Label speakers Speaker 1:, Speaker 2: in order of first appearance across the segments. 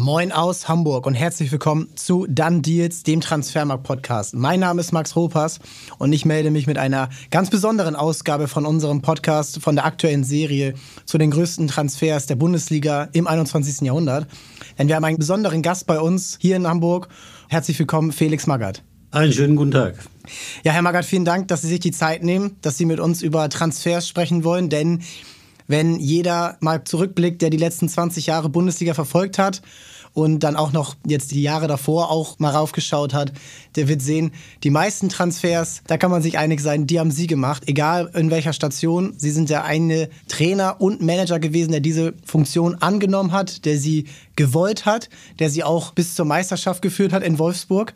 Speaker 1: Moin aus Hamburg und herzlich willkommen zu Done Deals, dem Transfermarkt-Podcast. Mein Name ist Max Ropas und ich melde mich mit einer ganz besonderen Ausgabe von unserem Podcast von der aktuellen Serie zu den größten Transfers der Bundesliga im 21. Jahrhundert. Denn wir haben einen besonderen Gast bei uns hier in Hamburg. Herzlich willkommen, Felix Magath.
Speaker 2: Einen schönen guten Tag.
Speaker 1: Ja, Herr Magath, vielen Dank, dass Sie sich die Zeit nehmen, dass Sie mit uns über Transfers sprechen wollen, denn wenn jeder mal zurückblickt, der die letzten 20 Jahre Bundesliga verfolgt hat und dann auch noch jetzt die Jahre davor auch mal raufgeschaut hat, der wird sehen, die meisten Transfers, da kann man sich einig sein, die haben sie gemacht, egal in welcher Station. Sie sind der eine Trainer und Manager gewesen, der diese Funktion angenommen hat, der sie gewollt hat, der sie auch bis zur Meisterschaft geführt hat in Wolfsburg.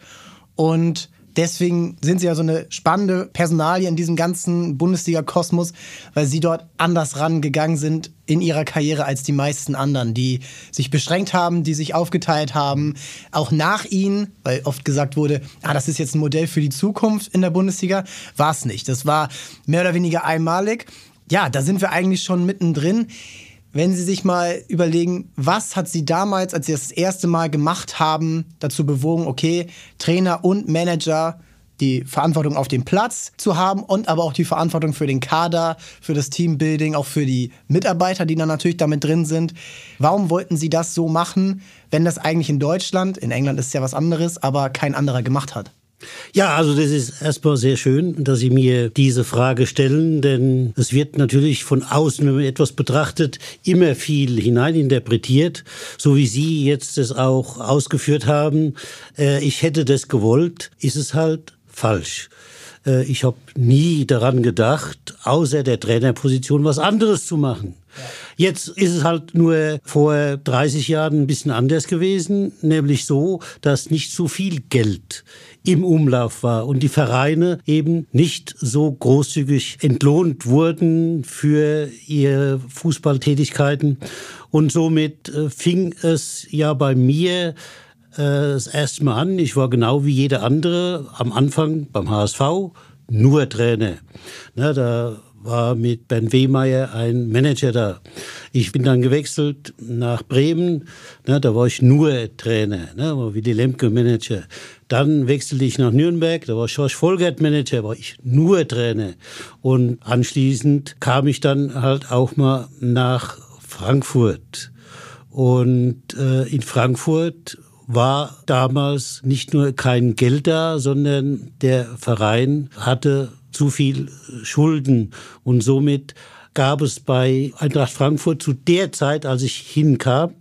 Speaker 1: Und Deswegen sind sie ja so eine spannende Personalie in diesem ganzen Bundesliga-Kosmos, weil sie dort anders rangegangen sind in ihrer Karriere als die meisten anderen, die sich beschränkt haben, die sich aufgeteilt haben, auch nach ihnen, weil oft gesagt wurde, ah, das ist jetzt ein Modell für die Zukunft in der Bundesliga, war es nicht. Das war mehr oder weniger einmalig. Ja, da sind wir eigentlich schon mittendrin wenn Sie sich mal überlegen, was hat Sie damals, als Sie das, erste Mal gemacht haben, dazu bewogen, okay, Trainer und Manager die Verantwortung auf dem Platz zu haben und aber auch die Verantwortung für den Kader, für das Teambuilding, auch für die Mitarbeiter, die dann natürlich damit drin sind. Warum wollten Sie das so machen, wenn das eigentlich in Deutschland, in England ist ja was anderes, aber kein anderer gemacht hat?
Speaker 2: Ja, also das ist erstmal sehr schön, dass Sie mir diese Frage stellen, denn es wird natürlich von außen, wenn man etwas betrachtet, immer viel hineininterpretiert, so wie Sie jetzt es auch ausgeführt haben. Äh, ich hätte das gewollt, ist es halt falsch. Äh, ich habe nie daran gedacht, außer der Trainerposition was anderes zu machen. Jetzt ist es halt nur vor 30 Jahren ein bisschen anders gewesen, nämlich so, dass nicht so viel Geld im Umlauf war und die Vereine eben nicht so großzügig entlohnt wurden für ihre Fußballtätigkeiten. Und somit äh, fing es ja bei mir äh, das erste Mal an. Ich war genau wie jeder andere am Anfang beim HSV nur Trainer. Na, da war mit Ben Wehmeier ein Manager da. Ich bin dann gewechselt nach Bremen, ne, da war ich nur Trainer, ne, war wie die Lemke Manager. Dann wechselte ich nach Nürnberg, da war Schorsch Volgert Manager, war ich nur Trainer. Und anschließend kam ich dann halt auch mal nach Frankfurt. Und äh, in Frankfurt war damals nicht nur kein Geld da, sondern der Verein hatte zu viel Schulden. Und somit gab es bei Eintracht Frankfurt zu der Zeit, als ich hinkam,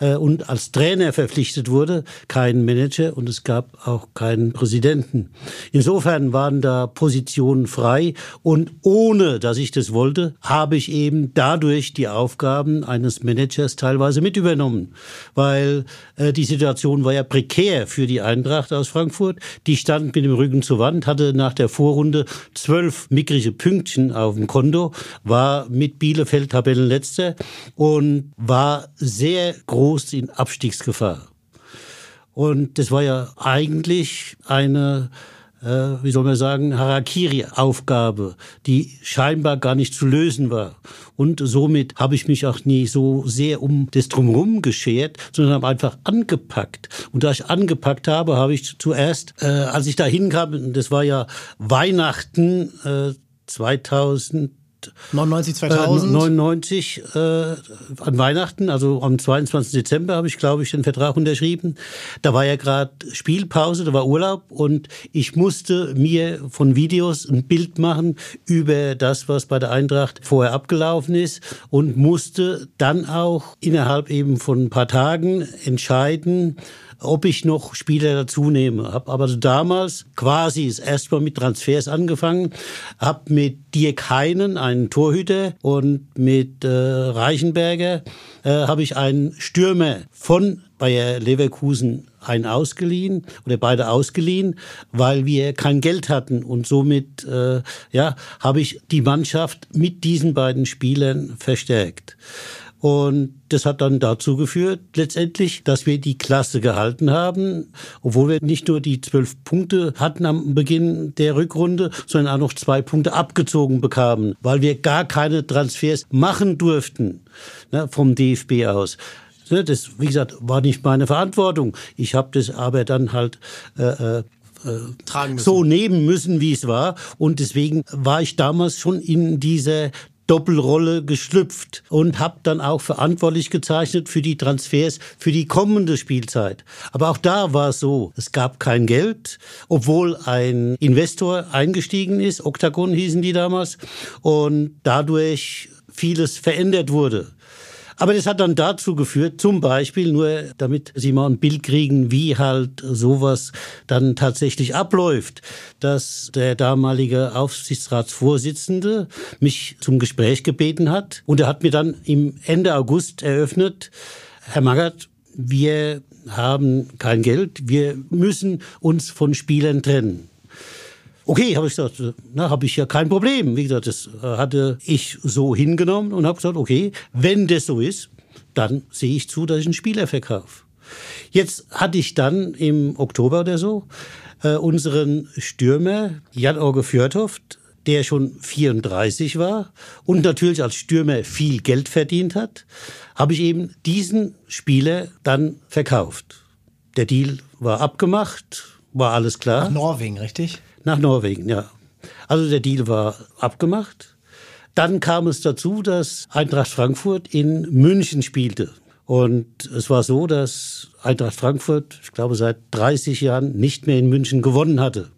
Speaker 2: äh, und als Trainer verpflichtet wurde, keinen Manager und es gab auch keinen Präsidenten. Insofern waren da Positionen frei und ohne, dass ich das wollte, habe ich eben dadurch die Aufgaben eines Managers teilweise mit übernommen, weil äh, die Situation war ja prekär für die Eintracht aus Frankfurt. Die stand mit dem Rücken zur Wand, hatte nach der Vorrunde zwölf mickrige Pünktchen auf dem Konto, war mit Bielefeld Tabellenletzter und war sehr groß groß in Abstiegsgefahr. Und das war ja eigentlich eine, äh, wie soll man sagen, Harakiri-Aufgabe, die scheinbar gar nicht zu lösen war. Und somit habe ich mich auch nie so sehr um das Drumherum geschert, sondern habe einfach angepackt. Und da ich angepackt habe, habe ich zuerst, äh, als ich da hinkam, das war ja Weihnachten äh, 2000,
Speaker 1: 99, 2000?
Speaker 2: Äh, 99 äh, an Weihnachten, also am 22. Dezember habe ich, glaube ich, den Vertrag unterschrieben. Da war ja gerade Spielpause, da war Urlaub und ich musste mir von Videos ein Bild machen über das, was bei der Eintracht vorher abgelaufen ist und musste dann auch innerhalb eben von ein paar Tagen entscheiden, ob ich noch Spieler dazu nehme. Habe aber damals quasi das erste Mal mit Transfers angefangen, habe mit Dirk Heinen, einen Torhüter, und mit äh, Reichenberger äh, habe ich einen Stürmer von Bayer Leverkusen einen ausgeliehen oder beide ausgeliehen, weil wir kein Geld hatten und somit äh, ja habe ich die Mannschaft mit diesen beiden Spielern verstärkt. Und das hat dann dazu geführt, letztendlich, dass wir die Klasse gehalten haben, obwohl wir nicht nur die zwölf Punkte hatten am Beginn der Rückrunde, sondern auch noch zwei Punkte abgezogen bekamen, weil wir gar keine Transfers machen durften ne, vom DFB aus. Ne, das, wie gesagt, war nicht meine Verantwortung. Ich habe das aber dann halt äh, äh, so nehmen müssen, wie es war. Und deswegen war ich damals schon in dieser Doppelrolle geschlüpft und habe dann auch verantwortlich gezeichnet für die Transfers für die kommende Spielzeit. Aber auch da war es so, es gab kein Geld, obwohl ein Investor eingestiegen ist, Octagon hießen die damals, und dadurch vieles verändert wurde. Aber das hat dann dazu geführt, zum Beispiel, nur damit Sie mal ein Bild kriegen, wie halt sowas dann tatsächlich abläuft, dass der damalige Aufsichtsratsvorsitzende mich zum Gespräch gebeten hat und er hat mir dann im Ende August eröffnet, Herr Magath, wir haben kein Geld, wir müssen uns von Spielern trennen. Okay, habe ich gesagt, na, habe ich ja kein Problem. Wie gesagt, das äh, hatte ich so hingenommen und habe gesagt, okay, wenn das so ist, dann sehe ich zu, dass ich einen Spieler verkaufe. Jetzt hatte ich dann im Oktober oder so äh, unseren Stürmer Jan-Orge Fjörtoft, der schon 34 war und natürlich als Stürmer viel Geld verdient hat, habe ich eben diesen Spieler dann verkauft. Der Deal war abgemacht, war alles klar.
Speaker 1: Nach Norwegen, richtig?
Speaker 2: Nach Norwegen, ja. Also der Deal war abgemacht. Dann kam es dazu, dass Eintracht Frankfurt in München spielte. Und es war so, dass Eintracht Frankfurt, ich glaube, seit 30 Jahren nicht mehr in München gewonnen hatte.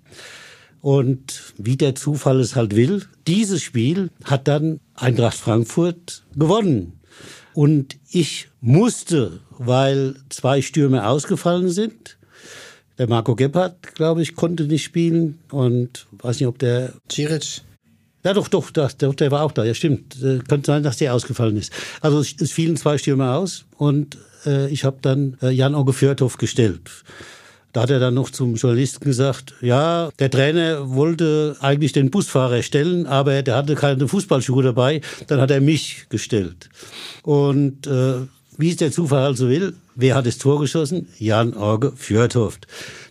Speaker 2: Und wie der Zufall es halt will, dieses Spiel hat dann Eintracht Frankfurt gewonnen. Und ich musste, weil zwei Stürme ausgefallen sind, der Marco Gebhardt, glaube ich, konnte nicht spielen und weiß nicht, ob der.
Speaker 1: Ciric.
Speaker 2: Ja, doch, doch, der, der war auch da, ja, stimmt. Äh, könnte sein, dass der ausgefallen ist. Also es, es fielen zwei Stürmer aus und äh, ich habe dann äh, Jan-Auge Fjörthoff gestellt. Da hat er dann noch zum Journalisten gesagt, ja, der Trainer wollte eigentlich den Busfahrer stellen, aber der hatte keine Fußballschuhe dabei, dann hat er mich gestellt. Und äh, wie es der Zufall also will, wer hat das Tor geschossen? Jan Orge Fjörtoft.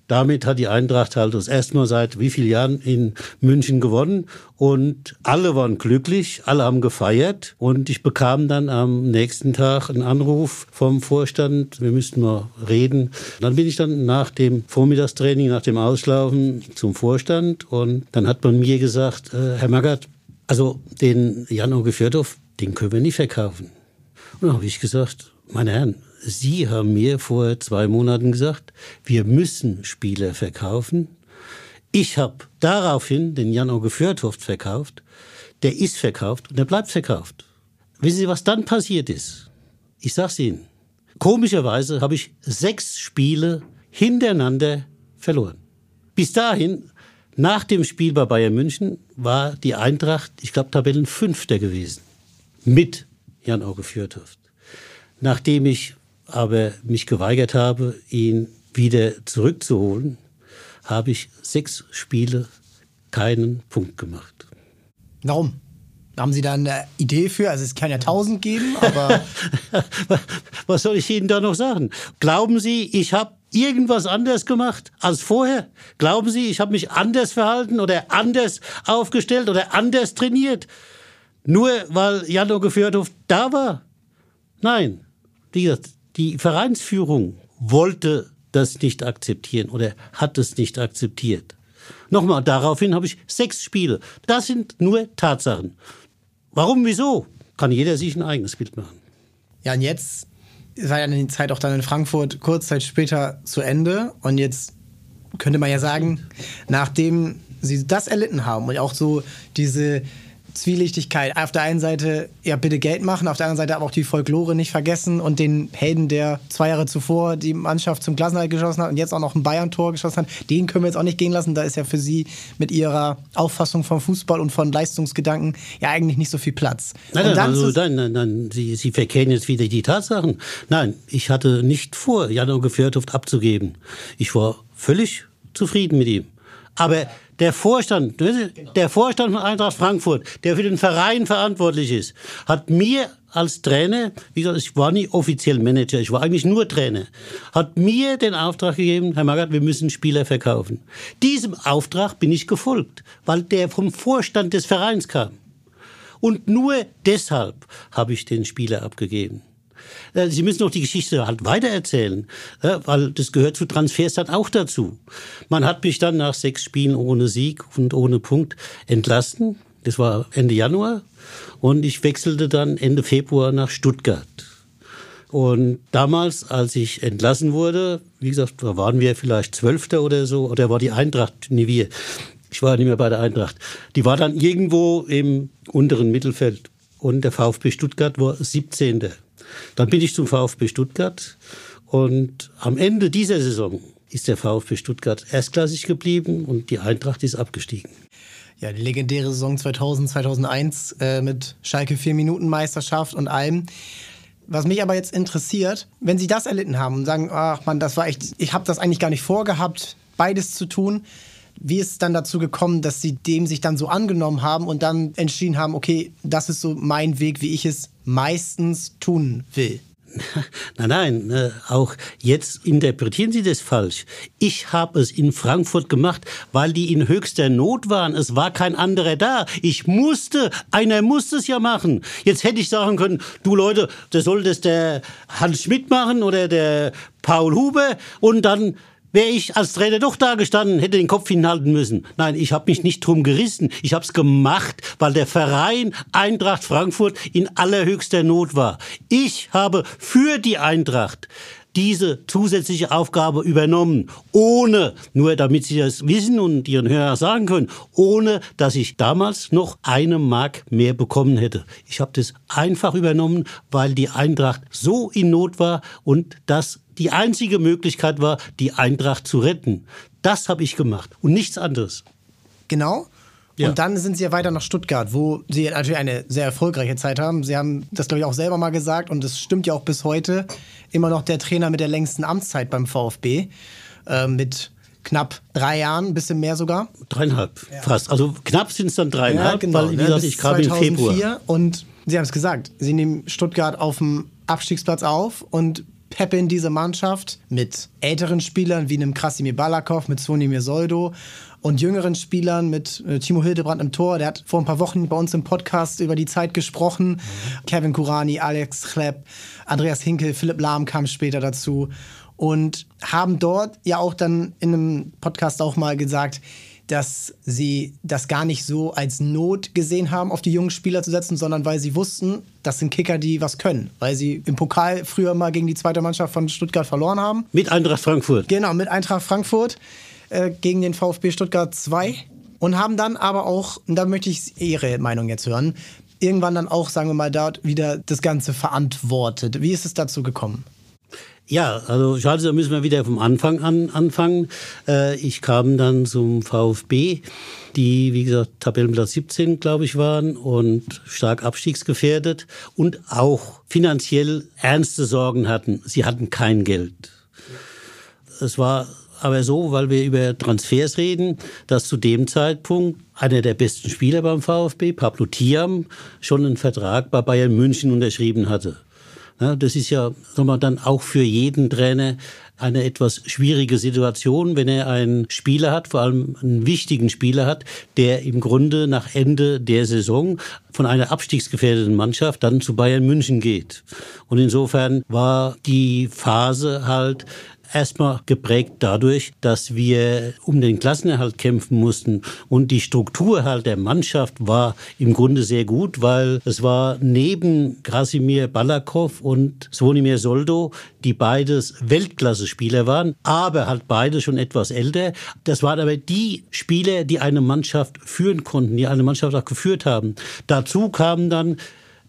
Speaker 2: Damit hat die Eintracht halt das erste Mal seit wie vielen Jahren in München gewonnen und alle waren glücklich, alle haben gefeiert und ich bekam dann am nächsten Tag einen Anruf vom Vorstand, wir müssten mal reden. Dann bin ich dann nach dem Vormittagstraining, nach dem Auslaufen zum Vorstand und dann hat man mir gesagt, äh, Herr Magath, also den Jan-Oge Fjordorf, den können wir nicht verkaufen. Und dann habe ich gesagt, meine Herren, Sie haben mir vor zwei Monaten gesagt, wir müssen Spieler verkaufen. Ich habe daraufhin den Jan-Auge Fjörtoft verkauft. Der ist verkauft und der bleibt verkauft. Wissen Sie, was dann passiert ist? Ich sag's Ihnen. Komischerweise habe ich sechs Spiele hintereinander verloren. Bis dahin, nach dem Spiel bei Bayern München, war die Eintracht, ich glaube, Tabellenfünfter gewesen. Mit Jan-Auge Fjörtoft. Nachdem ich aber mich geweigert habe, ihn wieder zurückzuholen, habe ich sechs Spiele keinen Punkt gemacht.
Speaker 1: Warum? Haben Sie da eine Idee für? Also es kann ja tausend geben, aber...
Speaker 2: Was soll ich Ihnen da noch sagen? Glauben Sie, ich habe irgendwas anders gemacht als vorher? Glauben Sie, ich habe mich anders verhalten oder anders aufgestellt oder anders trainiert? Nur weil Jano Gefjordhoff da war? Nein. Wie gesagt, die Vereinsführung wollte das nicht akzeptieren oder hat es nicht akzeptiert. Nochmal, daraufhin habe ich sechs Spiele. Das sind nur Tatsachen. Warum, wieso? Kann jeder sich ein eigenes Bild machen.
Speaker 1: Ja, und jetzt sei ja die Zeit auch dann in Frankfurt kurz Zeit später zu Ende. Und jetzt könnte man ja sagen, nachdem sie das erlitten haben und auch so diese Zwielichtigkeit. Auf der einen Seite ja bitte Geld machen, auf der anderen Seite aber auch die Folklore nicht vergessen und den Helden, der zwei Jahre zuvor die Mannschaft zum Klassenerhalt geschossen hat und jetzt auch noch ein Bayern-Tor geschossen hat, den können wir jetzt auch nicht gehen lassen. Da ist ja für Sie mit Ihrer Auffassung vom Fußball und von Leistungsgedanken ja eigentlich nicht so viel Platz.
Speaker 2: Nein, nein, also, nein, nein, nein, Sie, Sie verkehren jetzt wieder die Tatsachen. Nein, ich hatte nicht vor, Jan-Uwe Fjörtoft abzugeben. Ich war völlig zufrieden mit ihm. Aber der Vorstand, der Vorstand von Eintracht Frankfurt, der für den Verein verantwortlich ist, hat mir als Trainer, wie gesagt, ich war nie offiziell Manager, ich war eigentlich nur Trainer, hat mir den Auftrag gegeben, Herr Magath, wir müssen Spieler verkaufen. Diesem Auftrag bin ich gefolgt, weil der vom Vorstand des Vereins kam. Und nur deshalb habe ich den Spieler abgegeben. Äh, Sie müssen doch die Geschichte halt weitererzählen, weil das gehört zu Transfers dann auch dazu. Man hat mich dann nach sechs Spielen ohne Sieg und ohne Punkt entlassen. Das war Ende Januar. Und ich wechselte dann Ende Februar nach Stuttgart. Und damals, als ich entlassen wurde, wie gesagt, da waren wir vielleicht Zwölfter oder so, oder war die Eintracht, nie wir. Ich war nicht mehr bei der Eintracht. Die war dann irgendwo im unteren Mittelfeld. Und der VfB Stuttgart war 17. Dann bin ich zum VfB Stuttgart. Und am Ende dieser Saison ist der VfB Stuttgart erstklassig geblieben und die Eintracht ist abgestiegen.
Speaker 1: Ja, die legendäre Saison 2000, 2001 äh, mit Schalke 4 Minuten Meisterschaft und allem. Was mich aber jetzt interessiert, wenn Sie das erlitten haben und sagen, ach man, das war echt, ich habe das eigentlich gar nicht vorgehabt, beides zu tun. Wie ist es dann dazu gekommen, dass Sie dem sich dann so angenommen haben und dann entschieden haben, okay, das ist so mein Weg, wie ich es meistens tun will?
Speaker 2: Nein, nein, äh, auch jetzt interpretieren Sie das falsch. Ich habe es in Frankfurt gemacht, weil die in höchster Not waren. Es war kein anderer da. Ich musste, einer musste es ja machen. Jetzt hätte ich sagen können, du Leute, das soll das der Hans Schmidt machen oder der Paul Huber und dann wäre ich als Trainer doch da gestanden, hätte den Kopf hinhalten müssen. Nein, ich habe mich nicht drum gerissen. Ich habe es gemacht, weil der Verein Eintracht Frankfurt in allerhöchster Not war. Ich habe für die Eintracht diese zusätzliche Aufgabe übernommen, ohne, nur damit Sie das wissen und Ihren Hörer sagen können, ohne dass ich damals noch eine Mark mehr bekommen hätte. Ich habe das einfach übernommen, weil die Eintracht so in Not war und das die einzige Möglichkeit war, die Eintracht zu retten. Das habe ich gemacht und nichts anderes.
Speaker 1: Genau. Ja. Und dann sind sie ja weiter nach Stuttgart, wo sie natürlich eine sehr erfolgreiche Zeit haben. Sie haben das, glaube ich, auch selber mal gesagt und das stimmt ja auch bis heute. Immer noch der Trainer mit der längsten Amtszeit beim VfB. Äh, mit knapp drei Jahren, ein bisschen mehr sogar.
Speaker 2: Dreieinhalb, ja. fast. Also knapp sind es dann dreieinhalb, ja,
Speaker 1: genau, weil, wie ne, gesagt, ich kam im Februar. Und Sie haben es gesagt, Sie nehmen Stuttgart auf dem Abstiegsplatz auf und peppeln diese Mannschaft mit älteren Spielern wie einem Krasimir Balakov, mit Sonimir Soldo und jüngeren Spielern mit äh, Timo Hildebrand im Tor. Der hat vor ein paar Wochen bei uns im Podcast über die Zeit gesprochen. Mhm. Kevin Kurani, Alex Klepp, Andreas Hinkel, Philipp Lahm kam später dazu und haben dort ja auch dann in einem Podcast auch mal gesagt, dass sie das gar nicht so als Not gesehen haben, auf die jungen Spieler zu setzen, sondern weil sie wussten, das sind Kicker, die was können. Weil sie im Pokal früher mal gegen die zweite Mannschaft von Stuttgart verloren haben.
Speaker 2: Mit Eintracht Frankfurt.
Speaker 1: Genau, mit Eintracht Frankfurt äh, gegen den VfB Stuttgart 2. Und haben dann aber auch, und da möchte ich Ihre Meinung jetzt hören, irgendwann dann auch, sagen wir mal, dort wieder das Ganze verantwortet. Wie ist es dazu gekommen?
Speaker 2: Ja, also schade, da müssen wir wieder vom Anfang an anfangen. Äh, ich kam dann zum VfB, die, wie gesagt, Tabellenplatz 17, glaube ich, waren und stark abstiegsgefährdet und auch finanziell ernste Sorgen hatten. Sie hatten kein Geld. Es war aber so, weil wir über Transfers reden, dass zu dem Zeitpunkt einer der besten Spieler beim VfB, Pablo Thiam, schon einen Vertrag bei Bayern München unterschrieben hatte. Ja, das ist ja mal, dann auch für jeden Trainer eine etwas schwierige Situation, wenn er einen Spieler hat, vor allem einen wichtigen Spieler hat, der im Grunde nach Ende der Saison von einer abstiegsgefährdeten Mannschaft dann zu Bayern München geht. Und insofern war die Phase halt erstmal geprägt dadurch, dass wir um den Klassenerhalt kämpfen mussten. Und die Struktur halt der Mannschaft war im Grunde sehr gut, weil es war neben Krasimir Balakov und Svonimir Soldo, die beides Weltklasse-Spieler waren, aber halt beide schon etwas älter. Das waren aber die Spieler, die eine Mannschaft führen konnten, die eine Mannschaft auch geführt haben. Dazu kamen dann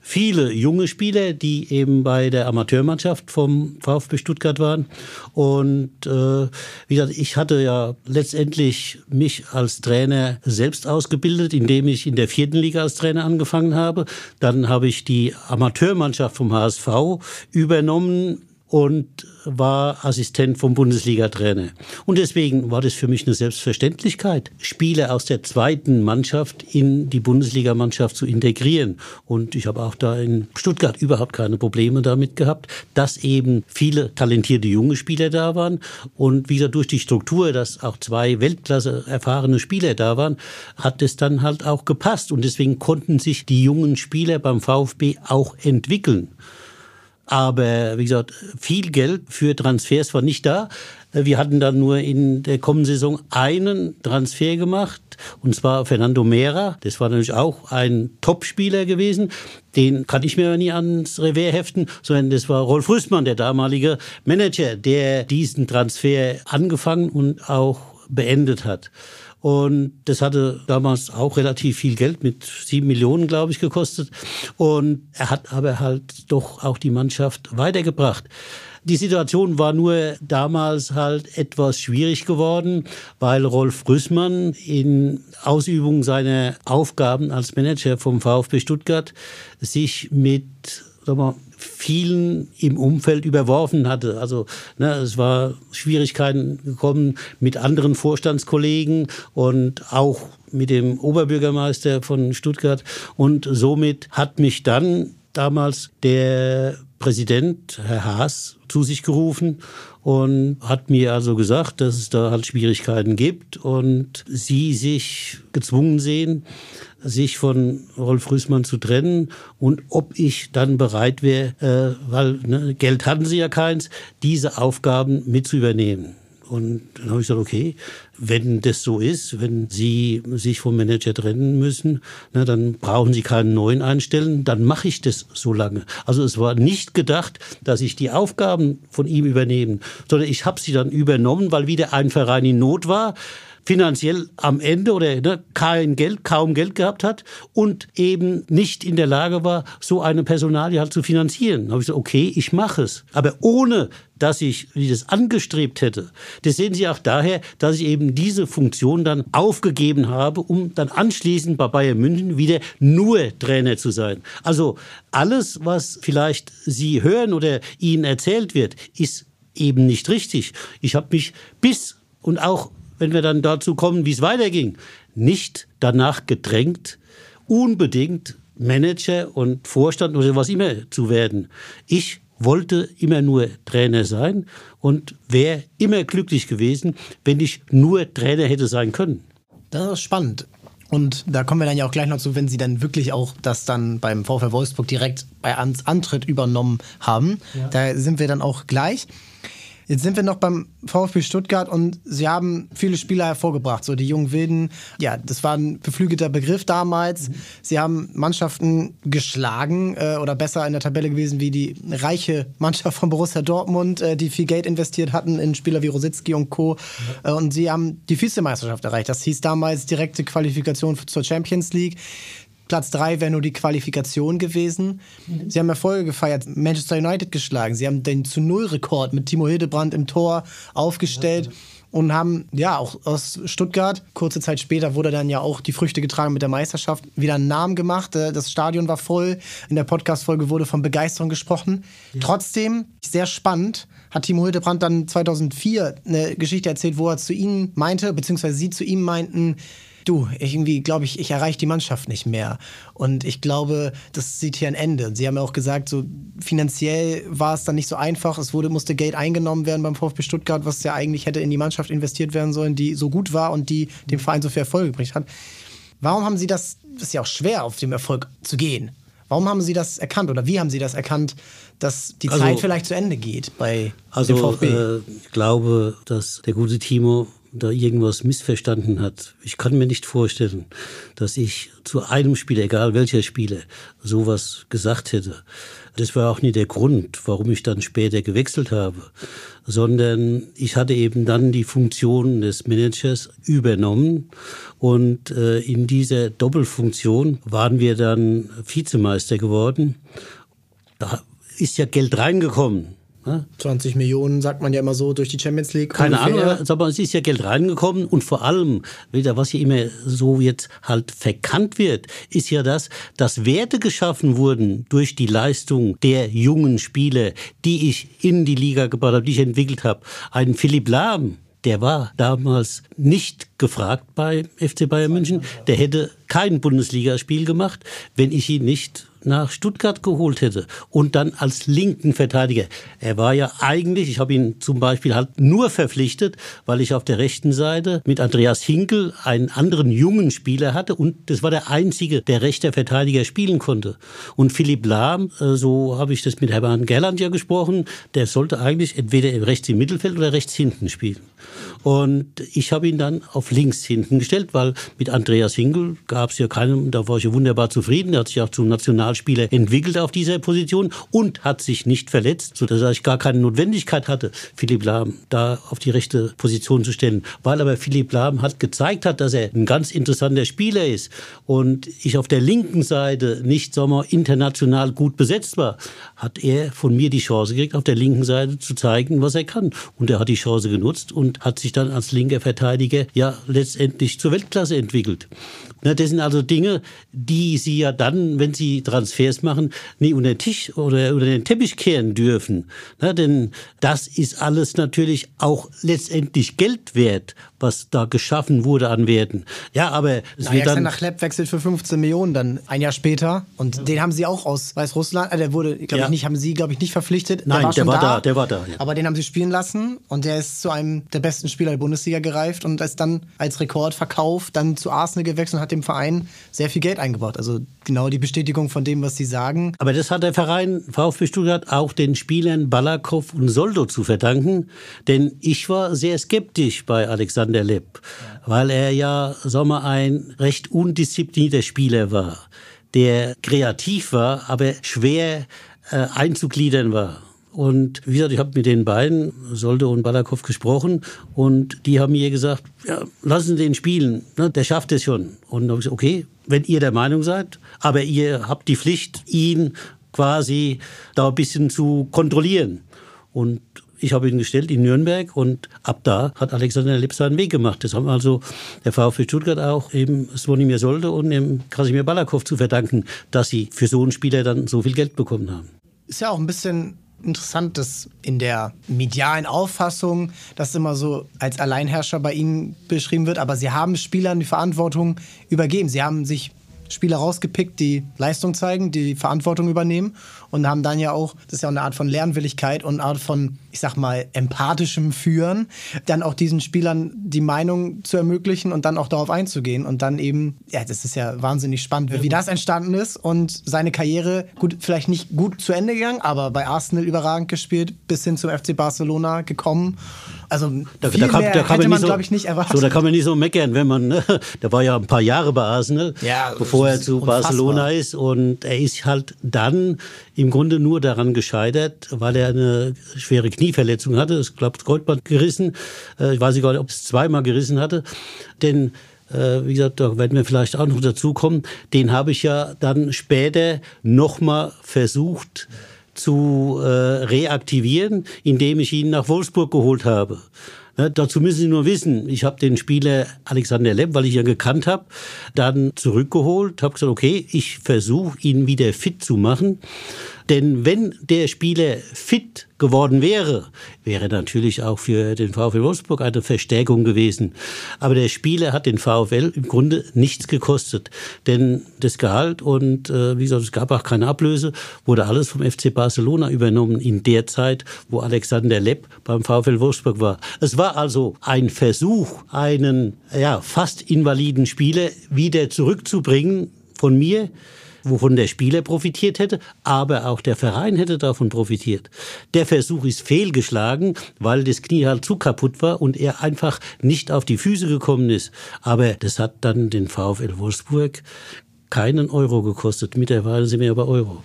Speaker 2: viele junge Spieler, die eben bei der Amateurmannschaft vom VfB Stuttgart waren. Und äh, wie gesagt, ich hatte ja letztendlich mich als Trainer selbst ausgebildet, indem ich in der vierten Liga als Trainer angefangen habe. Dann habe ich die Amateurmannschaft vom HSV übernommen und war Assistent vom Bundesliga-Trainer. Und deswegen war das für mich eine Selbstverständlichkeit, Spieler aus der zweiten Mannschaft in die Bundesligamannschaft zu integrieren. Und ich habe auch da in Stuttgart überhaupt keine Probleme damit gehabt, dass eben viele talentierte junge Spieler da waren. Und wieder durch die Struktur, dass auch zwei Weltklasse erfahrene Spieler da waren, hat es dann halt auch gepasst. Und deswegen konnten sich die jungen Spieler beim VfB auch entwickeln. Aber wie gesagt, viel Geld für Transfers war nicht da. Wir hatten dann nur in der kommenden Saison einen Transfer gemacht, und zwar Fernando Mera. Das war natürlich auch ein Topspieler gewesen. Den kann ich mir nie ans Revers heften, sondern das war Rolf Rüssmann, der damalige Manager, der diesen Transfer angefangen und auch beendet hat. Und das hatte damals auch relativ viel Geld, mit sieben Millionen, glaube ich, gekostet. Und er hat aber halt doch auch die Mannschaft weitergebracht. Die Situation war nur damals halt etwas schwierig geworden, weil Rolf Rüssmann in Ausübung seiner Aufgaben als Manager vom VfB Stuttgart sich mit sag mal, vielen im Umfeld überworfen hatte. Also ne, es war Schwierigkeiten gekommen mit anderen Vorstandskollegen und auch mit dem Oberbürgermeister von Stuttgart. Und somit hat mich dann damals der Präsident, Herr Haas, zu sich gerufen und hat mir also gesagt, dass es da halt Schwierigkeiten gibt und sie sich gezwungen sehen, sich von Rolf Rüßmann zu trennen und ob ich dann bereit wäre, äh, weil ne, Geld hatten sie ja keins, diese Aufgaben mit zu übernehmen. Und dann habe ich gesagt, okay, wenn das so ist, wenn Sie sich vom Manager trennen müssen, na, dann brauchen Sie keinen neuen einstellen, dann mache ich das so lange. Also es war nicht gedacht, dass ich die Aufgaben von ihm übernehme, sondern ich habe sie dann übernommen, weil wieder ein Verein in Not war finanziell am Ende oder ne, kein Geld, kaum Geld gehabt hat und eben nicht in der Lage war, so eine Personalie halt zu finanzieren. Da habe ich gesagt, okay, ich mache es. Aber ohne, dass ich das angestrebt hätte. Das sehen Sie auch daher, dass ich eben diese Funktion dann aufgegeben habe, um dann anschließend bei Bayern München wieder nur Trainer zu sein. Also alles, was vielleicht Sie hören oder Ihnen erzählt wird, ist eben nicht richtig. Ich habe mich bis und auch wenn wir dann dazu kommen, wie es weiterging, nicht danach gedrängt, unbedingt Manager und Vorstand oder was immer zu werden. Ich wollte immer nur Trainer sein und wäre immer glücklich gewesen, wenn ich nur Trainer hätte sein können.
Speaker 1: Das ist spannend. Und da kommen wir dann ja auch gleich noch zu, wenn Sie dann wirklich auch das dann beim VfL Wolfsburg direkt bei Antritt übernommen haben. Ja. Da sind wir dann auch gleich. Jetzt sind wir noch beim VfB Stuttgart und sie haben viele Spieler hervorgebracht, so die jungen Wilden. Ja, das war ein beflügelter Begriff damals. Sie haben Mannschaften geschlagen äh, oder besser in der Tabelle gewesen wie die reiche Mannschaft von Borussia Dortmund, äh, die viel Geld investiert hatten in Spieler wie Rositzky und Co. Mhm. Äh, und sie haben die Vizemeisterschaft erreicht. Das hieß damals direkte Qualifikation zur Champions League. Platz 3 wäre nur die Qualifikation gewesen. Mhm. Sie haben Erfolge gefeiert, Manchester United geschlagen. Sie haben den zu Null-Rekord mit Timo Hildebrand im Tor aufgestellt. Ja. Und haben, ja, auch aus Stuttgart, kurze Zeit später wurde dann ja auch die Früchte getragen mit der Meisterschaft, wieder einen Namen gemacht. Äh, das Stadion war voll. In der Podcast-Folge wurde von Begeisterung gesprochen. Ja. Trotzdem, sehr spannend, hat Timo Hildebrand dann 2004 eine Geschichte erzählt, wo er zu ihnen meinte, beziehungsweise sie zu ihm meinten, du, irgendwie glaube ich, ich erreiche die Mannschaft nicht mehr. Und ich glaube, das sieht hier ein Ende. Sie haben ja auch gesagt, so finanziell war es dann nicht so einfach. Es wurde, musste Geld eingenommen werden beim VfB Stuttgart, was ja eigentlich hätte in die Mannschaft investiert werden sollen, die so gut war und die dem Verein so viel Erfolg gebracht hat. Warum haben Sie das, das ist ja auch schwer, auf dem Erfolg zu gehen. Warum haben Sie das erkannt oder wie haben Sie das erkannt, dass die also, Zeit vielleicht zu Ende geht bei
Speaker 2: also,
Speaker 1: dem VfB?
Speaker 2: Äh, ich glaube, dass der gute Timo da irgendwas missverstanden hat. Ich kann mir nicht vorstellen, dass ich zu einem Spieler, egal welcher Spieler, sowas gesagt hätte. Das war auch nicht der Grund, warum ich dann später gewechselt habe, sondern ich hatte eben dann die Funktion des Managers übernommen und äh, in dieser Doppelfunktion waren wir dann Vizemeister geworden. Da ist ja Geld reingekommen.
Speaker 1: 20 Millionen, sagt man ja immer so, durch die Champions League.
Speaker 2: Keine ungefähr. Ahnung, aber es ist ja Geld reingekommen und vor allem, wieder, was ja immer so jetzt halt verkannt wird, ist ja das, dass Werte geschaffen wurden durch die Leistung der jungen Spieler, die ich in die Liga gebracht habe, die ich entwickelt habe. Ein Philipp Lahm, der war damals nicht gefragt bei FC Bayern München. Der hätte kein Bundesligaspiel gemacht, wenn ich ihn nicht nach Stuttgart geholt hätte und dann als linken Verteidiger. Er war ja eigentlich, ich habe ihn zum Beispiel halt nur verpflichtet, weil ich auf der rechten Seite mit Andreas Hinkel einen anderen jungen Spieler hatte und das war der einzige, der rechter Verteidiger spielen konnte. Und Philipp Lahm, äh, so habe ich das mit Hermann Gerland ja gesprochen, der sollte eigentlich entweder rechts im Mittelfeld oder rechts hinten spielen. Und ich habe ihn dann auf links hinten gestellt, weil mit Andreas Hinkel gab es ja keinen, da war ich ja wunderbar zufrieden. Er hat sich auch zum Nationalspieler entwickelt auf dieser Position und hat sich nicht verletzt, sodass ich gar keine Notwendigkeit hatte, Philipp Lahm da auf die rechte Position zu stellen. Weil aber Philipp Lahm hat gezeigt hat, dass er ein ganz interessanter Spieler ist und ich auf der linken Seite nicht, sagen wir, international gut besetzt war, hat er von mir die Chance gekriegt, auf der linken Seite zu zeigen, was er kann. Und er hat die Chance genutzt und hat sich dann als linker Verteidiger ja letztendlich zur Weltklasse entwickelt. Na, das sind also Dinge, die Sie ja dann, wenn Sie Transfers machen, nie unter den Tisch oder unter den Teppich kehren dürfen. Na, denn das ist alles natürlich auch letztendlich Geld wert, was da geschaffen wurde an Werten. Ja, aber
Speaker 1: es Na, wird dann nach Klepp wechselt für 15 Millionen dann ein Jahr später und ja. den haben Sie auch aus Weißrussland, äh, der wurde, glaube ja. ich nicht, haben Sie glaube ich nicht verpflichtet.
Speaker 2: Nein, der war, der war da, da, der war da.
Speaker 1: Ja. Aber den haben Sie spielen lassen und der ist zu einem der besten Spieler der Bundesliga gereift und ist dann als Rekordverkauf dann zu Arsenal gewechselt und hat dem Verein sehr viel Geld eingebaut. Also genau die Bestätigung von dem, was Sie sagen.
Speaker 2: Aber das hat der Verein VfB Stuttgart auch den Spielern Balakow und Soldo zu verdanken. Denn ich war sehr skeptisch bei Alexander Lepp, weil er ja, sagen ein recht undisziplinierter Spieler war, der kreativ war, aber schwer äh, einzugliedern war. Und wie gesagt, ich habe mit den beiden, Solde und Balakow, gesprochen und die haben mir gesagt, ja, lassen Sie den spielen, ne, der schafft es schon. Und dann habe ich gesagt, okay, wenn ihr der Meinung seid, aber ihr habt die Pflicht, ihn quasi da ein bisschen zu kontrollieren. Und ich habe ihn gestellt in Nürnberg und ab da hat Alexander Lipp seinen Weg gemacht. Das haben also der VfB Stuttgart auch eben Svonimir Solde und dem Krasimir Balakow zu verdanken, dass sie für so einen Spieler dann so viel Geld bekommen haben.
Speaker 1: Ist ja auch ein bisschen interessant, dass in der medialen Auffassung das immer so als Alleinherrscher bei Ihnen beschrieben wird, aber Sie haben Spielern die Verantwortung übergeben. Sie haben sich Spieler rausgepickt, die Leistung zeigen, die Verantwortung übernehmen und haben dann ja auch, das ist ja auch eine Art von Lernwilligkeit und eine Art von, ich sag mal, empathischem Führen, dann auch diesen Spielern die Meinung zu ermöglichen und dann auch darauf einzugehen und dann eben, ja, das ist ja wahnsinnig spannend, wie das entstanden ist und seine Karriere, gut, vielleicht nicht gut zu Ende gegangen, aber bei Arsenal überragend gespielt, bis hin zum FC Barcelona gekommen also da, viel da kann, mehr da kann hätte man, so, glaube ich, nicht erwartet.
Speaker 2: So, da kann man nicht so meckern, wenn man, ne, der war ja ein paar Jahre bei Arsenal, ja, bevor er zu unfassbar. Barcelona ist und er ist halt dann im Grunde nur daran gescheitert, weil er eine schwere Knieverletzung hatte. Ich glaube, Kreuzband gerissen. Äh, ich weiß nicht, ob es zweimal gerissen hatte. Denn äh, wie gesagt, da werden wir vielleicht auch noch dazu kommen. Den habe ich ja dann später nochmal versucht, zu äh, reaktivieren, indem ich ihn nach Wolfsburg geholt habe. Ne, dazu müssen Sie nur wissen, ich habe den Spieler Alexander Lepp, weil ich ihn gekannt habe, dann zurückgeholt, habe gesagt, okay, ich versuche ihn wieder fit zu machen. Denn wenn der Spieler fit geworden wäre, wäre natürlich auch für den VfL Wolfsburg eine Verstärkung gewesen. Aber der Spieler hat den VfL im Grunde nichts gekostet. Denn das Gehalt und, äh, wie gesagt, es gab auch keine Ablöse, wurde alles vom FC Barcelona übernommen in der Zeit, wo Alexander Lepp beim VfL Wolfsburg war. Es war also ein Versuch, einen ja, fast invaliden Spieler wieder zurückzubringen von mir wovon der Spieler profitiert hätte, aber auch der Verein hätte davon profitiert. Der Versuch ist fehlgeschlagen, weil das Knie halt zu kaputt war und er einfach nicht auf die Füße gekommen ist. Aber das hat dann den VfL Wolfsburg keinen Euro gekostet. Mittlerweile sind wir bei Euro.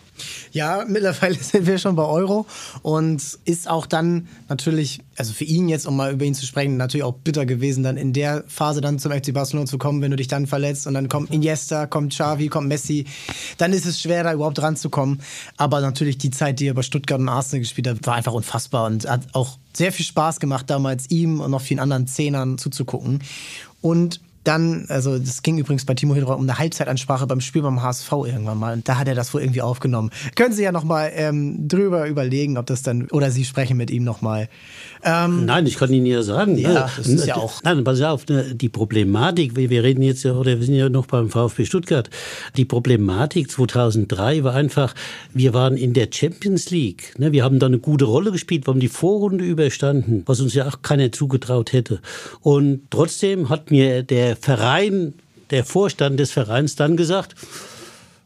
Speaker 1: Ja, mittlerweile sind wir schon bei Euro und ist auch dann natürlich, also für ihn jetzt, um mal über ihn zu sprechen, natürlich auch bitter gewesen, dann in der Phase dann zum FC Barcelona zu kommen, wenn du dich dann verletzt und dann kommt Iniesta, kommt Xavi, kommt Messi, dann ist es schwer, da überhaupt ranzukommen. Aber natürlich die Zeit, die er bei Stuttgart und Arsenal gespielt hat, war einfach unfassbar und hat auch sehr viel Spaß gemacht, damals ihm und noch vielen anderen Zehnern zuzugucken. Und dann, also das ging übrigens bei Timo Hildebrand um eine Halbzeitansprache beim Spiel beim HSV irgendwann mal. Und da hat er das wohl irgendwie aufgenommen. Können Sie ja nochmal ähm, drüber überlegen, ob das dann, oder Sie sprechen mit ihm nochmal.
Speaker 2: Ähm, Nein, ich kann Ihnen ja sagen.
Speaker 1: Ja, ne, das ist ja auch.
Speaker 2: Nein, pass auf, ne, die Problematik, wir reden jetzt ja, oder wir sind ja noch beim VfB Stuttgart. Die Problematik 2003 war einfach, wir waren in der Champions League. Ne, wir haben da eine gute Rolle gespielt, wir haben die Vorrunde überstanden, was uns ja auch keiner zugetraut hätte. Und trotzdem hat mir der Verein, der Vorstand des Vereins dann gesagt,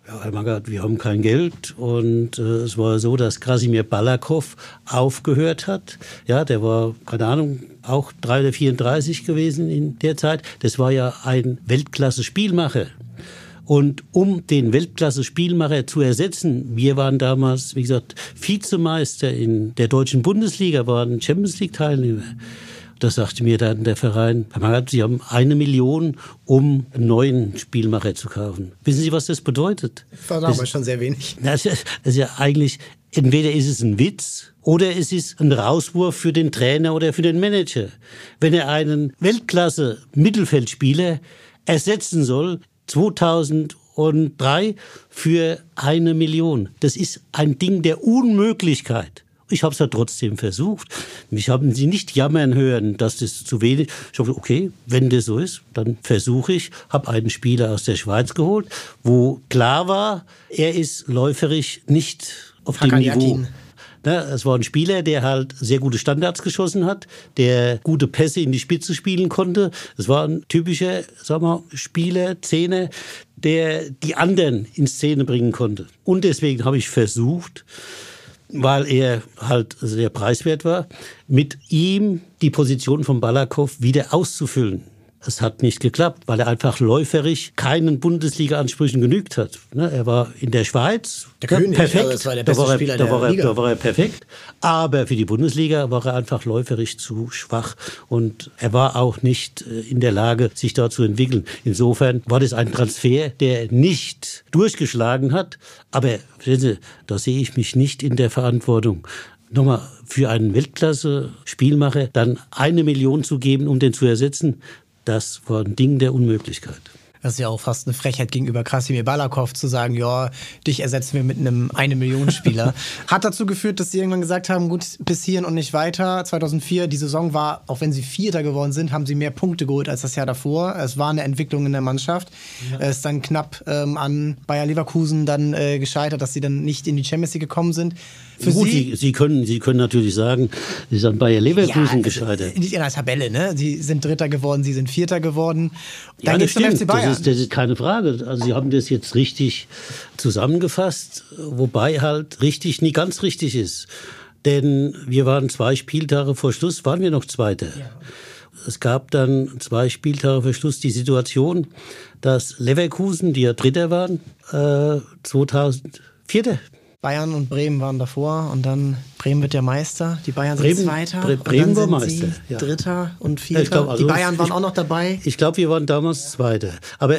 Speaker 2: ja, Herr Magath, wir haben kein Geld. Und äh, es war so, dass Krasimir Balakow aufgehört hat. Ja, der war, keine Ahnung, auch 3 oder 34 gewesen in der Zeit. Das war ja ein Weltklasse-Spielmacher. Und um den Weltklasse-Spielmacher zu ersetzen, wir waren damals, wie gesagt, Vizemeister in der deutschen Bundesliga, waren Champions League-Teilnehmer. Da sagte mir dann der Verein, Herr Magath, Sie haben eine Million, um einen neuen Spielmacher zu kaufen. Wissen Sie, was das bedeutet?
Speaker 1: War damals das, schon sehr wenig.
Speaker 2: Das, das ist ja eigentlich, entweder ist es ein Witz oder es ist ein Rauswurf für den Trainer oder für den Manager. Wenn er einen Weltklasse-Mittelfeldspieler ersetzen soll, 2003 für eine Million. Das ist ein Ding der Unmöglichkeit. Ich habe es ja trotzdem versucht. Mich haben sie nicht jammern hören, dass das zu wenig. Ich habe okay, wenn das so ist, dann versuche ich. Habe einen Spieler aus der Schweiz geholt, wo klar war, er ist läuferisch nicht auf dem Niveau. es war ein Spieler, der halt sehr gute Standards geschossen hat, der gute Pässe in die Spitze spielen konnte. Es war ein typischer, sag mal, Spieler, Zehner, der die anderen in Szene bringen konnte. Und deswegen habe ich versucht, weil er halt sehr preiswert war, mit ihm die Position von Balakow wieder auszufüllen. Es hat nicht geklappt, weil er einfach läuferisch keinen Bundesliga-Ansprüchen genügt hat. Ne, er war in der Schweiz
Speaker 1: der König, perfekt. Also das war der beste
Speaker 2: da war er,
Speaker 1: Spieler
Speaker 2: da
Speaker 1: der
Speaker 2: war er,
Speaker 1: Liga.
Speaker 2: Da war er perfekt. Aber für die Bundesliga war er einfach läuferisch zu schwach und er war auch nicht äh, in der Lage, sich da zu entwickeln. Insofern war das ein Transfer, der nicht durchgeschlagen hat. Aber sehen Sie, da sehe ich mich nicht in der Verantwortung nochmal für einen Weltklasse-Spielmacher dann eine Million zu geben, um den zu ersetzen, das war ein Ding der Unmöglichkeit.
Speaker 1: Das ist ja auch fast eine Frechheit gegenüber Krasimir Balakow zu sagen, ja, dich ersetzen wir mit einem eine Million Spieler. Hat dazu geführt, dass sie irgendwann gesagt haben, gut, bis hierhin und nicht weiter. 2004, die Saison war, auch wenn sie Vierter geworden sind, haben sie mehr Punkte geholt als das Jahr davor. Es war eine Entwicklung in der Mannschaft. Ja. Es ist dann knapp ähm, an Bayer Leverkusen dann äh, gescheitert, dass sie dann nicht in die Champions League gekommen sind.
Speaker 2: Für Gut, Sie, Sie, können, Sie können natürlich sagen, Sie sind Bayer Leverkusen ja, gescheitert.
Speaker 1: Nicht in der Tabelle, ne? Sie sind Dritter geworden, Sie sind Vierter geworden. Dann
Speaker 2: ja, das stimmt. FC Bayern. Das ist, das ist keine Frage. Also Sie haben das jetzt richtig zusammengefasst, wobei halt richtig nie ganz richtig ist. Denn wir waren zwei Spieltage vor Schluss, waren wir noch Zweite. Ja. Es gab dann zwei Spieltage vor Schluss die Situation, dass Leverkusen, die ja Dritter waren, äh, 2004.
Speaker 1: Bayern und Bremen waren davor und dann Bremen wird der Meister, die Bayern
Speaker 2: Bremen,
Speaker 1: sind Zweiter.
Speaker 2: Bre Bremen war Meister.
Speaker 1: Ja. Dritter und Vierter. Ja, glaub, also die Bayern waren ich, auch noch dabei.
Speaker 2: Ich glaube, wir waren damals Zweiter. Aber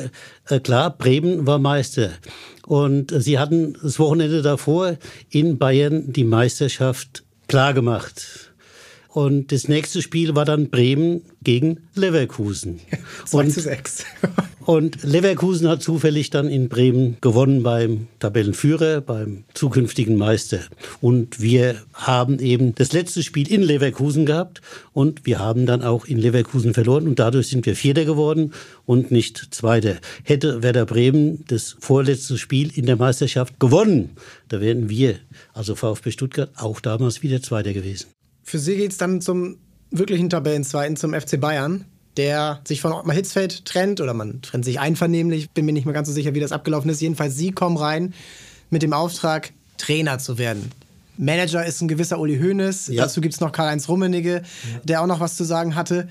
Speaker 2: äh, klar, Bremen war Meister. Und äh, sie hatten das Wochenende davor in Bayern die Meisterschaft klargemacht. Und das nächste Spiel war dann Bremen gegen Leverkusen.
Speaker 1: 2 zu 6.
Speaker 2: und Leverkusen hat zufällig dann in Bremen gewonnen beim Tabellenführer, beim zukünftigen Meister. Und wir haben eben das letzte Spiel in Leverkusen gehabt und wir haben dann auch in Leverkusen verloren und dadurch sind wir Vierter geworden und nicht Zweiter. Hätte Werder Bremen das vorletzte Spiel in der Meisterschaft gewonnen, da wären wir, also VfB Stuttgart, auch damals wieder Zweiter gewesen.
Speaker 1: Für Sie geht es dann zum wirklichen Tabellenzweiten, zum FC Bayern, der sich von Ottmar Hitzfeld trennt oder man trennt sich einvernehmlich. Bin mir nicht mehr ganz so sicher, wie das abgelaufen ist. Jedenfalls, Sie kommen rein mit dem Auftrag, Trainer zu werden. Manager ist ein gewisser Uli Hoeneß. Ja. Dazu gibt es noch Karl-Heinz Rummenigge, ja. der auch noch was zu sagen hatte.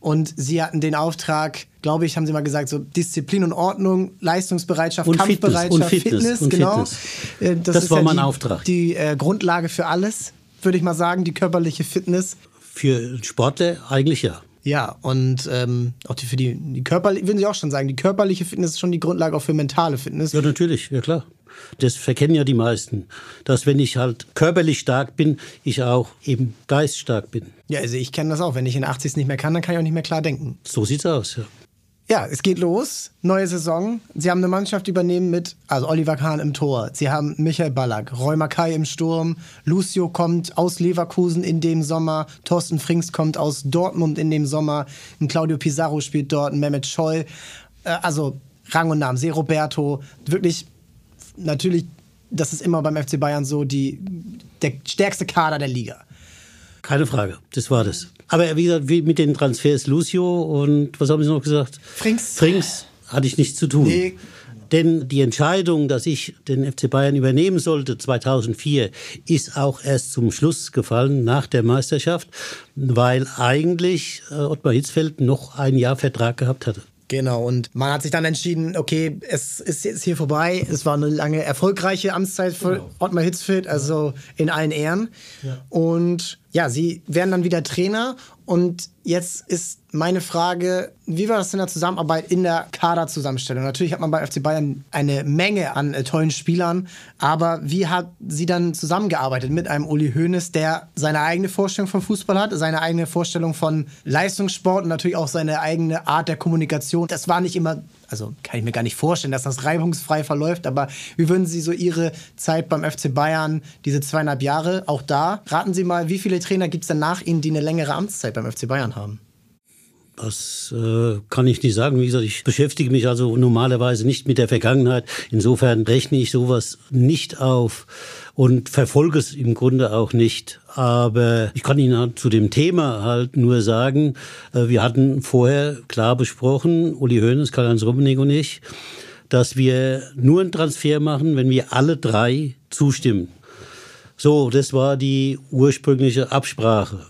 Speaker 1: Und sie hatten den Auftrag, glaube ich, haben sie mal gesagt, so Disziplin und Ordnung, Leistungsbereitschaft,
Speaker 2: und
Speaker 1: Kampfbereitschaft,
Speaker 2: Fitness, und Fitness,
Speaker 1: Fitness
Speaker 2: und
Speaker 1: genau.
Speaker 2: Fitness. Das, das war ja mein
Speaker 1: die,
Speaker 2: Auftrag.
Speaker 1: Die äh, Grundlage für alles würde ich mal sagen, die körperliche Fitness.
Speaker 2: Für Sportler eigentlich ja.
Speaker 1: Ja, und ähm, auch die, für die, die körperliche, würden Sie auch schon sagen, die körperliche Fitness ist schon die Grundlage auch für mentale Fitness.
Speaker 2: Ja, natürlich, ja klar. Das verkennen ja die meisten, dass wenn ich halt körperlich stark bin, ich auch eben geiststark bin.
Speaker 1: Ja, also ich kenne das auch. Wenn ich in 80 nicht mehr kann, dann kann ich auch nicht mehr klar denken.
Speaker 2: So sieht's aus, ja.
Speaker 1: Ja, es geht los. Neue Saison. Sie haben eine Mannschaft übernehmen mit, also Oliver Kahn im Tor. Sie haben Michael Ballack, Roy im Sturm. Lucio kommt aus Leverkusen in dem Sommer. Thorsten Frings kommt aus Dortmund in dem Sommer. Ein Claudio Pizarro spielt dort. Ein Mehmet Scholl. Äh, also Rang und Namen. Se Roberto. Wirklich, natürlich, das ist immer beim FC Bayern so, die, der stärkste Kader der Liga.
Speaker 2: Keine Frage, das war das. Aber wie gesagt, wie mit den Transfers Lucio und was haben Sie noch gesagt?
Speaker 1: Frings.
Speaker 2: Frings hatte ich nichts zu tun. Nee. Denn die Entscheidung, dass ich den FC Bayern übernehmen sollte 2004, ist auch erst zum Schluss gefallen nach der Meisterschaft, weil eigentlich äh, Ottmar Hitzfeld noch ein Jahr Vertrag gehabt hatte.
Speaker 1: Genau, und man hat sich dann entschieden, okay, es ist jetzt hier vorbei. Es war eine lange erfolgreiche Amtszeit für genau. Ottmar Hitzfeld, also in allen Ehren. Ja. Und ja, sie werden dann wieder Trainer und jetzt ist meine Frage, wie war das in der Zusammenarbeit in der Kaderzusammenstellung? Natürlich hat man bei FC Bayern eine Menge an äh, tollen Spielern, aber wie hat sie dann zusammengearbeitet mit einem Uli Hoeneß, der seine eigene Vorstellung von Fußball hat, seine eigene Vorstellung von Leistungssport und natürlich auch seine eigene Art der Kommunikation? Das war nicht immer also kann ich mir gar nicht vorstellen, dass das reibungsfrei verläuft, aber wie würden Sie so Ihre Zeit beim FC Bayern, diese zweieinhalb Jahre, auch da, raten Sie mal, wie viele Trainer gibt es denn nach Ihnen, die eine längere Amtszeit beim FC Bayern haben?
Speaker 2: Das äh, kann ich nicht sagen. Wie gesagt, ich beschäftige mich also normalerweise nicht mit der Vergangenheit. Insofern rechne ich sowas nicht auf und verfolge es im Grunde auch nicht. Aber ich kann Ihnen halt zu dem Thema halt nur sagen, äh, wir hatten vorher klar besprochen, Uli Hoeneß, Karl-Heinz Rummenigge und ich, dass wir nur einen Transfer machen, wenn wir alle drei zustimmen. So, das war die ursprüngliche Absprache.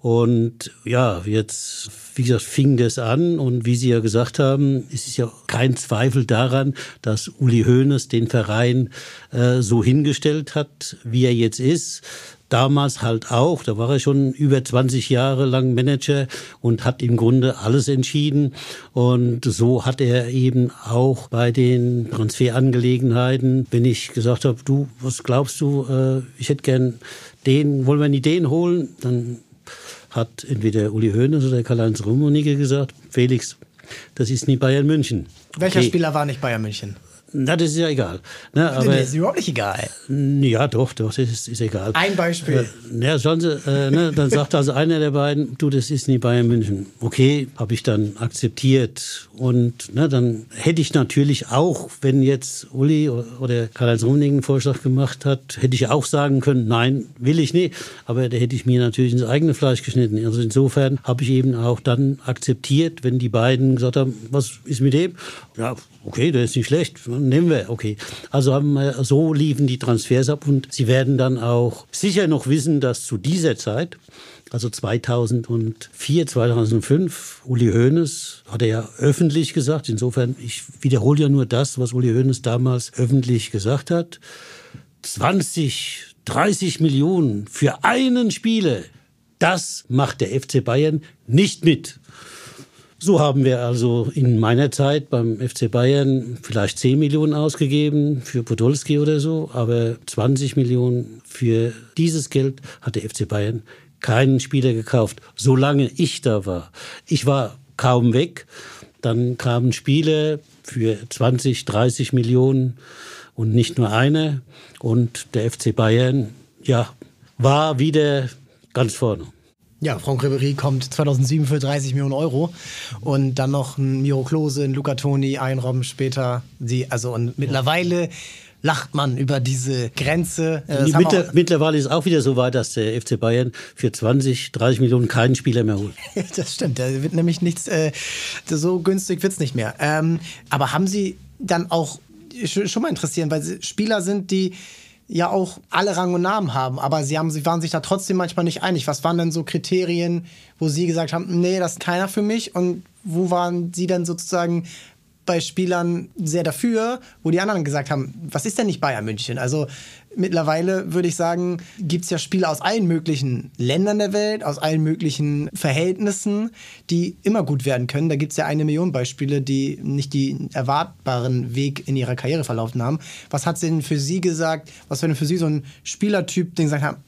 Speaker 2: Und ja, jetzt, wie gesagt, fing das an und wie Sie ja gesagt haben, es ist ja kein Zweifel daran, dass Uli Hoeneß den Verein äh, so hingestellt hat, wie er jetzt ist. Damals halt auch, da war er schon über 20 Jahre lang Manager und hat im Grunde alles entschieden. Und so hat er eben auch bei den Transferangelegenheiten, wenn ich gesagt habe, du, was glaubst du, äh, ich hätte gern den, wollen wir nicht den holen, dann hat entweder Uli Hoeneß oder Karl-Heinz Rummenigge gesagt, Felix, das ist nie Bayern München.
Speaker 1: Welcher okay. Spieler war nicht Bayern München?
Speaker 2: Na, das ist ja egal. Ne,
Speaker 1: aber, das ist überhaupt nicht egal.
Speaker 2: Ja, doch, doch, das ist, ist egal.
Speaker 1: Ein Beispiel.
Speaker 2: Äh, ja, Sie, äh, ne, dann sagt also einer der beiden, du, das ist nie Bayern München. Okay, habe ich dann akzeptiert. Und ne, dann hätte ich natürlich auch, wenn jetzt Uli oder Karl-Heinz Rummenigge einen Vorschlag gemacht hat, hätte ich auch sagen können, nein, will ich nicht. Aber da hätte ich mir natürlich ins eigene Fleisch geschnitten. Also insofern habe ich eben auch dann akzeptiert, wenn die beiden gesagt haben, was ist mit dem? Ja, okay, der ist nicht schlecht nehmen wir, okay. Also haben wir, so liefen die Transfers ab und Sie werden dann auch sicher noch wissen, dass zu dieser Zeit, also 2004, 2005, Uli Hoeneß hat er ja öffentlich gesagt, insofern, ich wiederhole ja nur das, was Uli Hoeneß damals öffentlich gesagt hat, 20, 30 Millionen für einen Spieler, das macht der FC Bayern nicht mit. So haben wir also in meiner Zeit beim FC Bayern vielleicht 10 Millionen ausgegeben für Podolski oder so, aber 20 Millionen für dieses Geld hat der FC Bayern keinen Spieler gekauft, solange ich da war. Ich war kaum weg. Dann kamen Spieler für 20, 30 Millionen und nicht nur einer. Und der FC Bayern, ja, war wieder ganz vorne.
Speaker 1: Ja, Franck Ribéry kommt 2007 für 30 Millionen Euro und dann noch ein Miro Klose, ein Luca Toni, ein Robben später. Sie, also und mittlerweile lacht man über diese Grenze.
Speaker 2: Äh, Mittler, mittlerweile ist auch wieder so weit, dass der FC Bayern für 20, 30 Millionen keinen Spieler mehr holt.
Speaker 1: das stimmt, da wird nämlich nichts, äh, so günstig wird es nicht mehr. Ähm, aber haben Sie dann auch, schon mal interessieren, weil Sie Spieler sind, die ja auch alle Rang und Namen haben, aber sie, haben, sie waren sich da trotzdem manchmal nicht einig. Was waren denn so Kriterien, wo sie gesagt haben, nee, das ist keiner für mich und wo waren sie dann sozusagen bei Spielern sehr dafür, wo die anderen gesagt haben, was ist denn nicht Bayern München? Also mittlerweile würde ich sagen, gibt es ja Spieler aus allen möglichen Ländern der Welt, aus allen möglichen Verhältnissen, die immer gut werden können. Da gibt es ja eine Million Beispiele, die nicht den erwartbaren Weg in ihrer Karriere verlaufen haben. Was hat denn für Sie gesagt, was wäre denn für Sie so ein Spielertyp, den gesagt haben,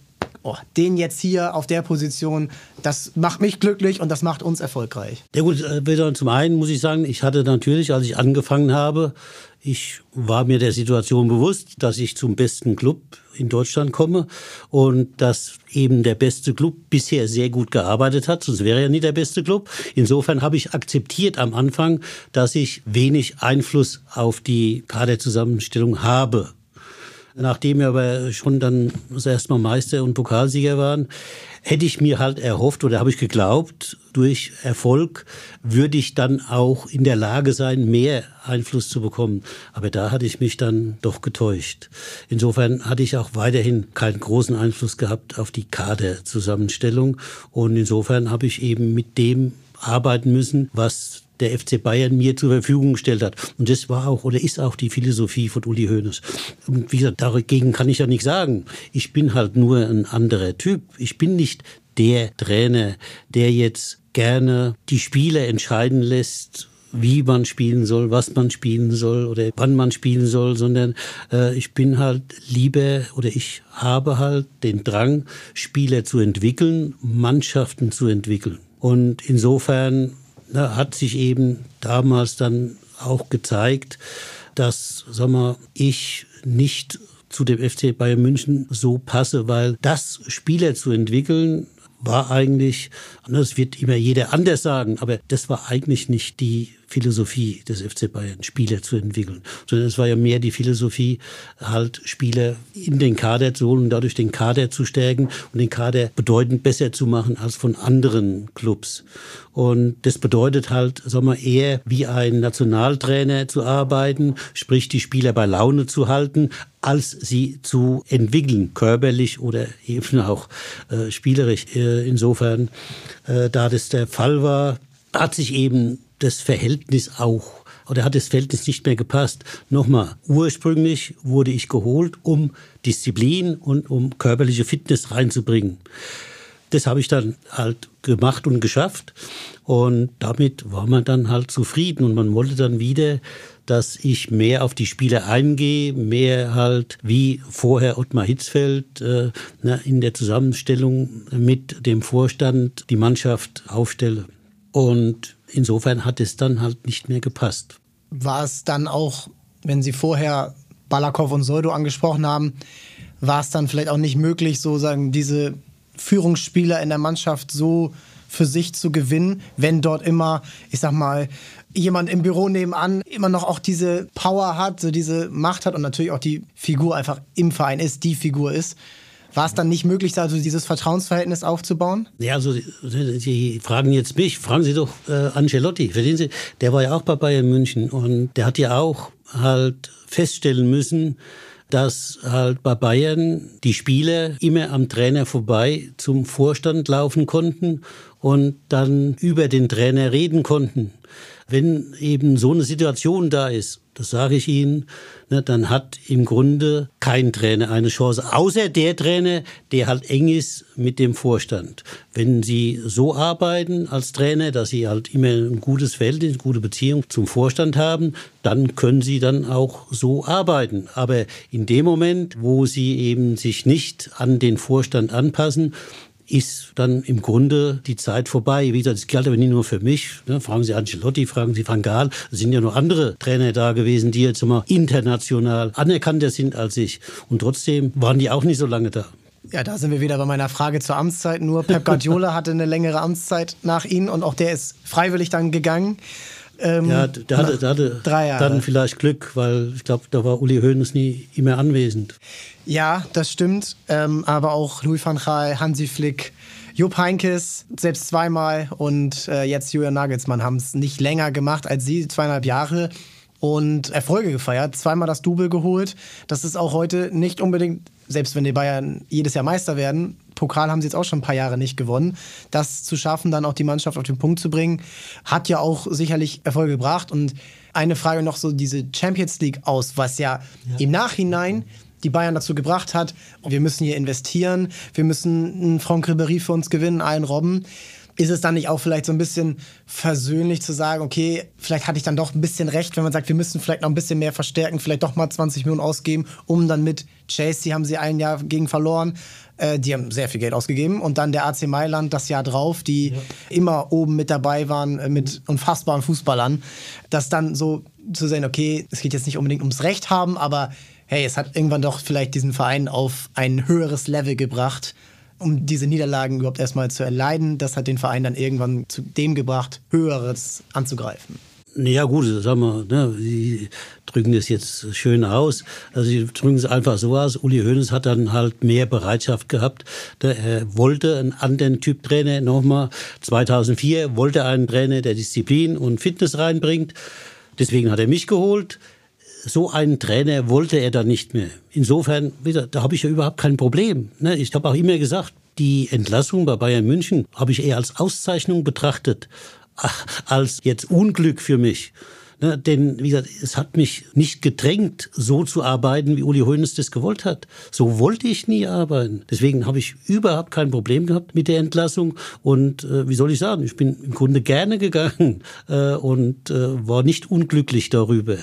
Speaker 1: oh, den jetzt hier auf der Position, das macht mich glücklich und das macht uns erfolgreich?
Speaker 2: Ja gut, äh, zum einen muss ich sagen, ich hatte natürlich, als ich angefangen habe, ich war mir der Situation bewusst, dass ich zum besten Club in Deutschland komme und dass eben der beste Club bisher sehr gut gearbeitet hat, sonst wäre er nie der beste Club. Insofern habe ich akzeptiert am Anfang, dass ich wenig Einfluss auf die Kaderzusammenstellung habe. Nachdem wir aber schon dann das erste Mal Meister und Pokalsieger waren, hätte ich mir halt erhofft oder habe ich geglaubt, durch Erfolg würde ich dann auch in der Lage sein, mehr Einfluss zu bekommen. Aber da hatte ich mich dann doch getäuscht. Insofern hatte ich auch weiterhin keinen großen Einfluss gehabt auf die Kaderzusammenstellung. Und insofern habe ich eben mit dem arbeiten müssen, was der FC Bayern mir zur Verfügung gestellt hat. Und das war auch oder ist auch die Philosophie von Uli Hoeneß. Und wie gesagt, dagegen kann ich ja nicht sagen. Ich bin halt nur ein anderer Typ. Ich bin nicht der Trainer, der jetzt gerne die Spieler entscheiden lässt, wie man spielen soll, was man spielen soll oder wann man spielen soll, sondern äh, ich bin halt lieber oder ich habe halt den Drang, Spieler zu entwickeln, Mannschaften zu entwickeln. Und insofern na, hat sich eben damals dann auch gezeigt, dass sag mal, ich nicht zu dem FC Bayern München so passe, weil das Spieler zu entwickeln war eigentlich, das wird immer jeder anders sagen, aber das war eigentlich nicht die Philosophie des FC Bayern, Spieler zu entwickeln, sondern es war ja mehr die Philosophie, halt Spieler in den Kader zu holen und dadurch den Kader zu stärken und den Kader bedeutend besser zu machen als von anderen Clubs. Und das bedeutet halt, sagen wir, eher wie ein Nationaltrainer zu arbeiten, sprich die Spieler bei Laune zu halten, als sie zu entwickeln, körperlich oder eben auch äh, spielerisch. Äh, insofern, äh, da das der Fall war, hat sich eben das Verhältnis auch oder hat das Verhältnis nicht mehr gepasst. Nochmal, ursprünglich wurde ich geholt, um Disziplin und um körperliche Fitness reinzubringen. Das habe ich dann halt gemacht und geschafft und damit war man dann halt zufrieden und man wollte dann wieder, dass ich mehr auf die Spiele eingehe, mehr halt wie vorher Ottmar Hitzfeld äh, in der Zusammenstellung mit dem Vorstand die Mannschaft aufstelle. Und insofern hat es dann halt nicht mehr gepasst.
Speaker 1: War es dann auch, wenn Sie vorher Balakow und Soldo angesprochen haben, war es dann vielleicht auch nicht möglich, so sagen, diese Führungsspieler in der Mannschaft so für sich zu gewinnen, wenn dort immer, ich sag mal, jemand im Büro nebenan immer noch auch diese Power hat, so diese Macht hat und natürlich auch die Figur einfach im Verein ist, die Figur ist. War es dann nicht möglich, also dieses Vertrauensverhältnis aufzubauen?
Speaker 2: Ja, also Sie fragen jetzt mich, fragen Sie doch äh, Ancelotti. Verstehen Sie, der war ja auch bei Bayern München und der hat ja auch halt feststellen müssen, dass halt bei Bayern die Spieler immer am Trainer vorbei zum Vorstand laufen konnten und dann über den Trainer reden konnten. Wenn eben so eine Situation da ist, das sage ich Ihnen, ne, dann hat im Grunde kein Trainer eine Chance, außer der Trainer, der halt eng ist mit dem Vorstand. Wenn Sie so arbeiten als Trainer, dass Sie halt immer ein gutes Verhältnis, eine gute Beziehung zum Vorstand haben, dann können Sie dann auch so arbeiten. Aber in dem Moment, wo Sie eben sich nicht an den Vorstand anpassen, ist dann im Grunde die Zeit vorbei. Wie gesagt, das gilt aber nicht nur für mich. Ne? Fragen Sie Ancelotti, fragen Sie Van Gaal. Es sind ja noch andere Trainer da gewesen, die jetzt immer international anerkannter sind als ich. Und trotzdem waren die auch nicht so lange da.
Speaker 1: Ja, da sind wir wieder bei meiner Frage zur Amtszeit. Nur Pep Guardiola hatte eine längere Amtszeit nach Ihnen und auch der ist freiwillig dann gegangen.
Speaker 2: Ähm, ja, der hatte, der hatte dann vielleicht Glück, weil ich glaube, da war Uli Hoeneß nie immer anwesend.
Speaker 1: Ja, das stimmt. Ähm, aber auch Louis van Gaal, Hansi Flick, Jupp Heinkes selbst zweimal und äh, jetzt Julian Nagelsmann haben es nicht länger gemacht als sie, zweieinhalb Jahre und Erfolge gefeiert, zweimal das Double geholt. Das ist auch heute nicht unbedingt, selbst wenn die Bayern jedes Jahr Meister werden, Pokal haben sie jetzt auch schon ein paar Jahre nicht gewonnen. Das zu schaffen, dann auch die Mannschaft auf den Punkt zu bringen, hat ja auch sicherlich Erfolge gebracht. Und eine Frage noch so diese Champions League aus, was ja, ja. im Nachhinein die Bayern dazu gebracht hat, wir müssen hier investieren, wir müssen einen Franck Ribéry für uns gewinnen, einen Robben. Ist es dann nicht auch vielleicht so ein bisschen versöhnlich zu sagen, okay, vielleicht hatte ich dann doch ein bisschen recht, wenn man sagt, wir müssen vielleicht noch ein bisschen mehr verstärken, vielleicht doch mal 20 Millionen ausgeben, um dann mit Chelsea haben sie ein Jahr gegen verloren. Äh, die haben sehr viel Geld ausgegeben. Und dann der AC Mailand das Jahr drauf, die ja. immer oben mit dabei waren äh, mit unfassbaren Fußballern. Das dann so zu sehen, okay, es geht jetzt nicht unbedingt ums Recht haben, aber hey, es hat irgendwann doch vielleicht diesen Verein auf ein höheres Level gebracht um diese Niederlagen überhaupt erstmal zu erleiden. Das hat den Verein dann irgendwann zu dem gebracht, Höheres anzugreifen.
Speaker 2: Ja gut, sagen wir, ne, Sie drücken das jetzt schön aus. Also Sie drücken es einfach so aus. Uli Hoeneß hat dann halt mehr Bereitschaft gehabt. Er wollte einen anderen Typ Trainer nochmal. 2004 wollte einen Trainer, der Disziplin und Fitness reinbringt. Deswegen hat er mich geholt so einen Trainer wollte er dann nicht mehr. Insofern, da habe ich ja überhaupt kein Problem. Ne? Ich habe auch immer gesagt, die Entlassung bei Bayern München habe ich eher als Auszeichnung betrachtet, als jetzt Unglück für mich. Ne, denn, wie gesagt, es hat mich nicht gedrängt, so zu arbeiten, wie Uli Hoeneß das gewollt hat. So wollte ich nie arbeiten. Deswegen habe ich überhaupt kein Problem gehabt mit der Entlassung. Und äh, wie soll ich sagen, ich bin im Grunde gerne gegangen äh, und äh, war nicht unglücklich darüber.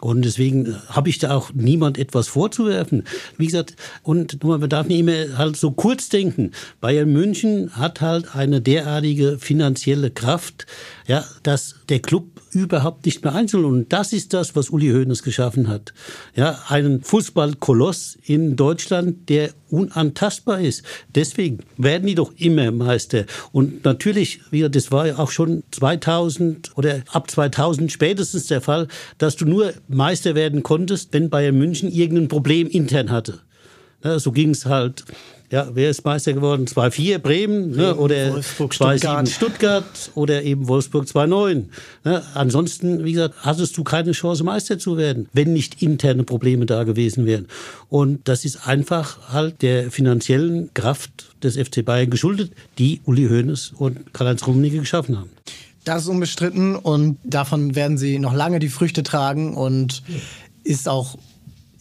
Speaker 2: Und deswegen habe ich da auch niemand etwas vorzuwerfen. Wie gesagt, und man darf nicht immer halt so kurz denken. Bayern München hat halt eine derartige finanzielle Kraft, ja, dass der Club überhaupt nicht mehr einzeln. Und das ist das, was Uli Hoeneß geschaffen hat. Ja, einen Fußballkoloss in Deutschland, der unantastbar ist. Deswegen werden die doch immer Meister. Und natürlich, wie das war ja auch schon 2000 oder ab 2000 spätestens der Fall, dass du nur Meister werden konntest, wenn Bayern München irgendein Problem intern hatte. Ja, so ging es halt ja, wer ist Meister geworden? 2-4 Bremen, ne? oder 2-7 Stuttgart oder eben Wolfsburg 2-9. Ne? Ansonsten, wie gesagt, hattest du keine Chance, Meister zu werden, wenn nicht interne Probleme da gewesen wären. Und das ist einfach halt der finanziellen Kraft des FC Bayern geschuldet, die Uli Hoeneß und Karl-Heinz Rummenigge geschaffen haben.
Speaker 1: Das ist unbestritten und davon werden sie noch lange die Früchte tragen und ist auch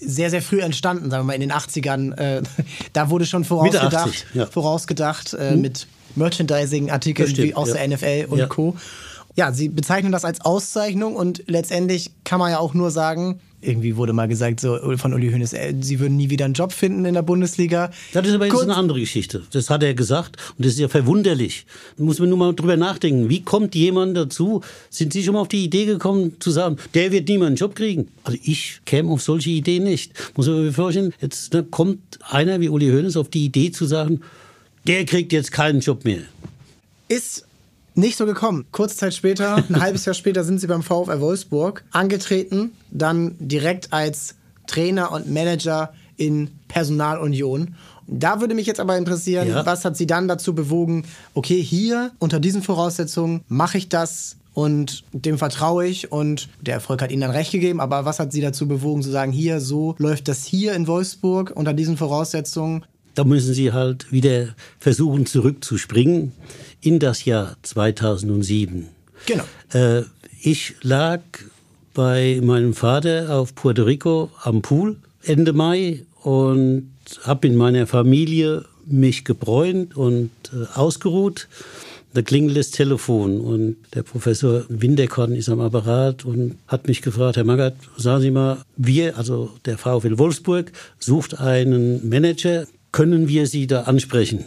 Speaker 1: sehr, sehr früh entstanden, sagen wir mal in den 80ern. Äh, da wurde schon vorausgedacht, 80, ja. vorausgedacht äh, hm. mit Merchandising-Artikeln wie aus ja. der NFL und ja. Co. Ja, sie bezeichnen das als Auszeichnung und letztendlich kann man ja auch nur sagen, irgendwie wurde mal gesagt so von Uli Hoeneß, äh, sie würden nie wieder einen Job finden in der Bundesliga.
Speaker 2: Das ist aber jetzt eine andere Geschichte. Das hat er gesagt und das ist ja verwunderlich. Da muss man nur mal drüber nachdenken. Wie kommt jemand dazu? Sind Sie schon mal auf die Idee gekommen zu sagen, der wird niemals einen Job kriegen? Also ich käme auf solche Ideen nicht. Muss man mir vorstellen, jetzt ne, kommt einer wie Uli Hoeneß auf die Idee zu sagen, der kriegt jetzt keinen Job mehr.
Speaker 1: Ist nicht so gekommen. Kurz Zeit später, ein halbes Jahr später, sind sie beim VfL Wolfsburg angetreten, dann direkt als Trainer und Manager in Personalunion. Da würde mich jetzt aber interessieren, ja. was hat sie dann dazu bewogen, okay, hier unter diesen Voraussetzungen mache ich das und dem vertraue ich und der Erfolg hat ihnen dann recht gegeben, aber was hat sie dazu bewogen zu sagen, hier, so läuft das hier in Wolfsburg unter diesen Voraussetzungen?
Speaker 2: Da müssen sie halt wieder versuchen zurückzuspringen in das Jahr 2007.
Speaker 1: Genau.
Speaker 2: Äh, ich lag bei meinem Vater auf Puerto Rico am Pool Ende Mai und habe in meiner Familie mich gebräunt und äh, ausgeruht. Da klingelt das Telefon und der Professor Windekorn ist am Apparat und hat mich gefragt, Herr Magath, sagen Sie mal, wir, also der VfL Wolfsburg, sucht einen Manager, können wir Sie da ansprechen?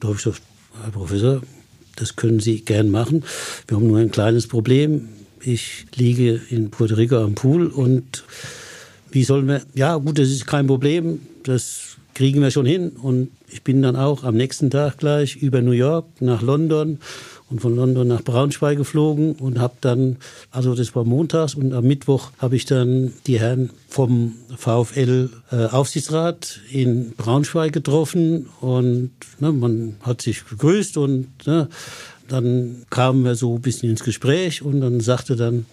Speaker 2: Da habe ich gesagt, Herr Professor, das können Sie gern machen. Wir haben nur ein kleines Problem. Ich liege in Puerto Rico am Pool und wie sollen wir, ja gut, das ist kein Problem, das kriegen wir schon hin. Und ich bin dann auch am nächsten Tag gleich über New York nach London und von London nach Braunschweig geflogen und habe dann, also das war montags und am Mittwoch habe ich dann die Herren vom VfL äh, Aufsichtsrat in Braunschweig getroffen und ne, man hat sich gegrüßt und ne, dann kamen wir so ein bisschen ins Gespräch und dann sagte dann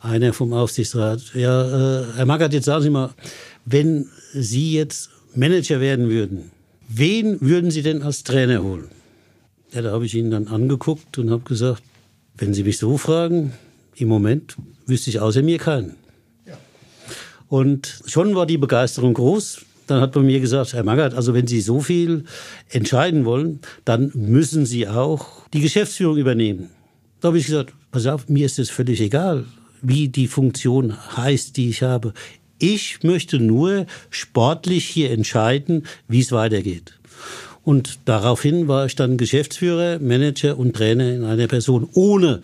Speaker 2: einer vom Aufsichtsrat, ja, äh, Herr Magath, jetzt sagen Sie mal, wenn Sie jetzt Manager werden würden, wen würden Sie denn als Trainer holen? Ja, da habe ich ihn dann angeguckt und habe gesagt, wenn Sie mich so fragen, im Moment wüsste ich außer mir keinen. Ja. Und schon war die Begeisterung groß. dann hat man mir gesagt, Herr Magath, also wenn Sie so viel entscheiden wollen, dann müssen Sie auch die Geschäftsführung übernehmen. Da habe ich gesagt, pass auf, mir ist es völlig egal, wie die Funktion heißt, die ich habe. Ich möchte nur sportlich hier entscheiden, wie es weitergeht. Und daraufhin war ich dann Geschäftsführer, Manager und Trainer in einer Person, ohne,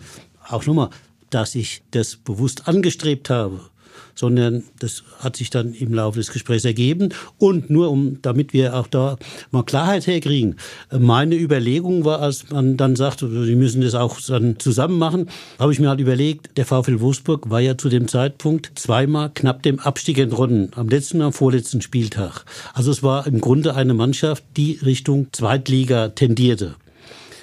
Speaker 2: auch nochmal, dass ich das bewusst angestrebt habe sondern das hat sich dann im Laufe des Gesprächs ergeben. Und nur um, damit wir auch da mal Klarheit herkriegen, meine Überlegung war, als man dann sagte, Sie müssen das auch dann zusammen machen, habe ich mir halt überlegt, der VfL Wolfsburg war ja zu dem Zeitpunkt zweimal knapp dem Abstieg entronnen, am letzten und am vorletzten Spieltag. Also es war im Grunde eine Mannschaft, die Richtung Zweitliga tendierte.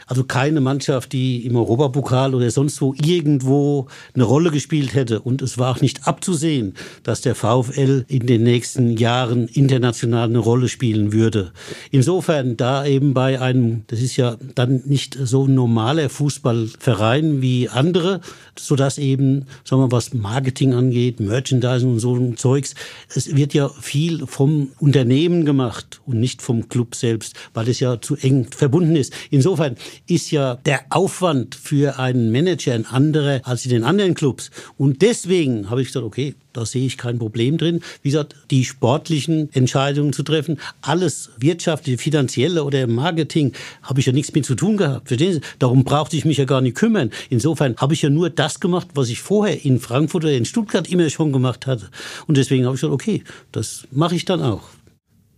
Speaker 2: Also keine Mannschaft, die im Europapokal oder sonst wo irgendwo eine Rolle gespielt hätte. Und es war auch nicht abzusehen, dass der VfL in den nächsten Jahren international eine Rolle spielen würde. Insofern da eben bei einem, das ist ja dann nicht so ein normaler Fußballverein wie andere, sodass eben, sagen wir, was Marketing angeht, Merchandising und so ein Zeugs, es wird ja viel vom Unternehmen gemacht und nicht vom Club selbst, weil es ja zu eng verbunden ist. Insofern ist ja der Aufwand für einen Manager ein anderer als in den anderen Clubs. Und deswegen habe ich gesagt, okay, da sehe ich kein Problem drin. Wie gesagt, die sportlichen Entscheidungen zu treffen, alles wirtschaftliche, finanzielle oder Marketing, habe ich ja nichts mit zu tun gehabt. Verstehen Sie? Darum brauchte ich mich ja gar nicht kümmern. Insofern habe ich ja nur das gemacht, was ich vorher in Frankfurt oder in Stuttgart immer schon gemacht hatte. Und deswegen habe ich gesagt, okay, das mache ich dann auch.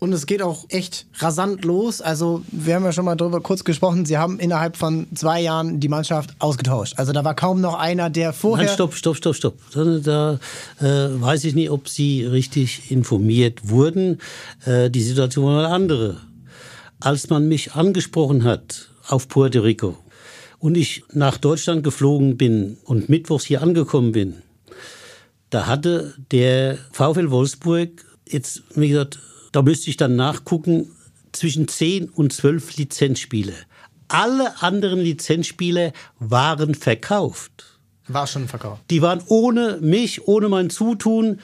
Speaker 1: Und es geht auch echt rasant los. Also, wir haben ja schon mal darüber kurz gesprochen. Sie haben innerhalb von zwei Jahren die Mannschaft ausgetauscht. Also, da war kaum noch einer, der vorher.
Speaker 2: Nein, stopp, stopp, stopp, stopp. Da äh, weiß ich nicht, ob Sie richtig informiert wurden. Äh, die Situation war eine andere. Als man mich angesprochen hat auf Puerto Rico und ich nach Deutschland geflogen bin und mittwochs hier angekommen bin, da hatte der VfL Wolfsburg jetzt, wie gesagt, da müsste ich dann nachgucken, zwischen 10 und 12 Lizenzspiele. Alle anderen Lizenzspiele waren verkauft.
Speaker 1: War schon verkauft.
Speaker 2: Die waren ohne mich, ohne mein Zutun,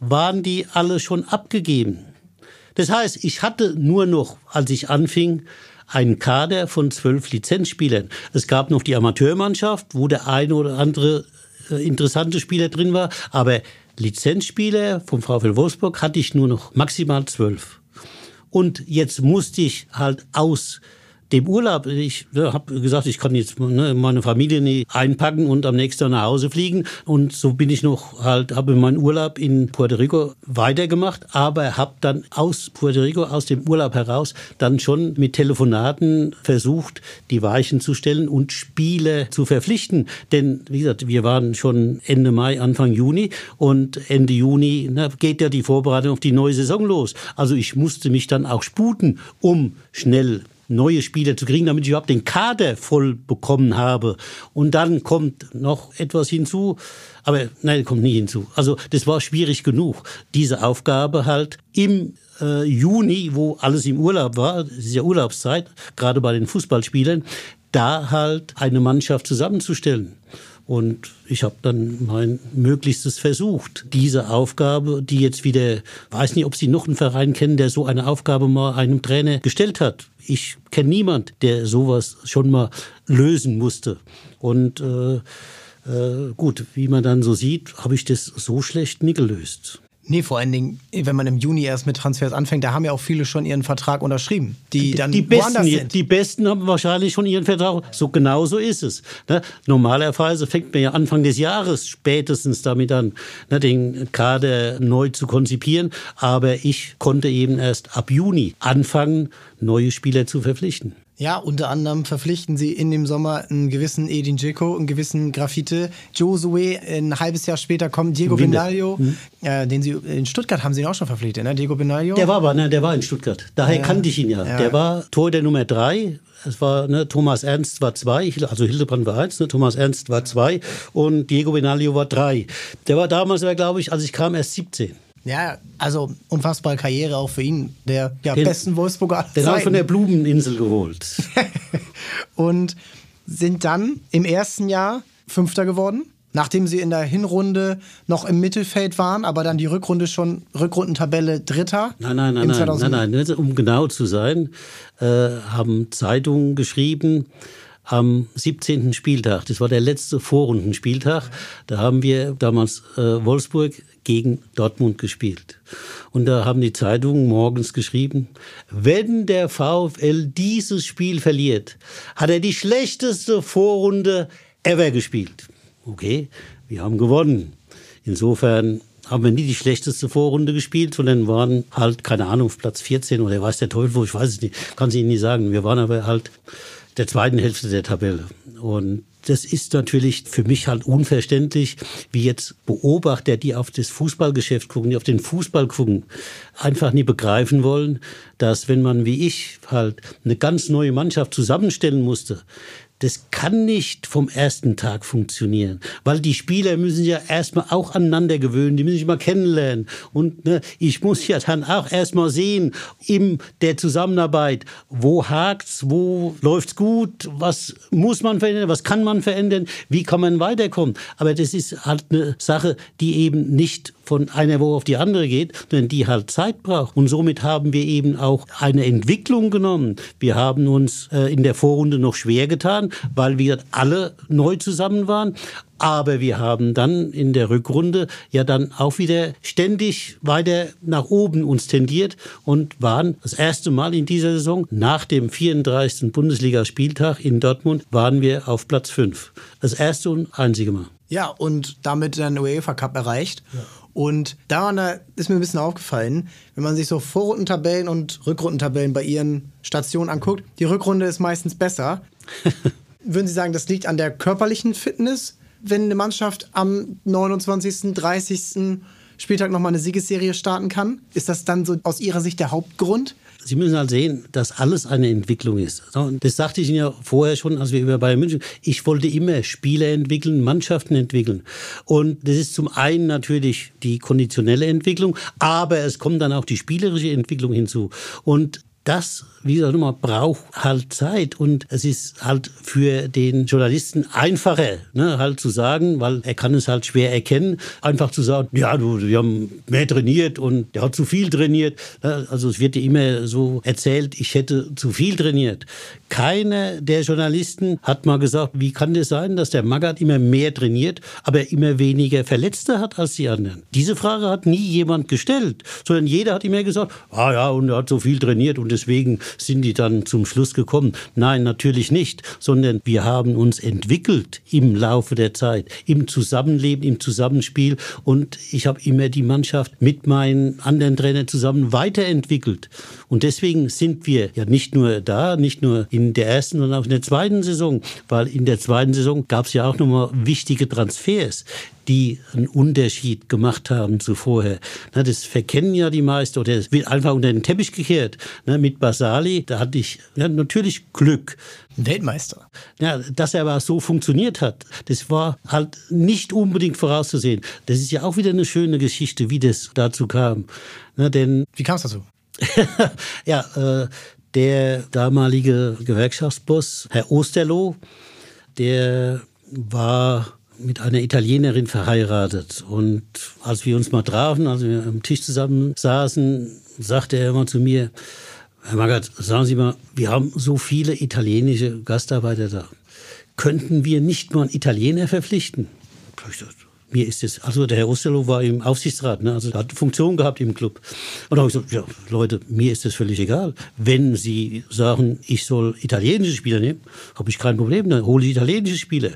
Speaker 2: waren die alle schon abgegeben. Das heißt, ich hatte nur noch, als ich anfing, einen Kader von zwölf Lizenzspielern. Es gab noch die Amateurmannschaft, wo der eine oder andere äh, interessante Spieler drin war, aber Lizenzspieler vom VfL Wolfsburg hatte ich nur noch maximal zwölf. Und jetzt musste ich halt aus dem Urlaub, ich ne, habe gesagt, ich kann jetzt ne, meine Familie nicht einpacken und am nächsten Tag nach Hause fliegen. Und so bin ich noch halt, habe meinen Urlaub in Puerto Rico weitergemacht, aber habe dann aus Puerto Rico, aus dem Urlaub heraus, dann schon mit Telefonaten versucht, die Weichen zu stellen und Spiele zu verpflichten. Denn, wie gesagt, wir waren schon Ende Mai, Anfang Juni und Ende Juni na, geht ja die Vorbereitung auf die neue Saison los. Also ich musste mich dann auch sputen, um schnell neue Spieler zu kriegen, damit ich überhaupt den Kader voll bekommen habe. Und dann kommt noch etwas hinzu, aber nein, kommt nie hinzu. Also das war schwierig genug, diese Aufgabe halt im äh, Juni, wo alles im Urlaub war, es ist ja Urlaubszeit, gerade bei den Fußballspielern, da halt eine Mannschaft zusammenzustellen. Und ich habe dann mein Möglichstes versucht, diese Aufgabe, die jetzt wieder, weiß nicht, ob Sie noch einen Verein kennen, der so eine Aufgabe mal einem Trainer gestellt hat. Ich kenne niemand, der sowas schon mal lösen musste. Und äh, äh, gut, wie man dann so sieht, habe ich das so schlecht nie gelöst.
Speaker 1: Nee, vor allen Dingen, wenn man im Juni erst mit Transfers anfängt, da haben ja auch viele schon ihren Vertrag unterschrieben, die dann
Speaker 2: die Besten, sind. Die Besten haben wahrscheinlich schon ihren Vertrag. So genau so ist es. Ne? Normalerweise fängt man ja Anfang des Jahres spätestens damit an, ne, den Kader neu zu konzipieren. Aber ich konnte eben erst ab Juni anfangen, neue Spieler zu verpflichten.
Speaker 1: Ja, unter anderem verpflichten sie in dem Sommer einen gewissen Edin Dzeko, einen gewissen Graffite, Josue. Ein halbes Jahr später kommt Diego Benaglio, mhm. äh, den sie in Stuttgart haben sie ihn auch schon verpflichtet, ne? Diego Benaglio.
Speaker 2: Der war aber, ne, der war in Stuttgart. Daher ja. kannte ich ihn ja. ja. Der war Tor der Nummer drei. Es war, ne, Thomas Ernst war zwei, also Hildebrand war eins, ne, Thomas Ernst war zwei und Diego Benaglio war drei. Der war damals, glaube ich, als ich kam, erst 17.
Speaker 1: Ja, also unfassbare Karriere auch für ihn, der ja, den, besten Wolfsburger.
Speaker 2: Den haben von der Blumeninsel geholt.
Speaker 1: und sind dann im ersten Jahr Fünfter geworden. nachdem sie in der Hinrunde noch im Mittelfeld waren, aber dann die Rückrunde schon, Rückrundentabelle Dritter.
Speaker 2: Nein, nein, nein, nein, nein, nein, um genau zu sein, äh, haben Zeitungen geschrieben, am 17. Spieltag, das war der letzte Vorrundenspieltag, da haben wir damals äh, Wolfsburg gegen Dortmund gespielt. Und da haben die Zeitungen morgens geschrieben, wenn der VfL dieses Spiel verliert, hat er die schlechteste Vorrunde ever gespielt. Okay, wir haben gewonnen. Insofern haben wir nie die schlechteste Vorrunde gespielt, sondern waren halt, keine Ahnung, auf Platz 14 oder weiß der Teufel wo, ich weiß es nicht, kann es Ihnen nicht sagen. Wir waren aber halt der zweiten Hälfte der Tabelle. Und das ist natürlich für mich halt unverständlich, wie jetzt Beobachter, die auf das Fußballgeschäft gucken, die auf den Fußball gucken, einfach nie begreifen wollen, dass wenn man wie ich halt eine ganz neue Mannschaft zusammenstellen musste, das kann nicht vom ersten Tag funktionieren, weil die Spieler müssen ja erstmal auch aneinander gewöhnen, die müssen sich mal kennenlernen. Und ne, ich muss ja dann auch erstmal sehen, in der Zusammenarbeit, wo hakt's, wo läuft's gut, was muss man verändern, was kann man verändern, wie kann man weiterkommen. Aber das ist halt eine Sache, die eben nicht von einer Woche auf die andere geht, sondern die halt Zeit braucht. Und somit haben wir eben auch eine Entwicklung genommen. Wir haben uns äh, in der Vorrunde noch schwer getan, weil wir alle neu zusammen waren. Aber wir haben dann in der Rückrunde ja dann auch wieder ständig weiter nach oben uns tendiert und waren das erste Mal in dieser Saison nach dem 34. Bundesligaspieltag in Dortmund waren wir auf Platz 5. Das erste und einzige Mal.
Speaker 1: Ja, und damit den UEFA Cup erreicht. Ja. Und daran ist mir ein bisschen aufgefallen, wenn man sich so Vorrundentabellen und Rückrundentabellen bei ihren Stationen anguckt, die Rückrunde ist meistens besser. Würden Sie sagen, das liegt an der körperlichen Fitness, wenn eine Mannschaft am 29., 30. Spieltag nochmal eine Siegesserie starten kann? Ist das dann so aus Ihrer Sicht der Hauptgrund?
Speaker 2: Sie müssen halt sehen, dass alles eine Entwicklung ist. Das sagte ich Ihnen ja vorher schon, als wir über Bayern München, ich wollte immer Spieler entwickeln, Mannschaften entwickeln. Und das ist zum einen natürlich die konditionelle Entwicklung, aber es kommt dann auch die spielerische Entwicklung hinzu. Und das, wie gesagt, braucht halt Zeit und es ist halt für den Journalisten einfacher, ne, halt zu sagen, weil er kann es halt schwer erkennen, einfach zu sagen, ja, du, wir haben mehr trainiert und der hat zu viel trainiert. Also es wird ja immer so erzählt, ich hätte zu viel trainiert. Keiner der Journalisten hat mal gesagt, wie kann das sein, dass der Magath immer mehr trainiert, aber immer weniger Verletzte hat als die anderen. Diese Frage hat nie jemand gestellt, sondern jeder hat immer gesagt, ah ja, und er hat so viel trainiert und deswegen sind die dann zum Schluss gekommen. Nein, natürlich nicht, sondern wir haben uns entwickelt im Laufe der Zeit, im Zusammenleben, im Zusammenspiel und ich habe immer die Mannschaft mit meinen anderen Trainern zusammen weiterentwickelt. Und deswegen sind wir ja nicht nur da, nicht nur in der ersten, sondern auch in der zweiten Saison, weil in der zweiten Saison gab es ja auch nochmal wichtige Transfers die einen Unterschied gemacht haben zu vorher. das verkennen ja die meisten oder es wird einfach unter den Teppich gekehrt. mit Basali, da hatte ich ja, natürlich Glück.
Speaker 1: Weltmeister.
Speaker 2: Ja, dass er aber so funktioniert hat, das war halt nicht unbedingt vorauszusehen. Das ist ja auch wieder eine schöne Geschichte, wie das dazu kam.
Speaker 1: denn wie kam es dazu?
Speaker 2: ja, äh, der damalige Gewerkschaftsboss, Herr Osterloh, der war mit einer Italienerin verheiratet. Und als wir uns mal trafen, als wir am Tisch zusammen saßen, sagte er immer zu mir, Herr Magath, sagen Sie mal, wir haben so viele italienische Gastarbeiter da. Könnten wir nicht mal einen Italiener verpflichten? Ich dachte, mir ist es, also der Herr Osterloh war im Aufsichtsrat, ne, also hat Funktion gehabt im Club. Und da habe ich gesagt, ja, Leute, mir ist das völlig egal. Wenn Sie sagen, ich soll italienische Spieler nehmen, habe ich kein Problem, dann hole ich italienische Spieler.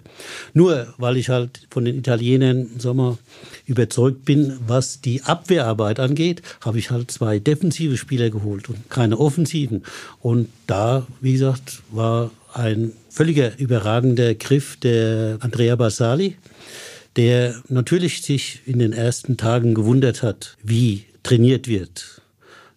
Speaker 2: Nur, weil ich halt von den Italienern, sagen wir, überzeugt bin, was die Abwehrarbeit angeht, habe ich halt zwei defensive Spieler geholt und keine offensiven. Und da, wie gesagt, war ein völliger überragender Griff der Andrea Bassali der natürlich sich in den ersten Tagen gewundert hat, wie trainiert wird.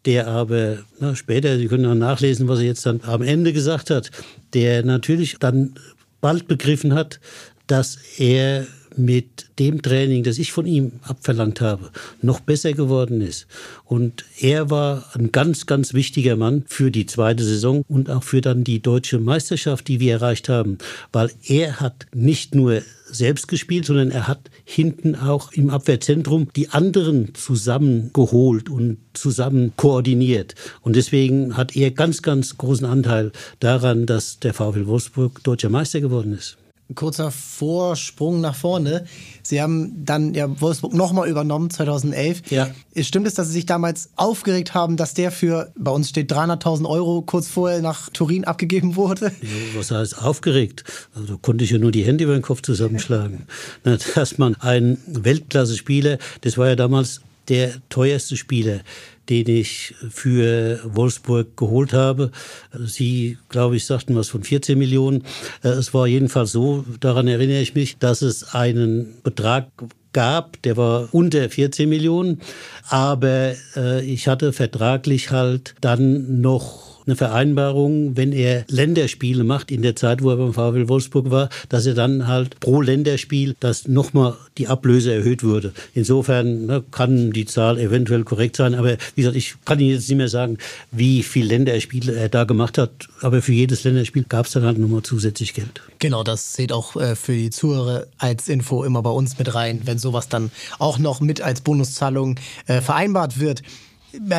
Speaker 2: Der aber na, später, Sie können auch nachlesen, was er jetzt dann am Ende gesagt hat, der natürlich dann bald begriffen hat, dass er mit dem Training, das ich von ihm abverlangt habe, noch besser geworden ist. Und er war ein ganz, ganz wichtiger Mann für die zweite Saison und auch für dann die deutsche Meisterschaft, die wir erreicht haben, weil er hat nicht nur selbst gespielt, sondern er hat hinten auch im Abwehrzentrum die anderen zusammengeholt und zusammen koordiniert. Und deswegen hat er ganz, ganz großen Anteil daran, dass der VfL Wolfsburg deutscher Meister geworden ist
Speaker 1: kurzer Vorsprung nach vorne. Sie haben dann ja Wolfsburg nochmal übernommen, 2011. Ja. Stimmt es, dass Sie sich damals aufgeregt haben, dass der für, bei uns steht 300.000 Euro, kurz vorher nach Turin abgegeben wurde?
Speaker 2: Ja, was heißt aufgeregt? Also konnte ich ja nur die Hände über den Kopf zusammenschlagen. dass man einen Weltklasse-Spieler, das war ja damals der teuerste Spieler, den ich für Wolfsburg geholt habe. Sie, glaube ich, sagten was von 14 Millionen. Äh, es war jedenfalls so, daran erinnere ich mich, dass es einen Betrag gab, der war unter 14 Millionen, aber äh, ich hatte vertraglich halt dann noch eine Vereinbarung, wenn er Länderspiele macht in der Zeit, wo er beim VfL Wolfsburg war, dass er dann halt pro Länderspiel, dass nochmal die Ablöse erhöht wurde. Insofern ne, kann die Zahl eventuell korrekt sein, aber wie gesagt, ich kann Ihnen jetzt nicht mehr sagen, wie viele Länderspiele er da gemacht hat, aber für jedes Länderspiel gab es dann halt nochmal zusätzlich Geld.
Speaker 1: Genau, das seht auch äh, für die Zuhörer als Info immer bei uns mit rein, wenn sowas dann auch noch mit als Bonuszahlung äh, vereinbart wird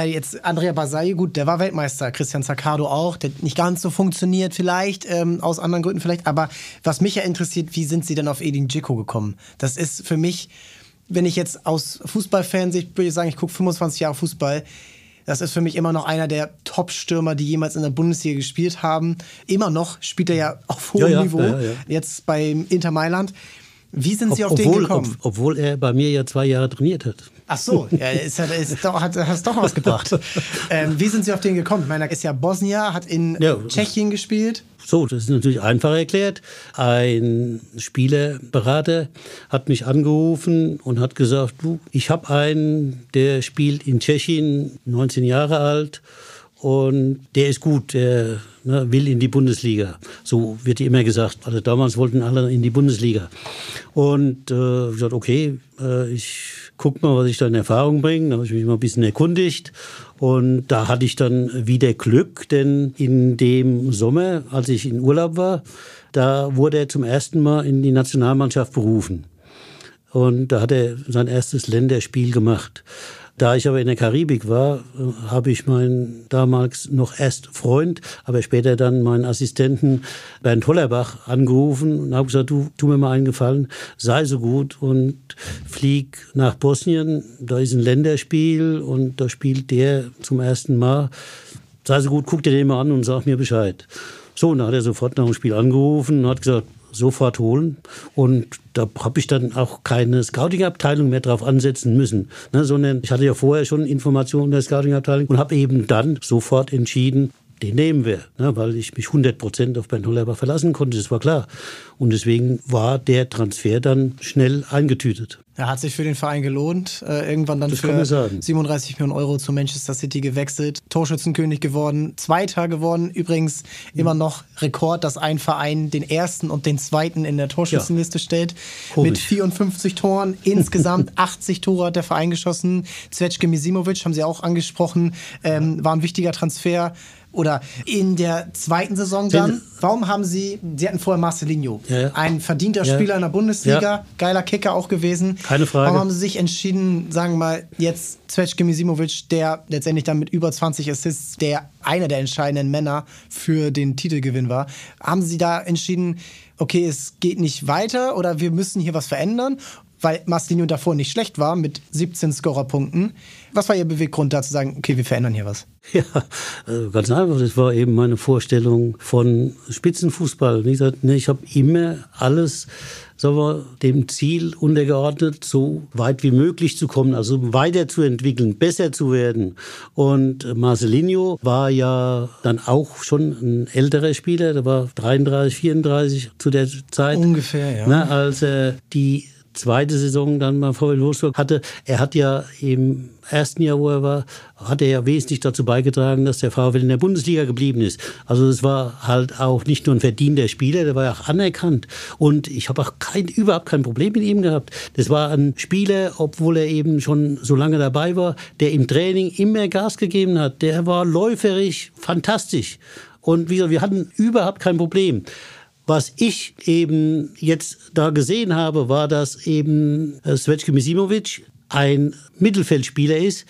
Speaker 1: jetzt Andrea Basai, gut, der war Weltmeister, Christian Zaccardo auch, der nicht ganz so funktioniert vielleicht, ähm, aus anderen Gründen vielleicht, aber was mich ja interessiert, wie sind Sie denn auf Edin Dzeko gekommen? Das ist für mich, wenn ich jetzt aus Fußballfansicht würde ich sagen, ich gucke 25 Jahre Fußball, das ist für mich immer noch einer der Top-Stürmer, die jemals in der Bundesliga gespielt haben. Immer noch spielt er ja auf hohem ja, ja, Niveau, ja, jetzt beim Inter Mailand. Wie sind Sie Ob, auf
Speaker 2: obwohl,
Speaker 1: den gekommen?
Speaker 2: Ob, obwohl er bei mir ja zwei Jahre trainiert hat.
Speaker 1: Ach so, ja, ist, ist doch, hat, hast doch was gebracht. ähm, wie sind Sie auf den gekommen? Ich meine, er ist ja Bosnier, hat in ja. Tschechien gespielt.
Speaker 2: So, das ist natürlich einfach erklärt. Ein Spielerberater hat mich angerufen und hat gesagt, du, ich habe einen, der spielt in Tschechien, 19 Jahre alt und der ist gut, der ne, will in die Bundesliga. So wird immer gesagt. Also damals wollten alle in die Bundesliga. Und äh, ich gesagt, okay, äh, ich guck mal, was ich da in Erfahrung bringe. Da habe ich mich mal ein bisschen erkundigt. Und da hatte ich dann wieder Glück, denn in dem Sommer, als ich in Urlaub war, da wurde er zum ersten Mal in die Nationalmannschaft berufen. Und da hat er sein erstes Länderspiel gemacht. Da ich aber in der Karibik war, habe ich meinen damals noch erst Freund, aber später dann meinen Assistenten Bernd Hollerbach angerufen und habe gesagt, du, tu mir mal einen Gefallen, sei so gut und flieg nach Bosnien. Da ist ein Länderspiel und da spielt der zum ersten Mal. Sei so gut, guck dir den mal an und sag mir Bescheid. So, und dann hat er sofort nach dem Spiel angerufen und hat gesagt, sofort holen. Und da habe ich dann auch keine Scouting-Abteilung mehr drauf ansetzen müssen, ne, sondern ich hatte ja vorher schon Informationen der Scouting-Abteilung und habe eben dann sofort entschieden, den nehmen wir, ne, weil ich mich 100 Prozent auf Ben Hollerbach verlassen konnte, das war klar. Und deswegen war der Transfer dann schnell eingetütet.
Speaker 1: Er hat sich für den Verein gelohnt. Äh, irgendwann dann
Speaker 2: das
Speaker 1: für 37 Millionen Euro zu Manchester City gewechselt. Torschützenkönig geworden, Zweiter geworden. Übrigens mhm. immer noch Rekord, dass ein Verein den ersten und den zweiten in der Torschützenliste ja. stellt. Komisch. Mit 54 Toren. Insgesamt 80 Tore hat der Verein geschossen. Zvetschke Misimovic haben Sie auch angesprochen. Ähm, war ein wichtiger Transfer oder in der zweiten Saison dann. Warum haben Sie, Sie hatten vorher Marcelinho, ja, ja. ein verdienter ja. Spieler in der Bundesliga, geiler Kicker auch gewesen.
Speaker 2: Keine Frage.
Speaker 1: Warum haben Sie sich entschieden, sagen wir mal, jetzt Zvezke Misimovic, der letztendlich dann mit über 20 Assists, der einer der entscheidenden Männer für den Titelgewinn war, haben Sie da entschieden, okay, es geht nicht weiter oder wir müssen hier was verändern? Weil Marcelinho davor nicht schlecht war mit 17 Scorerpunkten. Was war Ihr Beweggrund da zu sagen, okay, wir verändern hier was?
Speaker 2: Ja, also ganz einfach. Das war eben meine Vorstellung von Spitzenfußball. Wie gesagt, ich habe immer alles sagen wir, dem Ziel untergeordnet, so weit wie möglich zu kommen, also weiterzuentwickeln, besser zu werden. Und Marcelinho war ja dann auch schon ein älterer Spieler, der war 33, 34 zu der Zeit.
Speaker 1: Ungefähr, ja.
Speaker 2: Na, als er die zweite Saison dann mal VfL Wolfsburg hatte, er hat ja im ersten Jahr, wo er war, hat er ja wesentlich dazu beigetragen, dass der VfL in der Bundesliga geblieben ist. Also es war halt auch nicht nur ein Verdien der Spieler, der war ja auch anerkannt. Und ich habe auch kein, überhaupt kein Problem mit ihm gehabt. Das war ein Spieler, obwohl er eben schon so lange dabei war, der im Training immer Gas gegeben hat. Der war läuferisch fantastisch. Und wir, wir hatten überhaupt kein Problem. Was ich eben jetzt da gesehen habe, war, dass eben äh, Svetko Misimovic ein Mittelfeldspieler ist,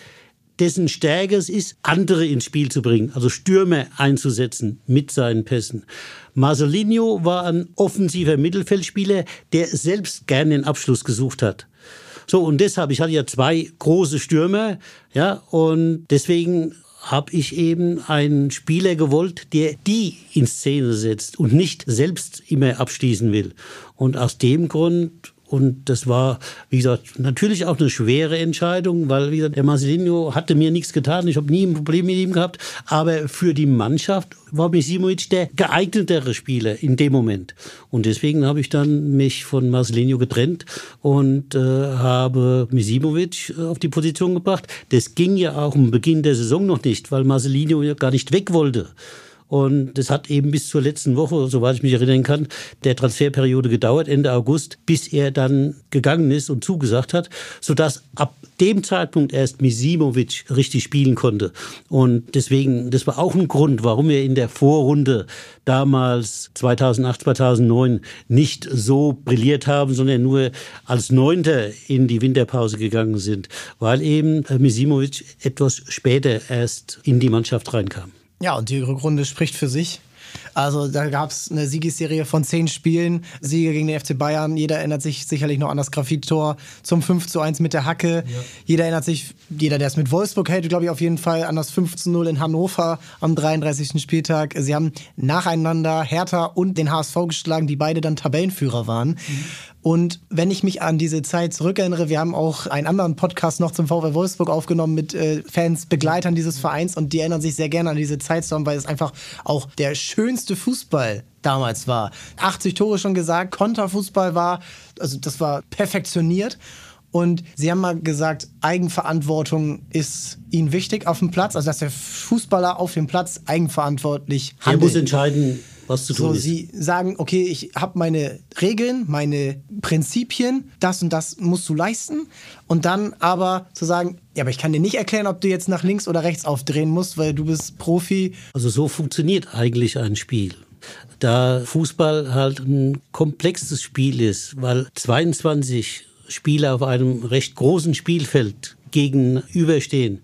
Speaker 2: dessen Stärke es ist, andere ins Spiel zu bringen, also Stürmer einzusetzen mit seinen Pässen. Marcelinho war ein offensiver Mittelfeldspieler, der selbst gerne den Abschluss gesucht hat. So, und deshalb, ich hatte ja zwei große Stürmer, ja, und deswegen habe ich eben einen Spieler gewollt, der die in Szene setzt und nicht selbst immer abschließen will. Und aus dem Grund und das war, wie gesagt, natürlich auch eine schwere Entscheidung, weil, wie gesagt, der Marcelinho hatte mir nichts getan. Ich habe nie ein Problem mit ihm gehabt. Aber für die Mannschaft war Misimovic der geeignetere Spieler in dem Moment. Und deswegen habe ich dann mich von Marcelinho getrennt und äh, habe Misimovic äh, auf die Position gebracht. Das ging ja auch am Beginn der Saison noch nicht, weil Marcelinho ja gar nicht weg wollte. Und das hat eben bis zur letzten Woche, soweit ich mich erinnern kann, der Transferperiode gedauert, Ende August, bis er dann gegangen ist und zugesagt hat, sodass ab dem Zeitpunkt erst Misimovic richtig spielen konnte. Und deswegen, das war auch ein Grund, warum wir in der Vorrunde damals 2008, 2009 nicht so brilliert haben, sondern nur als Neunter in die Winterpause gegangen sind, weil eben Misimovic etwas später erst in die Mannschaft reinkam.
Speaker 1: Ja, und die Rückrunde spricht für sich. Also da gab es eine Siegesserie von zehn Spielen, Siege gegen den FC Bayern. Jeder erinnert sich sicherlich noch an das Grafittor zum 5 zu 1 mit der Hacke. Ja. Jeder erinnert sich, jeder, der es mit Wolfsburg hält, glaube ich auf jeden Fall an das 5 zu 0 in Hannover am 33. Spieltag. Sie haben nacheinander Hertha und den HSV geschlagen, die beide dann Tabellenführer waren. Mhm. Und wenn ich mich an diese Zeit zurückerinnere, wir haben auch einen anderen Podcast noch zum VW Wolfsburg aufgenommen mit äh, Fans, Begleitern dieses Vereins und die erinnern sich sehr gerne an diese Zeit, weil es einfach auch der schönste Fußball damals war. 80 Tore schon gesagt, Konterfußball war, also das war perfektioniert. Und sie haben mal gesagt, Eigenverantwortung ist ihnen wichtig auf dem Platz, also dass der Fußballer auf dem Platz eigenverantwortlich handelt.
Speaker 2: Er muss entscheiden, was zu tun
Speaker 1: so,
Speaker 2: ist.
Speaker 1: Sie sagen, okay, ich habe meine Regeln, meine Prinzipien, das und das musst du leisten. Und dann aber zu sagen, ja, aber ich kann dir nicht erklären, ob du jetzt nach links oder rechts aufdrehen musst, weil du bist Profi.
Speaker 2: Also so funktioniert eigentlich ein Spiel. Da Fußball halt ein komplexes Spiel ist, weil 22 Spieler auf einem recht großen Spielfeld gegenüberstehen,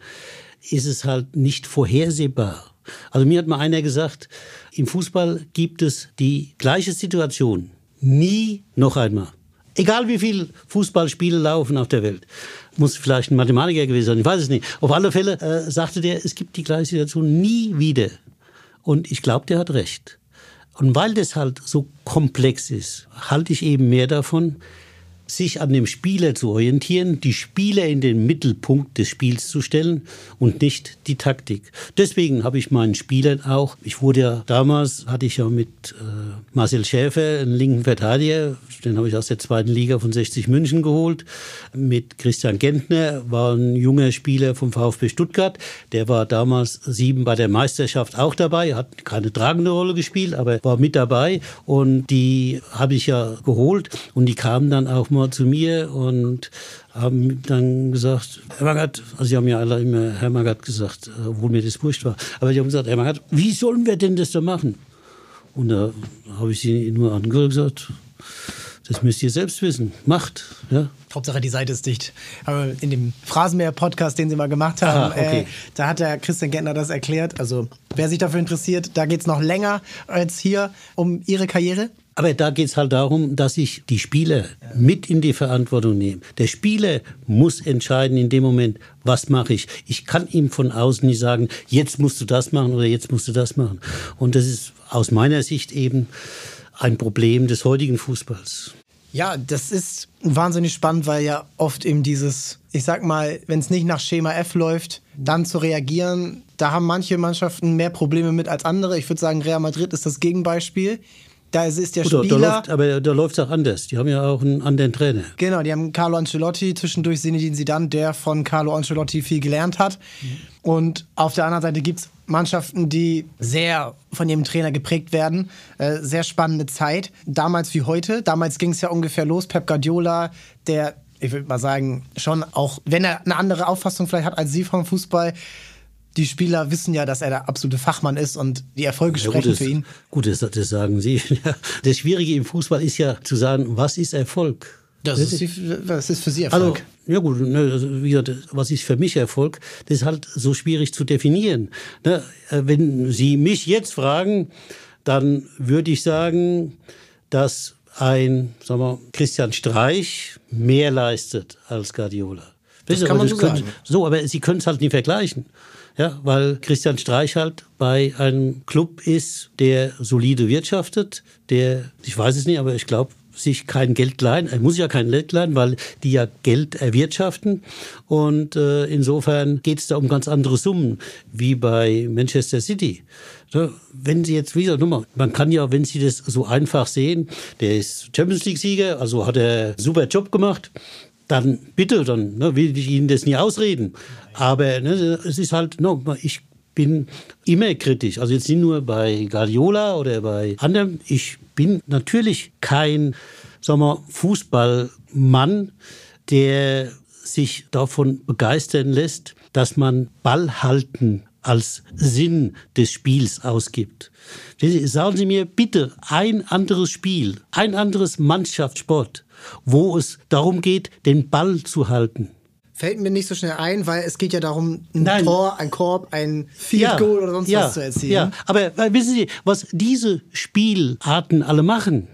Speaker 2: ist es halt nicht vorhersehbar also mir hat mal einer gesagt, im Fußball gibt es die gleiche Situation. Nie noch einmal. Egal wie viele Fußballspiele laufen auf der Welt. Muss vielleicht ein Mathematiker gewesen sein, ich weiß es nicht. Auf alle Fälle äh, sagte der, es gibt die gleiche Situation nie wieder. Und ich glaube, der hat recht. Und weil das halt so komplex ist, halte ich eben mehr davon, sich an dem Spieler zu orientieren, die Spieler in den Mittelpunkt des Spiels zu stellen und nicht die Taktik. Deswegen habe ich meinen Spielern auch, ich wurde ja damals, hatte ich ja mit äh, Marcel Schäfer einen linken Verteidiger, den habe ich aus der zweiten Liga von 60 München geholt. Mit Christian Gentner war ein junger Spieler vom VfB Stuttgart, der war damals sieben bei der Meisterschaft auch dabei, hat keine tragende Rolle gespielt, aber war mit dabei und die habe ich ja geholt und die kamen dann auch mal zu mir und haben dann gesagt, Herr Magath, also sie haben ja alle immer Herr Magath gesagt, äh, obwohl mir das wurscht war, aber die haben gesagt, Herr Magath, wie sollen wir denn das da machen? Und da habe ich sie nur angehört gesagt, das müsst ihr selbst wissen. Macht. Ja.
Speaker 1: Hauptsache die Seite ist dicht. Aber in dem Phrasenmäher-Podcast, den sie mal gemacht haben, Aha, okay. äh, da hat der Christian Gentner das erklärt. Also wer sich dafür interessiert, da geht es noch länger als hier um ihre Karriere.
Speaker 2: Aber da geht es halt darum, dass ich die Spieler mit in die Verantwortung nehme. Der Spieler muss entscheiden in dem Moment, was mache ich. Ich kann ihm von außen nicht sagen, jetzt musst du das machen oder jetzt musst du das machen. Und das ist aus meiner Sicht eben ein Problem des heutigen Fußballs.
Speaker 1: Ja, das ist wahnsinnig spannend, weil ja oft eben dieses, ich sag mal, wenn es nicht nach Schema F läuft, dann zu reagieren, da haben manche Mannschaften mehr Probleme mit als andere. Ich würde sagen, Real Madrid ist das Gegenbeispiel. Da ist der
Speaker 2: Gut,
Speaker 1: Spieler.
Speaker 2: Da läuft, aber da läuft es auch anders. Die haben ja auch einen anderen Trainer.
Speaker 1: Genau, die haben Carlo Ancelotti, zwischendurch Zinedine Zidane, der von Carlo Ancelotti viel gelernt hat. Mhm. Und auf der anderen Seite gibt es Mannschaften, die sehr von ihrem Trainer geprägt werden. Äh, sehr spannende Zeit. Damals wie heute. Damals ging es ja ungefähr los. Pep Guardiola, der, ich würde mal sagen, schon auch, wenn er eine andere Auffassung vielleicht hat als Sie vom Fußball, die Spieler wissen ja, dass er der absolute Fachmann ist und die Erfolge ja, sprechen
Speaker 2: gut,
Speaker 1: für ihn.
Speaker 2: Gut, das, das sagen Sie. Das Schwierige im Fußball ist ja zu sagen, was ist Erfolg?
Speaker 1: Das ist, die, was ist für Sie Erfolg?
Speaker 2: Also, ja gut, ne, also, wie gesagt, was ist für mich Erfolg? Das ist halt so schwierig zu definieren. Ne, äh, wenn Sie mich jetzt fragen, dann würde ich sagen, dass ein sagen wir, Christian Streich mehr leistet als Guardiola.
Speaker 1: Das kann man so sagen.
Speaker 2: So, aber Sie können es halt nicht vergleichen. Ja, weil Christian Streich halt bei einem Club ist, der solide wirtschaftet, der, ich weiß es nicht, aber ich glaube, sich kein Geld leihen. Er muss ja kein Geld leihen, weil die ja Geld erwirtschaften. Und äh, insofern geht es da um ganz andere Summen, wie bei Manchester City. Wenn Sie jetzt wieder, nochmal, man kann ja, wenn Sie das so einfach sehen, der ist Champions League-Sieger, also hat er einen super Job gemacht dann bitte, dann ne, will ich Ihnen das nie ausreden. Aber ne, es ist halt, no, ich bin immer kritisch. Also jetzt nicht nur bei Guardiola oder bei anderen. Ich bin natürlich kein sagen wir, Fußballmann, der sich davon begeistern lässt, dass man Ball halten als Sinn des Spiels ausgibt. Sagen Sie mir bitte ein anderes Spiel, ein anderes Mannschaftssport, wo es darum geht, den Ball zu halten.
Speaker 1: Fällt mir nicht so schnell ein, weil es geht ja darum, ein Nein. Tor, ein Korb, ein Field ja, Goal oder sonst ja, was zu erzielen. Ja,
Speaker 2: aber wissen Sie, was diese Spielarten alle machen?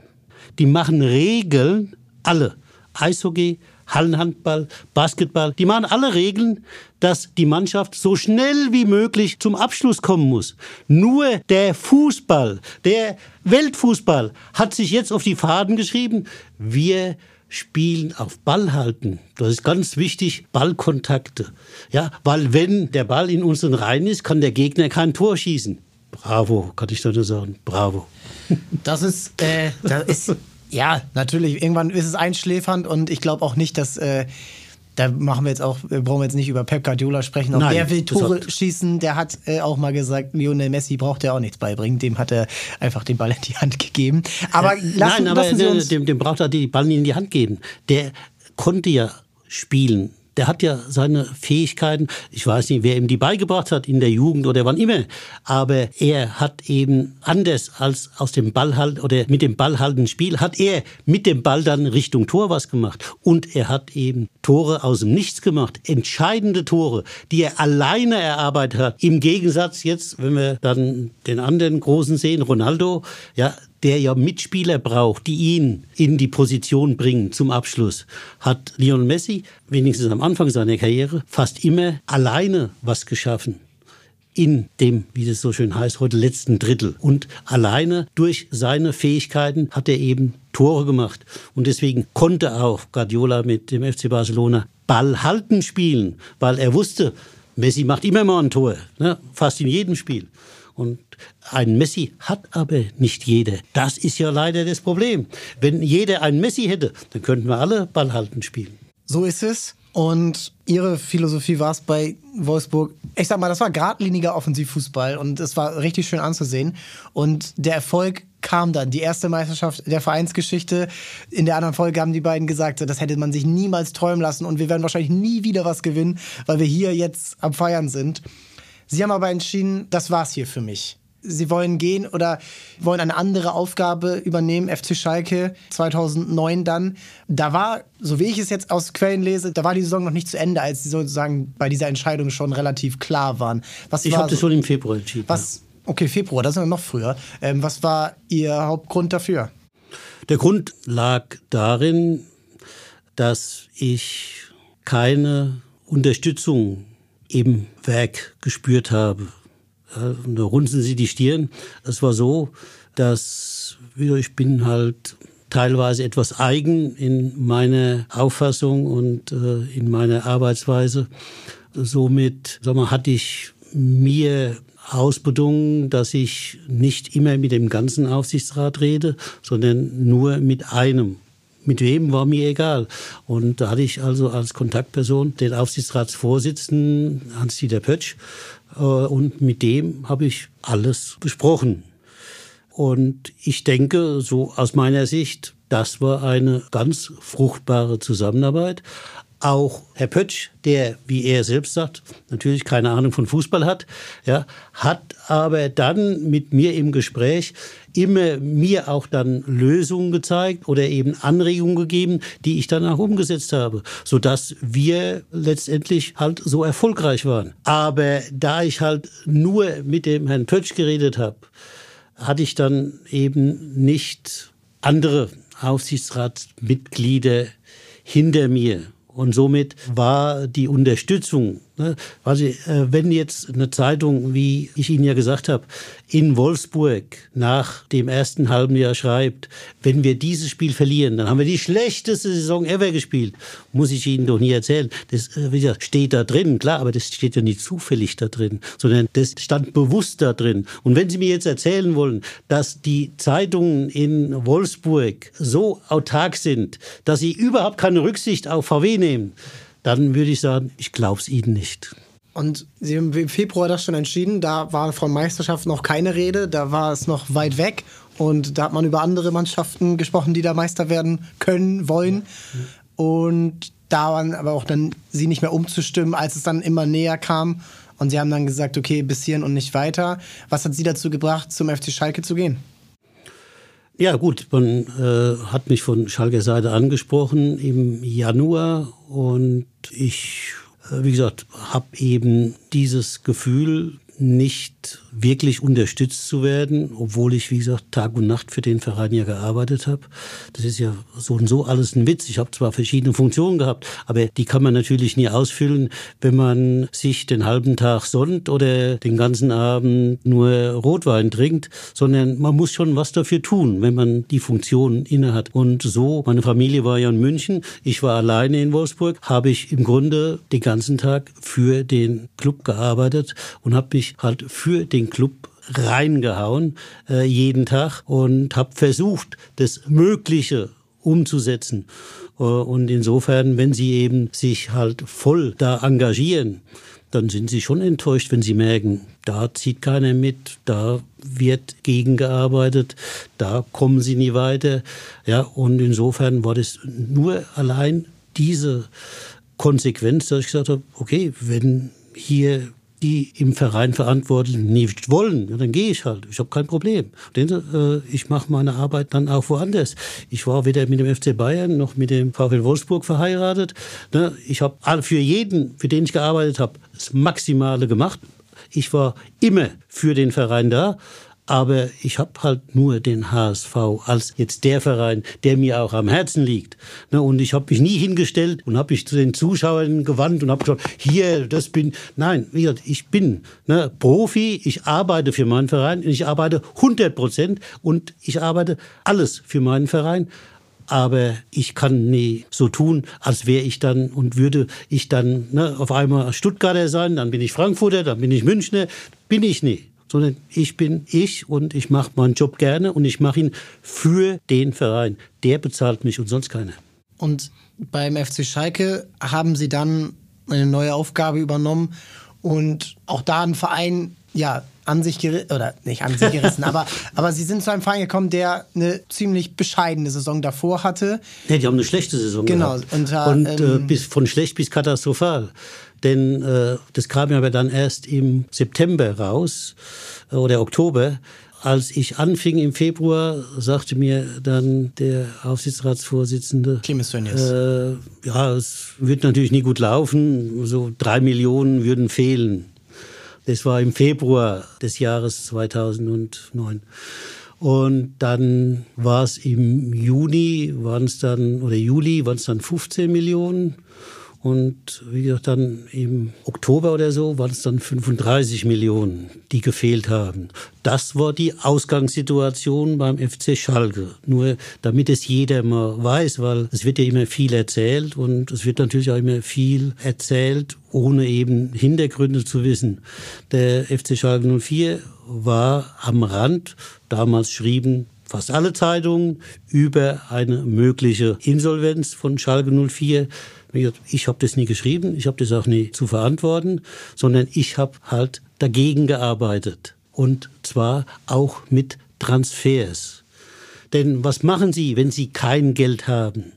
Speaker 2: Die machen Regeln, alle. Eishockey, Hallenhandball, Basketball, die machen alle Regeln, dass die Mannschaft so schnell wie möglich zum Abschluss kommen muss. Nur der Fußball, der Weltfußball hat sich jetzt auf die Faden geschrieben, wir spielen auf Ball halten. Das ist ganz wichtig, Ballkontakte. Ja, weil wenn der Ball in unseren Reihen ist, kann der Gegner kein Tor schießen. Bravo, kann ich da nur sagen. Bravo.
Speaker 1: Das ist, äh, das ist ja, natürlich. Irgendwann ist es einschläfernd und ich glaube auch nicht, dass. Äh, da machen wir jetzt auch, brauchen wir jetzt nicht über Pep Guardiola sprechen. Auch Nein, der will Tore schießen. Der hat äh, auch mal gesagt, Lionel Messi braucht ja auch nichts beibringen. Dem hat er einfach den Ball in die Hand gegeben. Aber lassen,
Speaker 2: Nein, aber
Speaker 1: lassen Sie uns
Speaker 2: dem, dem braucht er die Ball in die Hand geben. Der konnte ja spielen der hat ja seine Fähigkeiten, ich weiß nicht, wer ihm die beigebracht hat in der Jugend oder wann immer, aber er hat eben anders als aus dem Ballhalt oder mit dem Ballhalten Spiel, hat er mit dem Ball dann Richtung Tor was gemacht. Und er hat eben Tore aus dem Nichts gemacht, entscheidende Tore, die er alleine erarbeitet hat. Im Gegensatz jetzt, wenn wir dann den anderen großen sehen, Ronaldo, ja, der ja Mitspieler braucht, die ihn in die Position bringen zum Abschluss, hat Lionel Messi, wenigstens am Anfang seiner Karriere, fast immer alleine was geschaffen in dem, wie das so schön heißt, heute letzten Drittel. Und alleine durch seine Fähigkeiten hat er eben Tore gemacht. Und deswegen konnte auch Guardiola mit dem FC Barcelona Ball halten spielen, weil er wusste, Messi macht immer mal ein Tor, ne? fast in jedem Spiel. Und ein Messi hat aber nicht jeder. Das ist ja leider das Problem. Wenn jeder ein Messi hätte, dann könnten wir alle Ballhalten spielen.
Speaker 1: So ist es. Und ihre Philosophie war es bei Wolfsburg, ich sag mal, das war geradliniger Offensivfußball und es war richtig schön anzusehen. Und der Erfolg kam dann. Die erste Meisterschaft der Vereinsgeschichte. In der anderen Folge haben die beiden gesagt, das hätte man sich niemals träumen lassen und wir werden wahrscheinlich nie wieder was gewinnen, weil wir hier jetzt am Feiern sind. Sie haben aber entschieden, das war's hier für mich. Sie wollen gehen oder wollen eine andere Aufgabe übernehmen, FC Schalke 2009 dann. Da war, so wie ich es jetzt aus Quellen lese, da war die Saison noch nicht zu Ende, als Sie sozusagen bei dieser Entscheidung schon relativ klar waren.
Speaker 2: Was ich habe so, das schon im Februar entschieden.
Speaker 1: Was, okay, Februar, das ist ja noch früher. Ähm, was war Ihr Hauptgrund dafür?
Speaker 2: Der Grund lag darin, dass ich keine Unterstützung im Werk gespürt habe. da runzen sie die Stirn. Es war so, dass ich bin halt teilweise etwas eigen in meiner Auffassung und äh, in meiner Arbeitsweise. Somit sag mal, hatte ich mir ausbedungen, dass ich nicht immer mit dem ganzen Aufsichtsrat rede, sondern nur mit einem. Mit wem war mir egal. Und da hatte ich also als Kontaktperson den Aufsichtsratsvorsitzenden Hans-Dieter Pötsch. Äh, und mit dem habe ich alles besprochen. Und ich denke, so aus meiner Sicht, das war eine ganz fruchtbare Zusammenarbeit. Auch Herr Pötsch, der, wie er selbst sagt, natürlich keine Ahnung von Fußball hat, ja, hat aber dann mit mir im Gespräch immer mir auch dann Lösungen gezeigt oder eben Anregungen gegeben, die ich dann auch umgesetzt habe, sodass wir letztendlich halt so erfolgreich waren. Aber da ich halt nur mit dem Herrn Pötsch geredet habe, hatte ich dann eben nicht andere Aufsichtsratsmitglieder hinter mir. Und somit war die Unterstützung, ne, also, äh, wenn jetzt eine Zeitung, wie ich Ihnen ja gesagt habe, in Wolfsburg nach dem ersten halben Jahr schreibt, wenn wir dieses Spiel verlieren, dann haben wir die schlechteste Saison ever gespielt, muss ich Ihnen doch nie erzählen. Das äh, wie gesagt, steht da drin, klar, aber das steht ja nicht zufällig da drin, sondern das stand bewusst da drin. Und wenn Sie mir jetzt erzählen wollen, dass die Zeitungen in Wolfsburg so autark sind, dass sie überhaupt keine Rücksicht auf VW nehmen, nehmen, dann würde ich sagen, ich glaube es Ihnen nicht.
Speaker 1: Und Sie haben im Februar das schon entschieden, da war von Meisterschaft noch keine Rede, da war es noch weit weg und da hat man über andere Mannschaften gesprochen, die da Meister werden können, wollen. Und da waren aber auch dann Sie nicht mehr umzustimmen, als es dann immer näher kam. Und Sie haben dann gesagt, okay, bis hierhin und nicht weiter. Was hat Sie dazu gebracht, zum FC Schalke zu gehen?
Speaker 2: Ja gut, man äh, hat mich von Schalker Seite angesprochen im Januar und ich, äh, wie gesagt, habe eben dieses Gefühl nicht wirklich unterstützt zu werden, obwohl ich, wie gesagt, Tag und Nacht für den Verein ja gearbeitet habe. Das ist ja so und so alles ein Witz. Ich habe zwar verschiedene Funktionen gehabt, aber die kann man natürlich nie ausfüllen, wenn man sich den halben Tag sonnt oder den ganzen Abend nur Rotwein trinkt, sondern man muss schon was dafür tun, wenn man die Funktion innehat. Und so, meine Familie war ja in München, ich war alleine in Wolfsburg, habe ich im Grunde den ganzen Tag für den Club gearbeitet und habe mich halt für den Club reingehauen äh, jeden Tag und habe versucht, das Mögliche umzusetzen. Äh, und insofern, wenn Sie eben sich halt voll da engagieren, dann sind Sie schon enttäuscht, wenn Sie merken, da zieht keiner mit, da wird gegengearbeitet, da kommen Sie nie weiter. Ja, und insofern war das nur allein diese Konsequenz, dass ich gesagt habe, okay, wenn hier die im Verein Verantwortlichen nicht wollen, ja, dann gehe ich halt. Ich habe kein Problem. Denn, äh, ich mache meine Arbeit dann auch woanders. Ich war weder mit dem FC Bayern noch mit dem VfL Wolfsburg verheiratet. Ne? Ich habe für jeden, für den ich gearbeitet habe, das Maximale gemacht. Ich war immer für den Verein da. Aber ich habe halt nur den HSV als jetzt der Verein, der mir auch am Herzen liegt. Ne, und ich habe mich nie hingestellt und habe mich zu den Zuschauern gewandt und habe gesagt, hier, das bin. Nein, wie gesagt, ich bin ne, Profi, ich arbeite für meinen Verein, ich arbeite 100 Prozent und ich arbeite alles für meinen Verein aber ich kann nie so tun, als wäre ich dann und würde ich dann ne, auf einmal Stuttgarter sein, dann bin ich Frankfurter, dann bin ich Münchner, bin ich nie sondern ich bin ich und ich mache meinen Job gerne und ich mache ihn für den Verein. Der bezahlt mich und sonst keiner.
Speaker 1: Und beim FC Schalke haben Sie dann eine neue Aufgabe übernommen und auch da ein Verein, ja, an sich gerissen, oder nicht an sich gerissen, aber, aber sie sind zu einem Verein gekommen, der eine ziemlich bescheidene Saison davor hatte.
Speaker 2: Ja, die haben eine schlechte Saison
Speaker 1: genau,
Speaker 2: gehabt.
Speaker 1: Unter,
Speaker 2: und äh, ähm, bis, von schlecht bis katastrophal. Denn äh, das kam ja aber dann erst im September raus äh, oder Oktober. Als ich anfing im Februar, sagte mir dann der Aufsichtsratsvorsitzende, äh, ja, es wird natürlich nie gut laufen, so drei Millionen würden fehlen. Das war im Februar des Jahres 2009. Und dann war es im Juni, waren es dann, oder Juli, waren es dann 15 Millionen. Und wie gesagt, dann im Oktober oder so waren es dann 35 Millionen, die gefehlt haben. Das war die Ausgangssituation beim FC Schalke. Nur damit es jeder mal weiß, weil es wird ja immer viel erzählt und es wird natürlich auch immer viel erzählt, ohne eben Hintergründe zu wissen. Der FC Schalke 04 war am Rand. Damals schrieben fast alle Zeitungen über eine mögliche Insolvenz von Schalke 04. Ich habe das nie geschrieben, ich habe das auch nie zu verantworten, sondern ich habe halt dagegen gearbeitet. Und zwar auch mit Transfers. Denn was machen Sie, wenn Sie kein Geld haben?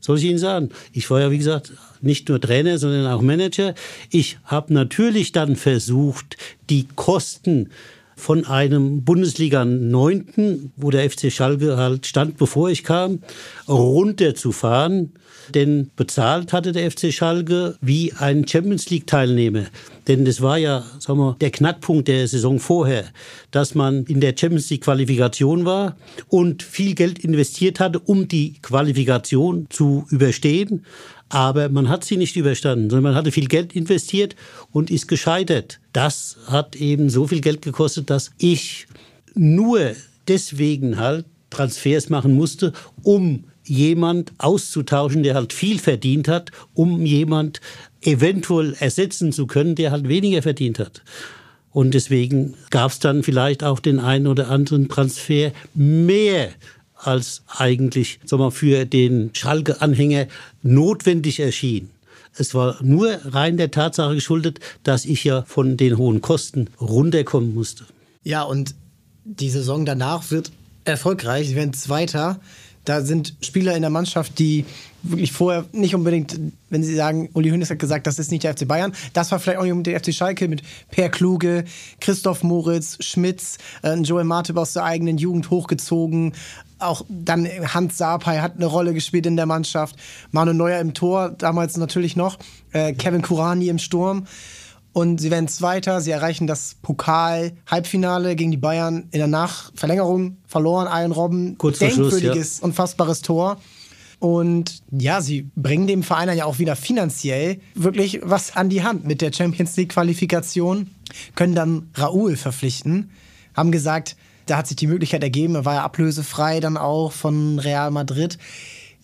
Speaker 2: Soll ich Ihnen sagen? Ich war ja, wie gesagt, nicht nur Trainer, sondern auch Manager. Ich habe natürlich dann versucht, die Kosten von einem Bundesliga 9., wo der FC Schalke halt stand, bevor ich kam, runterzufahren. Denn bezahlt hatte der FC Schalke wie ein Champions League Teilnehmer. Denn das war ja, sagen wir, der Knackpunkt der Saison vorher, dass man in der Champions League Qualifikation war und viel Geld investiert hatte, um die Qualifikation zu überstehen aber man hat sie nicht überstanden, sondern man hatte viel Geld investiert und ist gescheitert. Das hat eben so viel Geld gekostet, dass ich nur deswegen halt Transfers machen musste, um jemand auszutauschen, der halt viel verdient hat, um jemand eventuell ersetzen zu können, der halt weniger verdient hat. Und deswegen gab es dann vielleicht auch den einen oder anderen Transfer mehr als eigentlich sagen wir, für den Schalke-Anhänger notwendig erschien. Es war nur rein der Tatsache geschuldet, dass ich ja von den hohen Kosten runterkommen musste.
Speaker 1: Ja, und die Saison danach wird erfolgreich. Sie werden Zweiter. Da sind Spieler in der Mannschaft, die wirklich vorher nicht unbedingt, wenn sie sagen, Uli Hoeneß hat gesagt, das ist nicht der FC Bayern. Das war vielleicht auch nicht unbedingt der FC Schalke mit Per Kluge, Christoph Moritz, Schmitz, äh, Joel Martip aus der eigenen Jugend hochgezogen, auch dann Hans Sapai hat eine Rolle gespielt in der Mannschaft. Manu Neuer im Tor, damals natürlich noch. Äh, Kevin Kurani im Sturm. Und sie werden Zweiter. Sie erreichen das Pokal-Halbfinale gegen die Bayern in der Nachverlängerung. Verloren, allen Robben.
Speaker 2: Kurz
Speaker 1: Denkwürdiges,
Speaker 2: ja.
Speaker 1: unfassbares Tor. Und ja, sie bringen dem Verein ja auch wieder finanziell wirklich was an die Hand mit der Champions League-Qualifikation. Können dann Raoul verpflichten. Haben gesagt, da hat sich die Möglichkeit ergeben, er war ja ablösefrei dann auch von Real Madrid.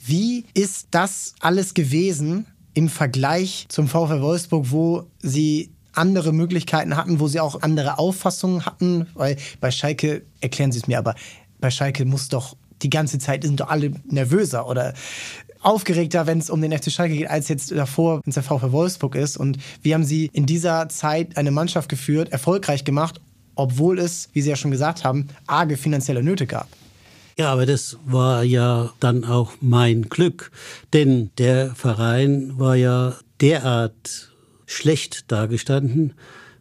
Speaker 1: Wie ist das alles gewesen im Vergleich zum VfL Wolfsburg, wo sie andere Möglichkeiten hatten, wo sie auch andere Auffassungen hatten? Weil bei Schalke, erklären Sie es mir, aber bei Schalke muss doch die ganze Zeit sind doch alle nervöser oder aufgeregter, wenn es um den FC Schalke geht, als jetzt davor, wenn es der VfL Wolfsburg ist. Und wie haben Sie in dieser Zeit eine Mannschaft geführt, erfolgreich gemacht obwohl es, wie Sie ja schon gesagt haben, arge finanzielle Nöte gab.
Speaker 2: Ja, aber das war ja dann auch mein Glück, denn der Verein war ja derart schlecht dargestanden,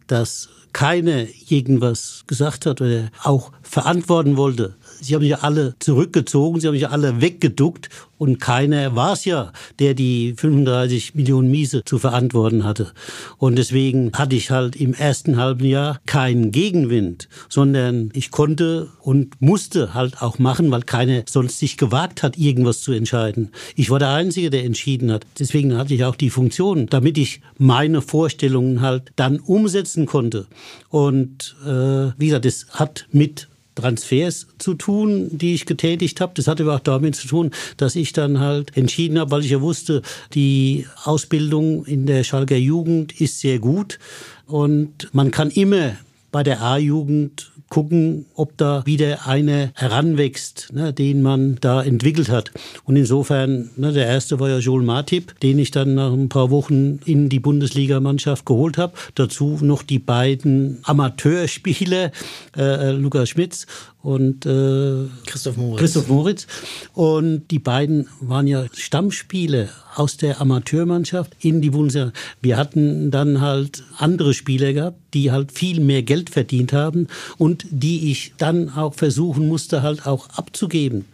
Speaker 2: dass keiner irgendwas gesagt hat oder auch verantworten wollte. Sie haben sich alle zurückgezogen, sie haben sich alle weggeduckt und keiner war es ja, der die 35 Millionen Miese zu verantworten hatte. Und deswegen hatte ich halt im ersten halben Jahr keinen Gegenwind, sondern ich konnte und musste halt auch machen, weil keiner sonst sich gewagt hat, irgendwas zu entscheiden. Ich war der Einzige, der entschieden hat. Deswegen hatte ich auch die Funktion, damit ich meine Vorstellungen halt dann umsetzen konnte. Und äh, wie gesagt, das hat mit Transfers zu tun, die ich getätigt habe. Das hatte aber auch damit zu tun, dass ich dann halt entschieden habe, weil ich ja wusste, die Ausbildung in der Schalker Jugend ist sehr gut und man kann immer bei der A-Jugend gucken, ob da wieder einer heranwächst, ne, den man da entwickelt hat. Und insofern, ne, der erste war ja Joel Martip, den ich dann nach ein paar Wochen in die Bundesligamannschaft geholt habe. Dazu noch die beiden Amateurspieler, äh, äh Lukas Schmitz und äh,
Speaker 1: Christoph Moritz.
Speaker 2: Christoph Moritz. Und die beiden waren ja Stammspiele aus der Amateurmannschaft in die Bundesliga. Wir hatten dann halt andere Spieler gehabt, die halt viel mehr Geld verdient haben und die ich dann auch versuchen musste halt auch abzugeben.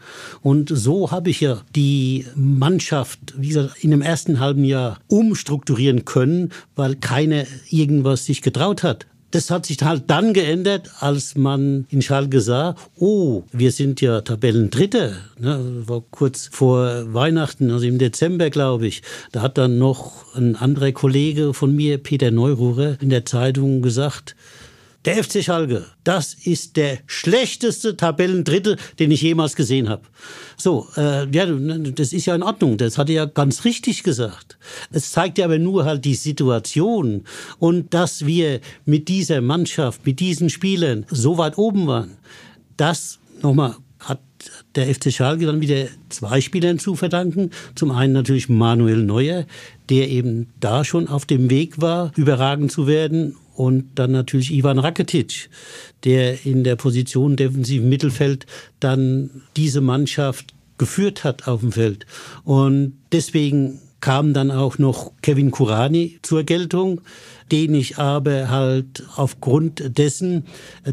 Speaker 2: Und so habe ich ja die Mannschaft, wie gesagt, in dem ersten halben Jahr umstrukturieren können, weil keiner irgendwas sich getraut hat Das hat sich halt dann geändert, als man in Schalke sah, oh, wir sind ja Tabellendritter. Ne, war kurz vor Weihnachten, also im Dezember, glaube ich. Da hat dann noch ein anderer Kollege von mir, Peter Neururer, in der Zeitung gesagt, der FC Schalke, das ist der schlechteste Tabellendritte, den ich jemals gesehen habe. So, äh, ja, das ist ja in Ordnung. Das hat er ja ganz richtig gesagt. Es zeigt ja aber nur halt die Situation und dass wir mit dieser Mannschaft, mit diesen Spielern so weit oben waren. Das nochmal hat der FC Schalke dann wieder zwei Spielern zu verdanken. Zum einen natürlich Manuel Neuer, der eben da schon auf dem Weg war, überragend zu werden und dann natürlich Ivan Rakitic, der in der Position defensiven Mittelfeld dann diese Mannschaft geführt hat auf dem Feld. Und deswegen kam dann auch noch Kevin Kurani zur Geltung, den ich aber halt aufgrund dessen,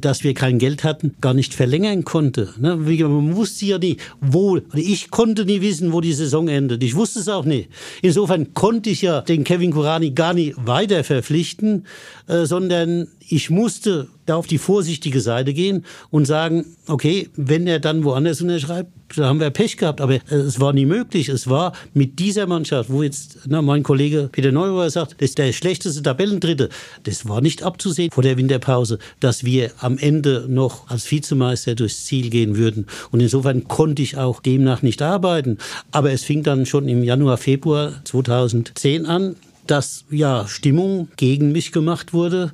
Speaker 2: dass wir kein Geld hatten, gar nicht verlängern konnte. Ne? Man wusste ja nie, wo, ich konnte nie wissen, wo die Saison endet. Ich wusste es auch nicht. Insofern konnte ich ja den Kevin Kurani gar nicht weiter verpflichten, äh, sondern ich musste da auf die vorsichtige Seite gehen und sagen, okay, wenn er dann woanders unterschreibt, da haben wir Pech gehabt. Aber äh, es war nie möglich. Es war mit dieser Mannschaft, wo jetzt na, mein Kollege Peter Neuer sagt, das ist der schlechteste Tabellendritte. Das war nicht abzusehen vor der Winterpause, dass wir am Ende noch als Vizemeister durchs Ziel gehen würden. Und insofern konnte ich auch demnach nicht arbeiten. Aber es fing dann schon im Januar, Februar 2010 an, dass ja Stimmung gegen mich gemacht wurde.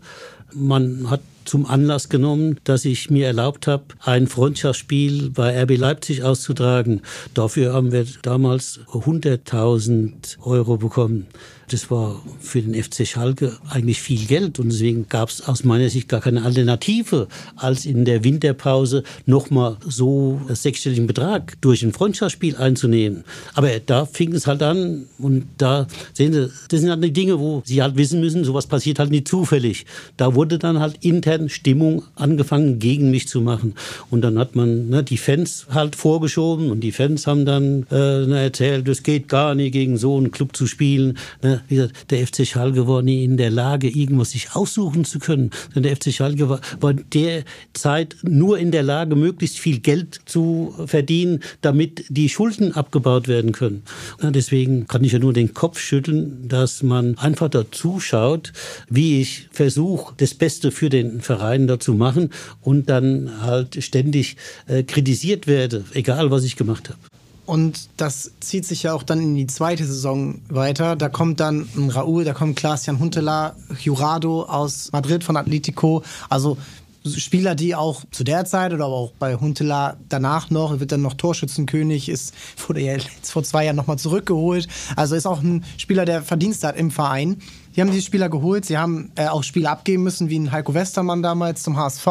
Speaker 2: Man hat zum Anlass genommen, dass ich mir erlaubt habe, ein Freundschaftsspiel bei RB Leipzig auszutragen. Dafür haben wir damals 100.000 Euro bekommen. Das war für den FC Schalke eigentlich viel Geld und deswegen gab es aus meiner Sicht gar keine Alternative, als in der Winterpause nochmal so einen sechsstelligen Betrag durch ein Freundschaftsspiel einzunehmen. Aber da fing es halt an und da sehen Sie, das sind halt die Dinge, wo Sie halt wissen müssen, sowas passiert halt nicht zufällig. Da wurde dann halt intern Stimmung angefangen, gegen mich zu machen. Und dann hat man ne, die Fans halt vorgeschoben und die Fans haben dann äh, erzählt, es geht gar nicht, gegen so einen Club zu spielen. Ne, wie gesagt, der FC Schalke war nie in der Lage, irgendwas sich aussuchen zu können. Denn der FC Schalke war, war der Zeit nur in der Lage, möglichst viel Geld zu verdienen, damit die Schulden abgebaut werden können. Und deswegen kann ich ja nur den Kopf schütteln, dass man einfach dazu schaut, wie ich versuche, das Beste für den Verein da zu machen und dann halt ständig äh, kritisiert werde, egal was ich gemacht habe.
Speaker 1: Und das zieht sich ja auch dann in die zweite Saison weiter. Da kommt dann ein Raúl, da kommt Klaas-Jan Huntelaar, Jurado aus Madrid von Atletico. Also Spieler, die auch zu der Zeit oder auch bei Huntelaar danach noch, wird dann noch Torschützenkönig, ist, wurde ja jetzt vor zwei Jahren nochmal zurückgeholt. Also ist auch ein Spieler, der Verdienst hat im Verein. Die haben diese Spieler geholt. Sie haben äh, auch Spieler abgeben müssen, wie ein Heiko Westermann damals zum HSV.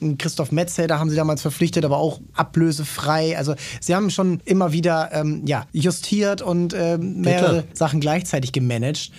Speaker 1: Ein Christoph Metzelder haben sie damals verpflichtet, aber auch ablösefrei. Also sie haben schon immer wieder ähm, ja, justiert und äh, mehrere Sachen gleichzeitig gemanagt.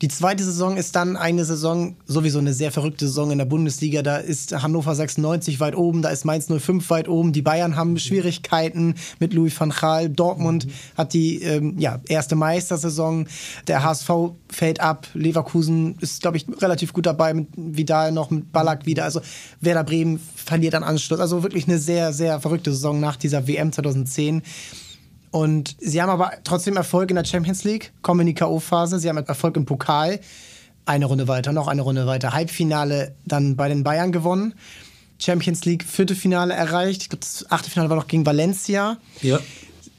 Speaker 1: Die zweite Saison ist dann eine Saison, sowieso eine sehr verrückte Saison in der Bundesliga. Da ist Hannover 96 weit oben, da ist Mainz 05 weit oben. Die Bayern haben Schwierigkeiten mit Louis van Gaal. Dortmund mhm. hat die ähm, ja, erste Meistersaison. Der HSV fällt ab. Leverkusen ist, glaube ich, relativ gut dabei mit Vidal noch, mit Ballack wieder. Also Werder Bremen verliert an Anschluss. Also wirklich eine sehr, sehr verrückte Saison nach dieser WM 2010. Und sie haben aber trotzdem Erfolg in der Champions League, kommen in die K.O.-Phase, sie haben Erfolg im Pokal, eine Runde weiter, noch eine Runde weiter. Halbfinale dann bei den Bayern gewonnen. Champions League Viertelfinale erreicht. Ich glaube, das Achtelfinale war noch gegen Valencia.
Speaker 2: Ja.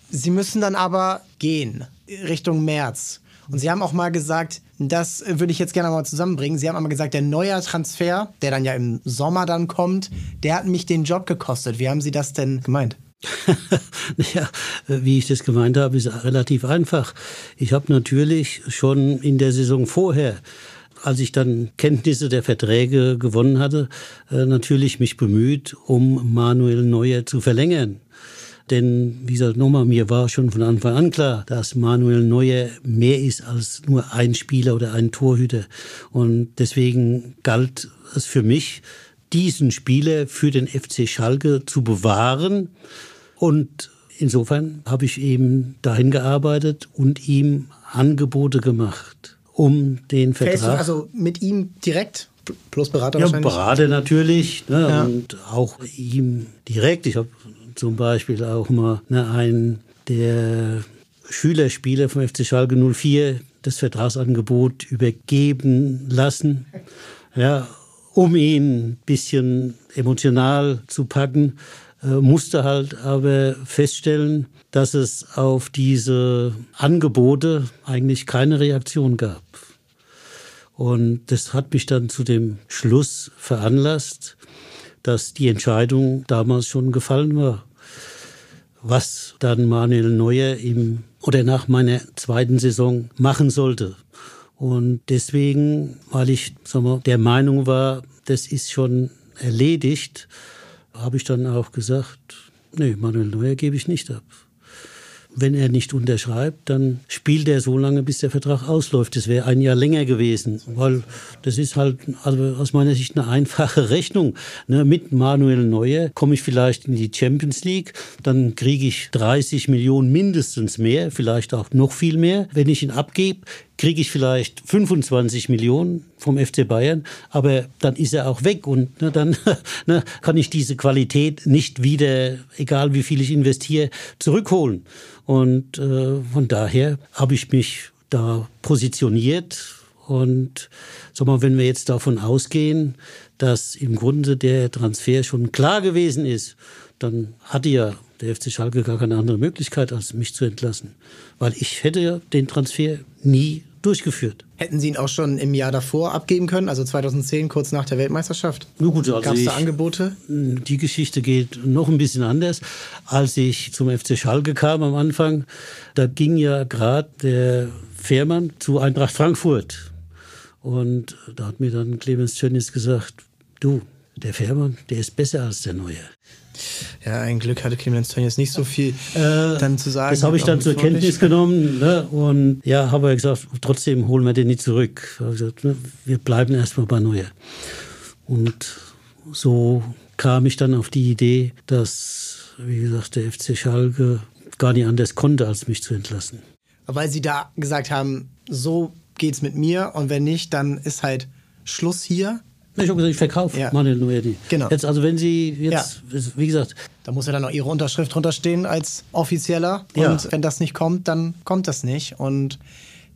Speaker 1: Sie müssen dann aber gehen Richtung März. Und Sie haben auch mal gesagt, das würde ich jetzt gerne mal zusammenbringen. Sie haben einmal gesagt, der neue Transfer, der dann ja im Sommer dann kommt, der hat mich den Job gekostet. Wie haben Sie das denn gemeint?
Speaker 2: ja, wie ich das gemeint habe, ist relativ einfach. Ich habe natürlich schon in der Saison vorher als ich dann Kenntnisse der Verträge gewonnen hatte, äh, natürlich mich bemüht, um Manuel Neuer zu verlängern. Denn, wie gesagt, nochmal, mir war schon von Anfang an klar, dass Manuel Neuer mehr ist als nur ein Spieler oder ein Torhüter. Und deswegen galt es für mich, diesen Spieler für den FC Schalke zu bewahren und insofern habe ich eben dahin gearbeitet und ihm Angebote gemacht, um den Vertrag.
Speaker 1: Also mit ihm direkt plus Berater
Speaker 2: ja,
Speaker 1: wahrscheinlich.
Speaker 2: Berater natürlich ne, ja. und auch ihm direkt. Ich habe zum Beispiel auch mal ne, einen der Schülerspieler vom FC Schalke 04 das Vertragsangebot übergeben lassen, ja, um ihn ein bisschen emotional zu packen, musste halt aber feststellen, dass es auf diese Angebote eigentlich keine Reaktion gab. Und das hat mich dann zu dem Schluss veranlasst, dass die Entscheidung damals schon gefallen war. Was dann Manuel Neuer im oder nach meiner zweiten Saison machen sollte. Und deswegen, weil ich sag mal, der Meinung war, das ist schon erledigt, habe ich dann auch gesagt, nee, Manuel Neuer gebe ich nicht ab. Wenn er nicht unterschreibt, dann spielt er so lange, bis der Vertrag ausläuft. Das wäre ein Jahr länger gewesen, weil das ist halt also aus meiner Sicht eine einfache Rechnung. Ne, mit Manuel Neuer komme ich vielleicht in die Champions League, dann kriege ich 30 Millionen mindestens mehr, vielleicht auch noch viel mehr. Wenn ich ihn abgebe, kriege ich vielleicht 25 Millionen vom FC Bayern, aber dann ist er auch weg und ne, dann ne, kann ich diese Qualität nicht wieder, egal wie viel ich investiere, zurückholen. Und äh, von daher habe ich mich da positioniert und sag mal, wenn wir jetzt davon ausgehen, dass im Grunde der Transfer schon klar gewesen ist, dann hatte ja der FC Schalke gar keine andere Möglichkeit, als mich zu entlassen. Weil ich hätte ja den Transfer nie durchgeführt.
Speaker 1: Hätten Sie ihn auch schon im Jahr davor abgeben können, also 2010, kurz nach der Weltmeisterschaft?
Speaker 2: Nur gut, also
Speaker 1: Gab es da Angebote?
Speaker 2: Die Geschichte geht noch ein bisschen anders. Als ich zum FC Schalke kam am Anfang, da ging ja gerade der Fährmann zu Eintracht Frankfurt. Und da hat mir dann Clemens Tönnies gesagt, du, der Fährmann, der ist besser als der Neue.
Speaker 1: Ja, ein Glück hatte Clemens Tönnies nicht so viel äh, dann zu sagen.
Speaker 2: Das habe ich dann zur Kenntnis genommen ne? und ja, habe gesagt, trotzdem holen wir den nicht zurück. Gesagt, ne? Wir bleiben erstmal bei Neuer. Und so kam ich dann auf die Idee, dass, wie gesagt, der FC Schalke gar nicht anders konnte, als mich zu entlassen.
Speaker 1: Weil Sie da gesagt haben, so geht's mit mir und wenn nicht, dann ist halt Schluss hier.
Speaker 2: Ich habe gesagt, ich verkaufe ja. Manuel Noedi.
Speaker 1: Genau.
Speaker 2: Jetzt, also wenn Sie jetzt, ja. wie gesagt.
Speaker 1: Da muss ja dann auch Ihre Unterschrift drunter stehen als Offizieller. Ja. Und wenn das nicht kommt, dann kommt das nicht. Und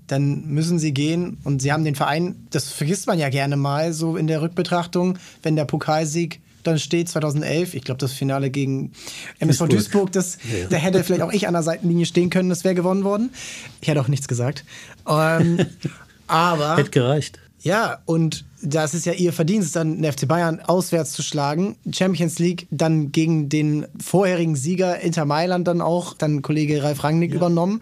Speaker 1: dann müssen Sie gehen. Und Sie haben den Verein, das vergisst man ja gerne mal so in der Rückbetrachtung, wenn der Pokalsieg dann steht 2011, ich glaube das Finale gegen MSV Duisburg, Duisburg das, ja. da hätte vielleicht auch ich an der Seitenlinie stehen können, das wäre gewonnen worden. Ich hätte auch nichts gesagt. Ähm, aber...
Speaker 2: Hätte gereicht.
Speaker 1: Ja, und das ist ja ihr Verdienst, dann den FC Bayern auswärts zu schlagen. Champions League dann gegen den vorherigen Sieger Inter Mailand dann auch, dann Kollege Ralf Rangnick ja. übernommen.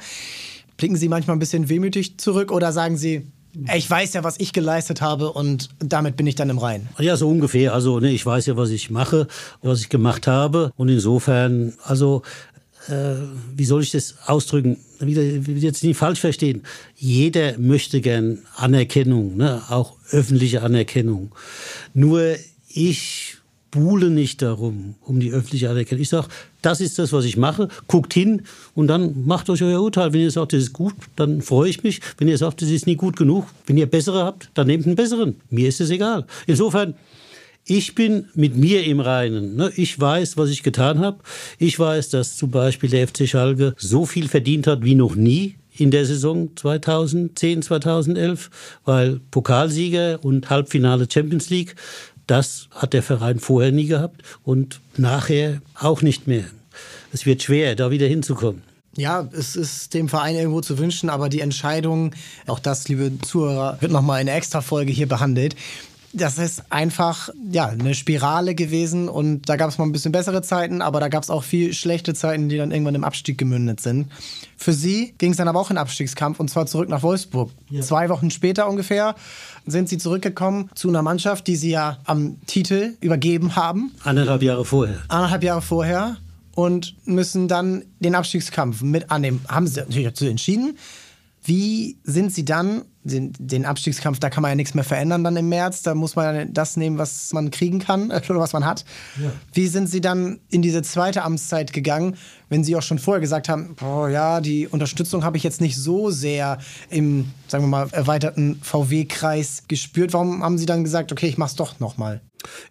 Speaker 1: Blicken Sie manchmal ein bisschen wehmütig zurück oder sagen Sie, ich weiß ja, was ich geleistet habe und damit bin ich dann im Reinen.
Speaker 2: Ja, so ungefähr. Also ne, ich weiß ja, was ich mache, was ich gemacht habe. Und insofern, also äh, wie soll ich das ausdrücken? Wieder, jetzt nicht falsch verstehen. Jeder möchte gern Anerkennung, ne? auch öffentliche Anerkennung. Nur ich buhle nicht darum, um die öffentliche Anerkennung. Ich sage, das ist das, was ich mache. Guckt hin und dann macht euch euer Urteil. Wenn ihr sagt, das ist gut, dann freue ich mich. Wenn ihr sagt, das ist nie gut genug, wenn ihr bessere habt, dann nehmt einen besseren. Mir ist es egal. Insofern ich bin mit mir im Reinen. Ne? Ich weiß, was ich getan habe. Ich weiß, dass zum Beispiel der FC Schalke so viel verdient hat wie noch nie in der Saison 2010, 2011, weil Pokalsieger und Halbfinale Champions League, das hat der Verein vorher nie gehabt und nachher auch nicht mehr. Es wird schwer, da wieder hinzukommen.
Speaker 1: Ja, es ist dem Verein irgendwo zu wünschen, aber die Entscheidung, auch das, liebe Zuhörer, wird nochmal in einer Extra-Folge hier behandelt das ist einfach ja eine Spirale gewesen und da gab es mal ein bisschen bessere Zeiten, aber da gab es auch viel schlechte Zeiten, die dann irgendwann im Abstieg gemündet sind. Für sie ging es dann aber auch in Abstiegskampf und zwar zurück nach Wolfsburg. Ja. Zwei Wochen später ungefähr sind sie zurückgekommen zu einer Mannschaft, die sie ja am Titel übergeben haben.
Speaker 2: Anderthalb Jahre vorher.
Speaker 1: Anderthalb Jahre vorher und müssen dann den Abstiegskampf mit annehmen. Haben sie natürlich dazu entschieden. Wie sind sie dann den, den Abstiegskampf, da kann man ja nichts mehr verändern dann im März. Da muss man ja das nehmen, was man kriegen kann oder was man hat. Ja. Wie sind Sie dann in diese zweite Amtszeit gegangen, wenn Sie auch schon vorher gesagt haben, oh ja, die Unterstützung habe ich jetzt nicht so sehr im, sagen wir mal, erweiterten VW-Kreis gespürt. Warum haben Sie dann gesagt, okay, ich mache es doch nochmal?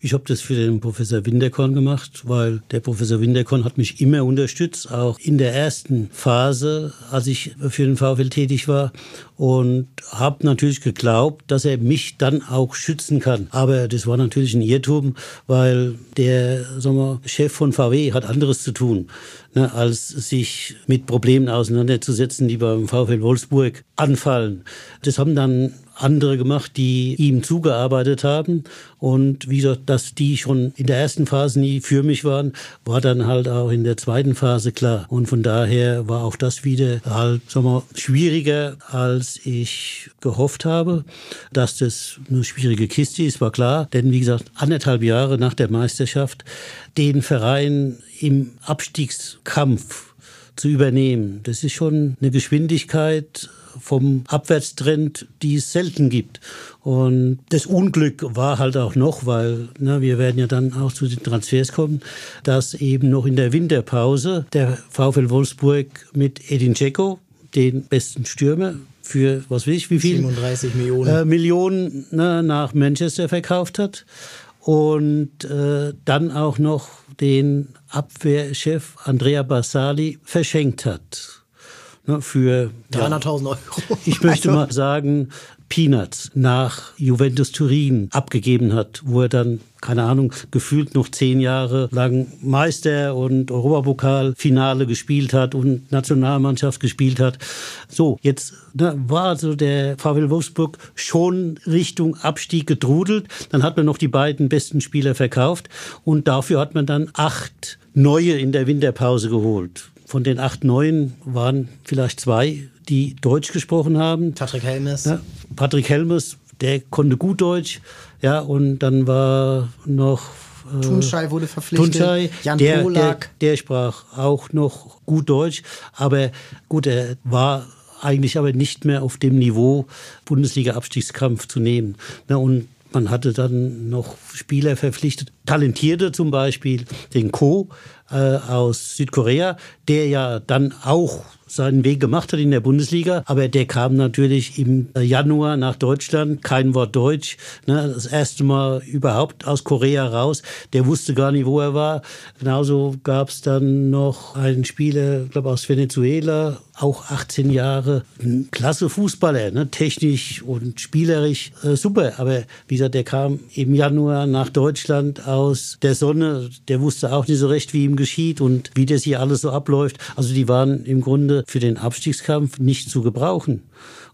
Speaker 2: Ich habe das für den Professor Winterkorn gemacht, weil der Professor Winterkorn hat mich immer unterstützt, auch in der ersten Phase, als ich für den VfL tätig war und habe natürlich geglaubt, dass er mich dann auch schützen kann. Aber das war natürlich ein Irrtum, weil der sagen wir, Chef von VW hat anderes zu tun, ne, als sich mit Problemen auseinanderzusetzen, die beim VfL Wolfsburg anfallen. Das haben dann andere gemacht, die ihm zugearbeitet haben. Und wie gesagt, dass die schon in der ersten Phase nie für mich waren, war dann halt auch in der zweiten Phase klar. Und von daher war auch das wieder halt, sagen wir, schwieriger, als ich gehofft habe. Dass das eine schwierige Kiste ist, war klar. Denn wie gesagt, anderthalb Jahre nach der Meisterschaft den Verein im Abstiegskampf zu übernehmen. Das ist schon eine Geschwindigkeit vom Abwärtstrend, die es selten gibt. Und das Unglück war halt auch noch, weil ne, wir werden ja dann auch zu den Transfers kommen, dass eben noch in der Winterpause der VfL Wolfsburg mit Edin Dzeko, den besten Stürmer, für was weiß ich, wie viel?
Speaker 1: 37 Millionen.
Speaker 2: Äh, Millionen ne, nach Manchester verkauft hat. Und äh, dann auch noch den Abwehrchef Andrea Bassali verschenkt hat ne, für
Speaker 1: 300.000 Euro.
Speaker 2: Ich möchte also. mal sagen, Peanuts nach Juventus Turin abgegeben hat, wo er dann, keine Ahnung, gefühlt noch zehn Jahre lang Meister und Europapokalfinale gespielt hat und Nationalmannschaft gespielt hat. So, jetzt ne, war also der VfL Wolfsburg schon Richtung Abstieg gedrudelt. Dann hat man noch die beiden besten Spieler verkauft und dafür hat man dann acht neue in der Winterpause geholt. Von den acht neuen waren vielleicht zwei, die Deutsch gesprochen haben.
Speaker 1: Patrick Helmes.
Speaker 2: Ja, Patrick Helmes, der konnte gut Deutsch. Ja, und dann war noch
Speaker 1: äh, Tunschei wurde verpflichtet. Tunschei,
Speaker 2: Jan der, Polak. Der, der sprach auch noch gut Deutsch, aber gut, er war eigentlich aber nicht mehr auf dem Niveau Bundesliga-Abstiegskampf zu nehmen. Na, und man hatte dann noch Spieler verpflichtet, Talentierte zum Beispiel, den Co äh, aus Südkorea, der ja dann auch seinen Weg gemacht hat in der Bundesliga. Aber der kam natürlich im Januar nach Deutschland, kein Wort Deutsch. Ne, das erste Mal überhaupt aus Korea raus. Der wusste gar nicht, wo er war. Genauso gab es dann noch einen Spieler, ich glaube aus Venezuela, auch 18 Jahre, ein klasse Fußballer, ne? technisch und spielerisch äh, super. Aber wie gesagt, der kam im Januar nach Deutschland aus der Sonne. Der wusste auch nicht so recht, wie ihm geschieht und wie das hier alles so abläuft. Also die waren im Grunde für den Abstiegskampf nicht zu gebrauchen.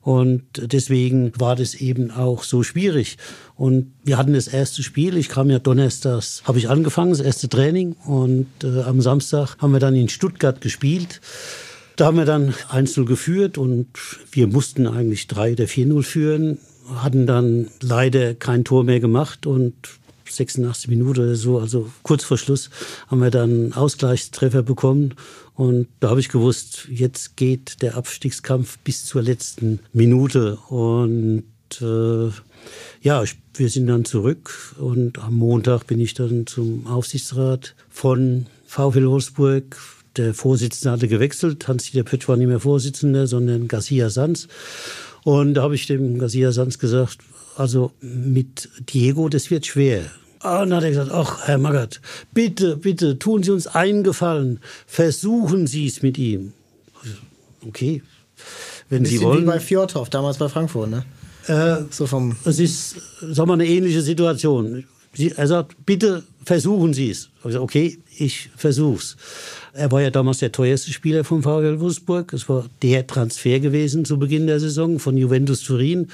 Speaker 2: Und deswegen war das eben auch so schwierig. Und wir hatten das erste Spiel. Ich kam ja donnerstags, habe ich angefangen, das erste Training. Und äh, am Samstag haben wir dann in Stuttgart gespielt. Da haben wir dann 1-0 geführt und wir mussten eigentlich 3 oder 4-0 führen, hatten dann leider kein Tor mehr gemacht und 86 Minuten oder so, also kurz vor Schluss, haben wir dann Ausgleichstreffer bekommen. Und da habe ich gewusst, jetzt geht der Abstiegskampf bis zur letzten Minute. Und äh, ja, ich, wir sind dann zurück und am Montag bin ich dann zum Aufsichtsrat von VfL Wolfsburg. Der Vorsitzende hatte gewechselt. Hans-Dieter Pötsch war nicht mehr Vorsitzender, sondern Garcia Sanz. Und da habe ich dem Garcia Sanz gesagt, also mit Diego, das wird schwer. Und dann hat er gesagt, ach, Herr Magath, bitte, bitte, tun Sie uns einen Gefallen. Versuchen Sie es mit ihm. Okay, wenn Sie wollen.
Speaker 1: wie bei Fjordhoff, damals bei Frankfurt, ne?
Speaker 2: Äh, so vom es ist, sagen wir, eine ähnliche Situation. Er sagt, bitte versuchen Sie es. Ich sage, okay, ich versuch's. Er war ja damals der teuerste Spieler vom VfL Wolfsburg. Es war der Transfer gewesen zu Beginn der Saison von Juventus Turin.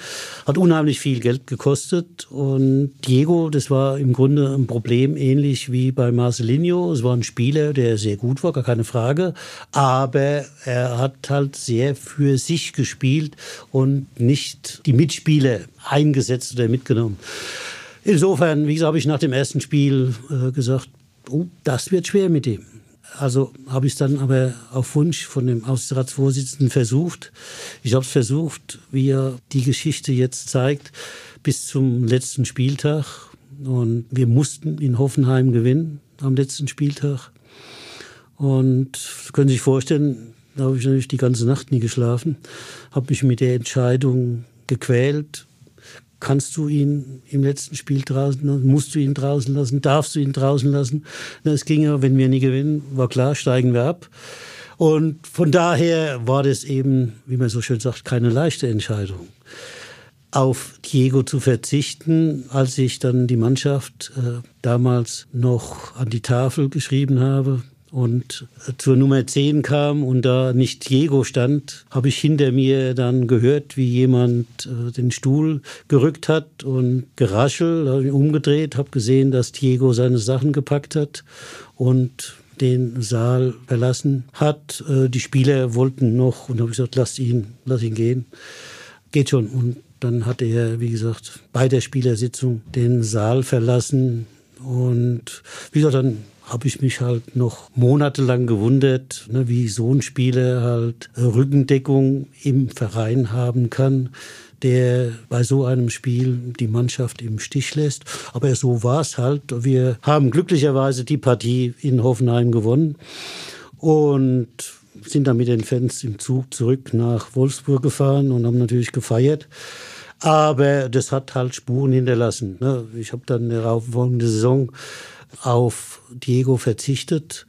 Speaker 2: Hat unheimlich viel Geld gekostet. Und Diego, das war im Grunde ein Problem, ähnlich wie bei Marcelinho. Es war ein Spieler, der sehr gut war, gar keine Frage. Aber er hat halt sehr für sich gespielt und nicht die Mitspieler eingesetzt oder mitgenommen. Insofern, wie gesagt, habe ich nach dem ersten Spiel äh, gesagt, oh, das wird schwer mit ihm. also habe ich es dann aber auf Wunsch von dem Aufsichtsratsvorsitzenden versucht. Ich habe es versucht, wie er die Geschichte jetzt zeigt, bis zum letzten Spieltag. Und wir mussten in Hoffenheim gewinnen am letzten Spieltag. Und können Sie sich vorstellen, da habe ich natürlich die ganze Nacht nie geschlafen, habe mich mit der Entscheidung gequält, kannst du ihn im letzten Spiel draußen lassen, musst du ihn draußen lassen, darfst du ihn draußen lassen. Es ging ja, wenn wir nie gewinnen, war klar, steigen wir ab. Und von daher war das eben, wie man so schön sagt, keine leichte Entscheidung. Auf Diego zu verzichten, als ich dann die Mannschaft äh, damals noch an die Tafel geschrieben habe, und zur Nummer 10 kam und da nicht Diego stand, habe ich hinter mir dann gehört, wie jemand äh, den Stuhl gerückt hat und geraschelt, habe mich umgedreht, habe gesehen, dass Diego seine Sachen gepackt hat und den Saal verlassen hat. Äh, die Spieler wollten noch und habe gesagt, lass ihn, lass ihn gehen. Geht schon. Und dann hat er, wie gesagt, bei der Spielersitzung den Saal verlassen. Und wie gesagt, dann habe ich mich halt noch monatelang gewundert, ne, wie so ein Spieler halt Rückendeckung im Verein haben kann, der bei so einem Spiel die Mannschaft im Stich lässt. Aber so war es halt. Wir haben glücklicherweise die Partie in Hoffenheim gewonnen und sind dann mit den Fans im Zug zurück nach Wolfsburg gefahren und haben natürlich gefeiert. Aber das hat halt Spuren hinterlassen. Ne. Ich habe dann eine folgende Saison auf Diego verzichtet.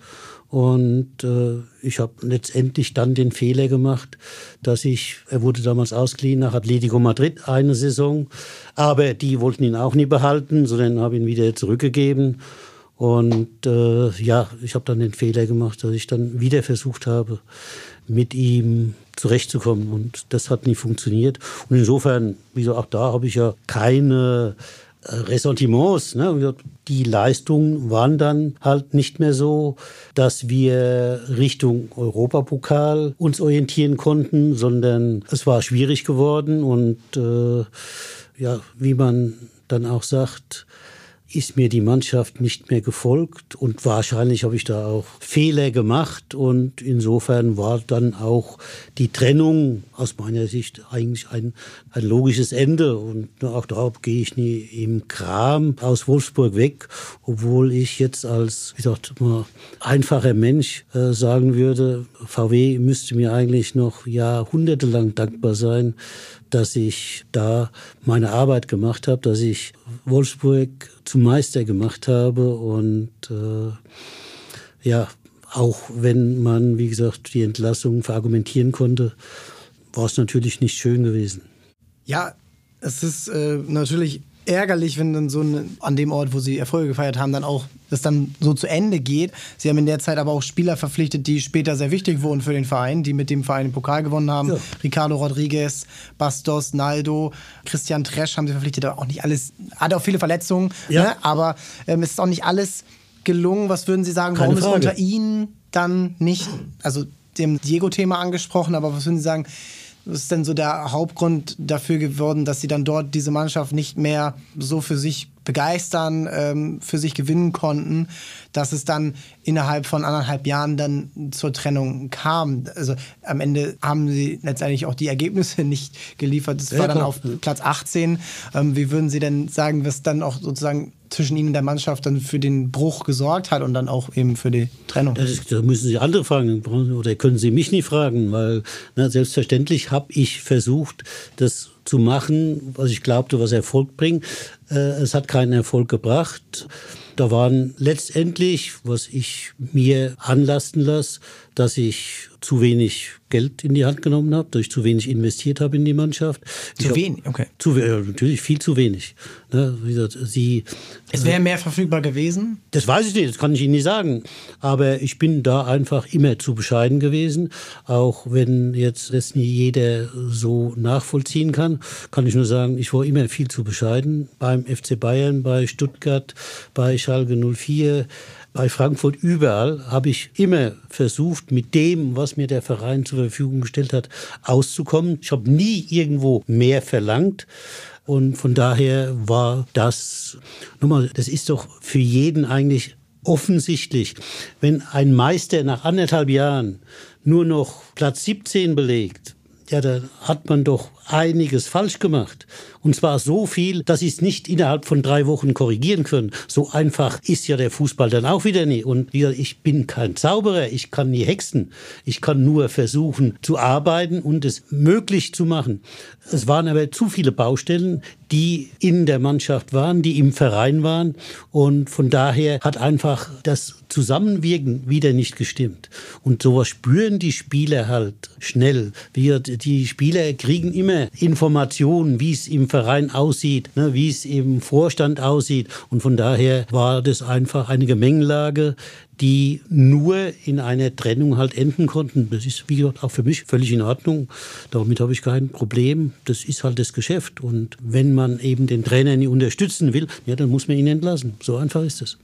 Speaker 2: Und äh, ich habe letztendlich dann den Fehler gemacht, dass ich, er wurde damals ausgeliehen nach Atletico Madrid eine Saison, aber die wollten ihn auch nie behalten, sondern habe ihn wieder zurückgegeben. Und äh, ja, ich habe dann den Fehler gemacht, dass ich dann wieder versucht habe, mit ihm zurechtzukommen. Und das hat nie funktioniert. Und insofern, wieso auch da habe ich ja keine Ressentiments. Ne? Die Leistungen waren dann halt nicht mehr so, dass wir Richtung Europapokal uns orientieren konnten, sondern es war schwierig geworden und äh, ja, wie man dann auch sagt, ist mir die Mannschaft nicht mehr gefolgt und wahrscheinlich habe ich da auch Fehler gemacht und insofern war dann auch die Trennung aus meiner Sicht eigentlich ein, ein logisches Ende und auch darauf gehe ich nie im Kram aus Wolfsburg weg, obwohl ich jetzt als, wie gesagt, mal einfacher Mensch äh, sagen würde, VW müsste mir eigentlich noch jahrhundertelang dankbar sein, dass ich da meine Arbeit gemacht habe, dass ich Wolfsburg zum Meister gemacht habe und äh, ja, auch wenn man, wie gesagt, die Entlassung verargumentieren konnte, war es natürlich nicht schön gewesen.
Speaker 1: Ja, es ist äh, natürlich ärgerlich, wenn dann so ein, an dem Ort, wo sie Erfolge gefeiert haben, dann auch das dann so zu Ende geht. Sie haben in der Zeit aber auch Spieler verpflichtet, die später sehr wichtig wurden für den Verein, die mit dem Verein den Pokal gewonnen haben. Ja. Ricardo Rodriguez, Bastos, Naldo, Christian Tresch haben sie verpflichtet, aber auch nicht alles, hatte auch viele Verletzungen, ja. ne? aber ähm, es ist auch nicht alles gelungen. Was würden Sie sagen, Keine warum Frage. ist unter Ihnen dann nicht, also dem Diego-Thema angesprochen, aber was würden Sie sagen, ist denn so der Hauptgrund dafür geworden, dass sie dann dort diese Mannschaft nicht mehr so für sich begeistern, ähm, für sich gewinnen konnten, dass es dann innerhalb von anderthalb Jahren dann zur Trennung kam. Also am Ende haben sie letztendlich auch die Ergebnisse nicht geliefert. Es war dann auf Platz 18. Ähm, wie würden Sie denn sagen, was dann auch sozusagen zwischen Ihnen und der Mannschaft dann für den Bruch gesorgt hat und dann auch eben für die Trennung?
Speaker 2: Das, da müssen Sie andere fragen oder können Sie mich nicht fragen, weil na, selbstverständlich habe ich versucht, das zu machen, was ich glaubte, was Erfolg bringt. Äh, es hat keinen Erfolg gebracht. Da waren letztendlich, was ich mir anlasten lasse, dass ich zu wenig Geld in die Hand genommen habe, dass ich zu wenig investiert habe in die Mannschaft.
Speaker 1: Zu ich wenig, okay.
Speaker 2: Zu, ja, natürlich viel zu wenig. Ne, wie gesagt, sie,
Speaker 1: es wäre mehr verfügbar gewesen?
Speaker 2: Das weiß ich nicht, das kann ich Ihnen nicht sagen. Aber ich bin da einfach immer zu bescheiden gewesen. Auch wenn jetzt das nie jeder so nachvollziehen kann, kann ich nur sagen, ich war immer viel zu bescheiden. Beim FC Bayern, bei Stuttgart, bei Schalke 04 bei Frankfurt überall habe ich immer versucht, mit dem, was mir der Verein zur Verfügung gestellt hat, auszukommen. Ich habe nie irgendwo mehr verlangt. Und von daher war das, nochmal, das ist doch für jeden eigentlich offensichtlich, wenn ein Meister nach anderthalb Jahren nur noch Platz 17 belegt, ja, da hat man doch einiges falsch gemacht. Und zwar so viel, dass sie es nicht innerhalb von drei Wochen korrigieren können. So einfach ist ja der Fußball dann auch wieder nie. Und ich bin kein Zauberer, ich kann nie hexen. Ich kann nur versuchen zu arbeiten und es möglich zu machen. Es waren aber zu viele Baustellen, die in der Mannschaft waren, die im Verein waren. Und von daher hat einfach das Zusammenwirken wieder nicht gestimmt. Und sowas spüren die Spieler halt schnell. Die Spieler kriegen immer Informationen, wie es im Verein aussieht, ne, wie es im Vorstand aussieht. Und von daher war das einfach eine Gemengelage, die nur in einer Trennung halt enden konnten. Das ist, wie gesagt, auch für mich völlig in Ordnung. Damit habe ich kein Problem. Das ist halt das Geschäft. Und wenn man eben den Trainer nicht unterstützen will, ja, dann muss man ihn entlassen. So einfach ist es.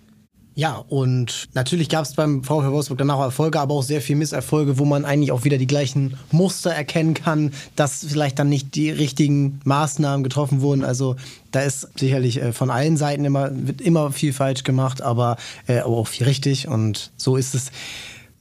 Speaker 1: Ja, und natürlich gab es beim VfL Wolfsburg dann auch Erfolge, aber auch sehr viel Misserfolge, wo man eigentlich auch wieder die gleichen Muster erkennen kann, dass vielleicht dann nicht die richtigen Maßnahmen getroffen wurden. Also da ist sicherlich äh, von allen Seiten immer, wird immer viel falsch gemacht, aber, äh, aber auch viel richtig. Und so ist es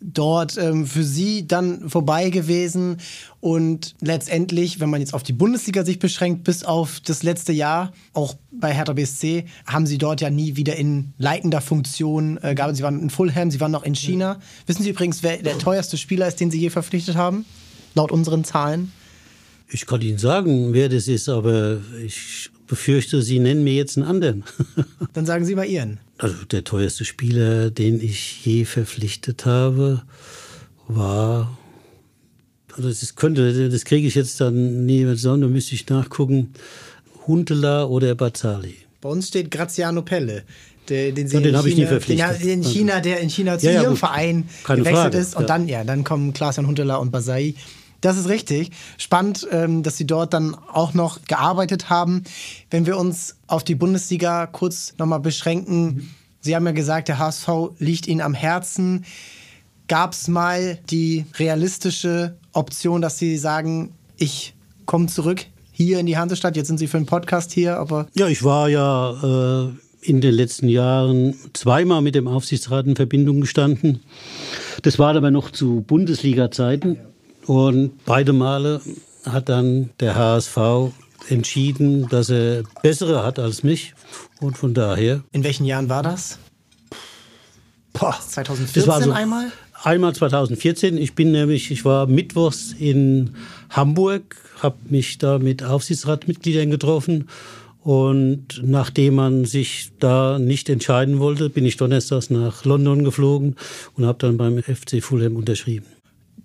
Speaker 1: dort ähm, für sie dann vorbei gewesen. Und letztendlich, wenn man jetzt auf die Bundesliga sich beschränkt, bis auf das letzte Jahr, auch bei Hertha BSC, haben sie dort ja nie wieder in leitender Funktion äh, gearbeitet. Sie waren in Fulham, sie waren noch in China. Ja. Wissen Sie übrigens, wer der teuerste Spieler ist, den Sie je verpflichtet haben? Laut unseren Zahlen?
Speaker 2: Ich kann Ihnen sagen, wer das ist, aber ich befürchte, Sie nennen mir jetzt einen anderen.
Speaker 1: Dann sagen Sie mal Ihren.
Speaker 2: Also der teuerste Spieler, den ich je verpflichtet habe, war. Also das könnte, das kriege ich jetzt dann nie mit Sonne, müsste ich nachgucken. Huntela oder Bazzali.
Speaker 1: Bei uns steht Graziano Pelle.
Speaker 2: Der, den, ja, den habe ich nie verpflichtet.
Speaker 1: Den, in China, der in China zu ja, ihrem Verein Keine gewechselt Frage. ist. Und dann, ja, dann kommen Klaas-Jan Huntela und Basai. Das ist richtig. Spannend, ähm, dass Sie dort dann auch noch gearbeitet haben. Wenn wir uns auf die Bundesliga kurz nochmal beschränken. Sie haben ja gesagt, der HSV liegt Ihnen am Herzen. Gab es mal die realistische Option, dass Sie sagen, ich komme zurück hier in die Hansestadt? Jetzt sind Sie für einen Podcast hier, aber.
Speaker 2: Ja, ich war ja äh, in den letzten Jahren zweimal mit dem Aufsichtsrat in Verbindung gestanden. Das war aber noch zu Bundesliga-Zeiten. Und beide Male hat dann der HSV entschieden, dass er bessere hat als mich. Und von daher.
Speaker 1: In welchen Jahren war das? Boah, 2014 das war so einmal?
Speaker 2: Einmal 2014. Ich bin nämlich, ich war mittwochs in Hamburg, habe mich da mit Aufsichtsratmitgliedern getroffen. Und nachdem man sich da nicht entscheiden wollte, bin ich donnerstags nach London geflogen und habe dann beim FC Fulham unterschrieben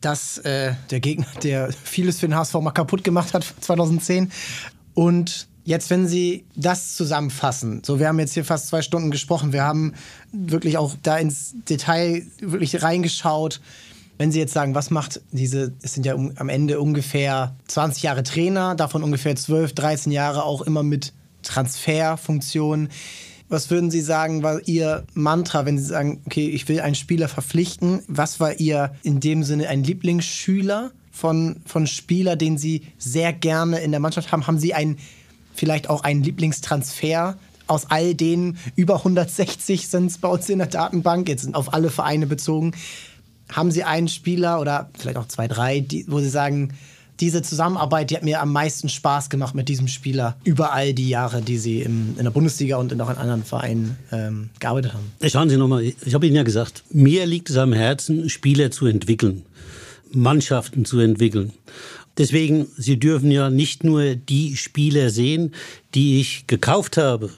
Speaker 1: dass äh, der Gegner, der vieles für den HSV mal kaputt gemacht hat 2010. Und jetzt, wenn Sie das zusammenfassen, so wir haben jetzt hier fast zwei Stunden gesprochen, wir haben wirklich auch da ins Detail wirklich reingeschaut. Wenn Sie jetzt sagen, was macht diese, es sind ja um, am Ende ungefähr 20 Jahre Trainer, davon ungefähr 12, 13 Jahre auch immer mit Transferfunktionen. Was würden Sie sagen, war Ihr Mantra, wenn Sie sagen, okay, ich will einen Spieler verpflichten? Was war Ihr in dem Sinne ein Lieblingsschüler von, von Spieler, den Sie sehr gerne in der Mannschaft haben? Haben Sie einen, vielleicht auch einen Lieblingstransfer aus all den über 160 sind es bei uns in der Datenbank, jetzt sind auf alle Vereine bezogen. Haben Sie einen Spieler oder vielleicht auch zwei, drei, die, wo Sie sagen, diese Zusammenarbeit, die hat mir am meisten Spaß gemacht mit diesem Spieler über all die Jahre, die sie im, in der Bundesliga und auch in anderen Vereinen ähm, gearbeitet haben.
Speaker 2: Schauen Sie nochmal, ich habe Ihnen ja gesagt, mir liegt es am Herzen, Spieler zu entwickeln, Mannschaften zu entwickeln. Deswegen, Sie dürfen ja nicht nur die Spieler sehen, die ich gekauft habe,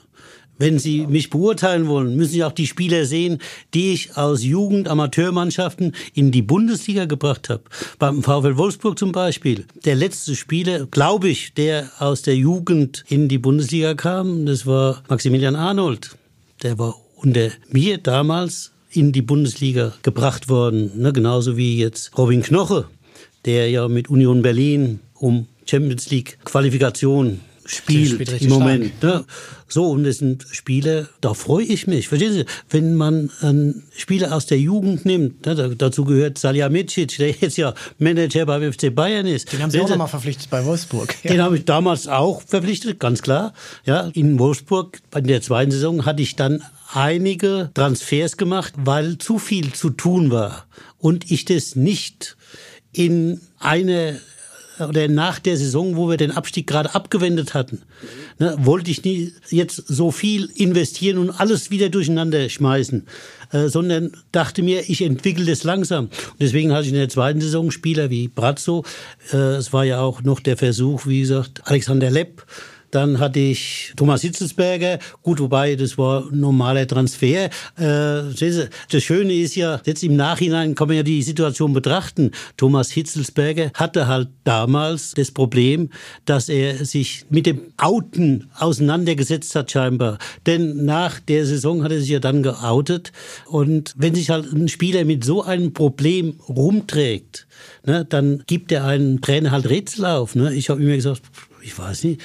Speaker 2: wenn Sie mich beurteilen wollen, müssen Sie auch die Spieler sehen, die ich aus Jugend-Amateurmannschaften in die Bundesliga gebracht habe. Beim VfL Wolfsburg zum Beispiel. Der letzte Spieler, glaube ich, der aus der Jugend in die Bundesliga kam, das war Maximilian Arnold. Der war unter mir damals in die Bundesliga gebracht worden. Ne, genauso wie jetzt Robin Knoche, der ja mit Union Berlin um Champions League Qualifikation spielt im Moment. Ne? So, und das sind Spiele, da freue ich mich. Verstehen Sie, wenn man einen Spieler aus der Jugend nimmt, ne, dazu gehört Salihamidzic, der jetzt ja Manager beim FC Bayern ist.
Speaker 1: Den haben Sie auch nochmal verpflichtet bei Wolfsburg.
Speaker 2: Ja. Den habe ich damals auch verpflichtet, ganz klar. Ja, in Wolfsburg, in der zweiten Saison, hatte ich dann einige Transfers gemacht, weil zu viel zu tun war und ich das nicht in eine oder nach der Saison, wo wir den Abstieg gerade abgewendet hatten, ne, wollte ich nie jetzt so viel investieren und alles wieder durcheinander schmeißen, äh, sondern dachte mir, ich entwickle das langsam. Und deswegen hatte ich in der zweiten Saison Spieler wie Brazzo. Äh, es war ja auch noch der Versuch, wie gesagt, Alexander Lepp dann hatte ich Thomas Hitzelsberger. Gut, wobei das war ein normaler Transfer. Äh, das Schöne ist ja, jetzt im Nachhinein kann man ja die Situation betrachten. Thomas Hitzelsberger hatte halt damals das Problem, dass er sich mit dem Outen auseinandergesetzt hat scheinbar. Denn nach der Saison hat er sich ja dann geoutet. Und wenn sich halt ein Spieler mit so einem Problem rumträgt, ne, dann gibt er einen Trainer halt Rätsel auf. Ne? Ich habe immer gesagt, ich weiß nicht,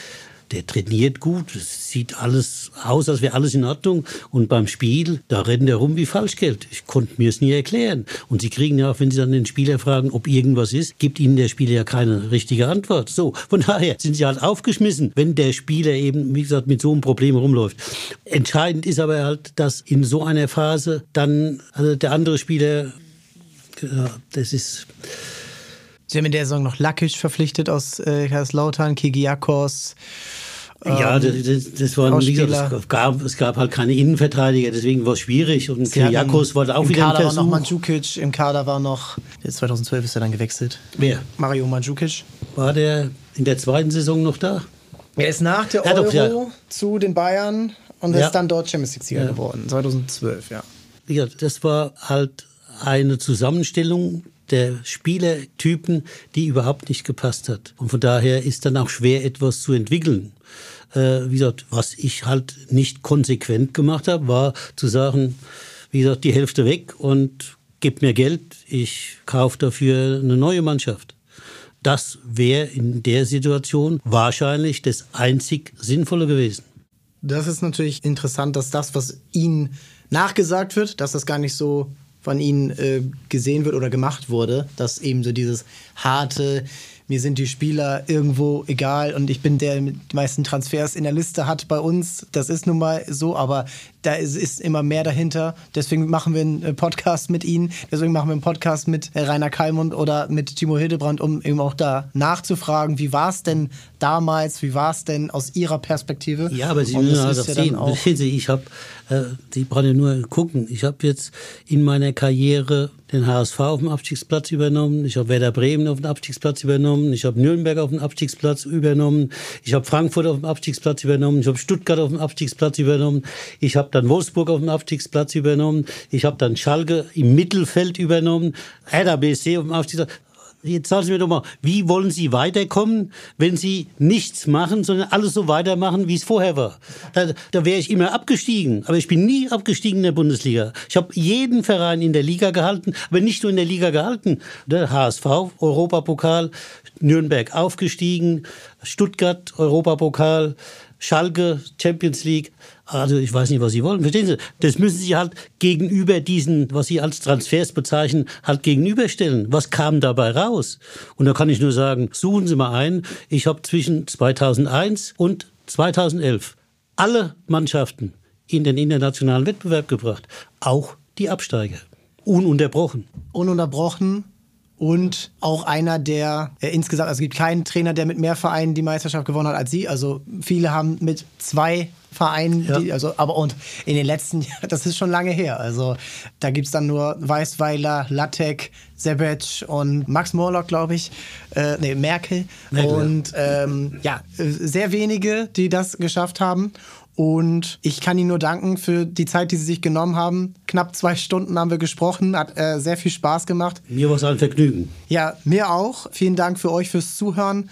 Speaker 2: der trainiert gut, sieht alles aus, als wäre alles in Ordnung. Und beim Spiel, da rennt er rum wie Falschgeld. Ich konnte mir es nie erklären. Und sie kriegen ja, wenn sie dann den Spieler fragen, ob irgendwas ist, gibt ihnen der Spieler ja keine richtige Antwort. So, von daher sind sie halt aufgeschmissen, wenn der Spieler eben, wie gesagt, mit so einem Problem rumläuft. Entscheidend ist aber halt, dass in so einer Phase dann also der andere Spieler, ja, das ist
Speaker 1: Sie haben in der Saison noch Lakic verpflichtet aus äh, Kaiserslautern, Kigiakos.
Speaker 2: Ja, ähm, das, das war wie gesagt, es gab, es gab halt keine Innenverteidiger, deswegen war es schwierig. Und Kyriakos war auch wieder
Speaker 1: Kader
Speaker 2: ein Versuch.
Speaker 1: War noch Mandzukic, Im Kader war noch, 2012 ist er dann gewechselt.
Speaker 2: Wer?
Speaker 1: Mario Mandzukic.
Speaker 2: War der in der zweiten Saison noch da?
Speaker 1: Er ist nach der Euro doch, ja. zu den Bayern und ja. ist dann dort Champions League-Sieger ja. geworden, 2012, ja.
Speaker 2: Gesagt, das war halt eine Zusammenstellung der Spielertypen, die überhaupt nicht gepasst hat. Und von daher ist dann auch schwer, etwas zu entwickeln. Äh, wie gesagt, was ich halt nicht konsequent gemacht habe, war zu sagen, wie gesagt, die Hälfte weg und gib mir Geld, ich kaufe dafür eine neue Mannschaft. Das wäre in der Situation wahrscheinlich das einzig Sinnvolle gewesen.
Speaker 1: Das ist natürlich interessant, dass das, was Ihnen nachgesagt wird, dass das gar nicht so von ihnen äh, gesehen wird oder gemacht wurde, dass eben so dieses harte, mir sind die Spieler irgendwo egal und ich bin der, der die meisten Transfers in der Liste hat bei uns. Das ist nun mal so, aber da ist, ist immer mehr dahinter. Deswegen machen wir einen äh, Podcast mit Ihnen, deswegen machen wir einen Podcast mit äh, Rainer Kallmund oder mit Timo Hildebrand, um eben auch da nachzufragen, wie war es denn damals, wie war es denn aus Ihrer Perspektive?
Speaker 2: Ja, aber Sie müssen halt ja sehen, ich habe, Sie brauchen ja nur gucken, ich habe jetzt in meiner Karriere den HSV auf dem Abstiegsplatz übernommen, ich habe Werder Bremen auf dem Abstiegsplatz übernommen, ich habe Nürnberg auf dem Abstiegsplatz übernommen, ich habe Frankfurt auf dem Abstiegsplatz übernommen, ich habe Stuttgart auf dem Abstiegsplatz übernommen, ich habe dann Wolfsburg auf dem Abstiegsplatz übernommen, ich habe dann Schalke im Mittelfeld übernommen, BSC auf dem Abstiegsplatz. Jetzt sagen Sie mir doch mal, wie wollen Sie weiterkommen, wenn Sie nichts machen, sondern alles so weitermachen, wie es vorher war? Da, da wäre ich immer abgestiegen. Aber ich bin nie abgestiegen in der Bundesliga. Ich habe jeden Verein in der Liga gehalten, aber nicht nur in der Liga gehalten. Der HSV, Europapokal, Nürnberg aufgestiegen, Stuttgart, Europapokal, Schalke, Champions League. Also ich weiß nicht, was Sie wollen. Verstehen Sie? Das müssen Sie halt gegenüber diesen, was Sie als Transfers bezeichnen, halt gegenüberstellen. Was kam dabei raus? Und da kann ich nur sagen, suchen Sie mal ein. Ich habe zwischen 2001 und 2011 alle Mannschaften in den internationalen Wettbewerb gebracht. Auch die Absteiger. Ununterbrochen.
Speaker 1: Ununterbrochen und auch einer, der äh, insgesamt, also es gibt keinen Trainer, der mit mehr Vereinen die Meisterschaft gewonnen hat als sie. Also viele haben mit zwei Vereinen, ja. die, also aber und in den letzten Jahren, das ist schon lange her. Also da gibt es dann nur Weißweiler, Lattek, Sebec und Max Morlock, glaube ich. Äh, nee, Merkel. Merkel und ähm, ja, sehr wenige, die das geschafft haben. Und ich kann Ihnen nur danken für die Zeit, die Sie sich genommen haben. Knapp zwei Stunden haben wir gesprochen, hat äh, sehr viel Spaß gemacht.
Speaker 2: Mir war es ein Vergnügen.
Speaker 1: Ja, mir auch. Vielen Dank für euch fürs Zuhören.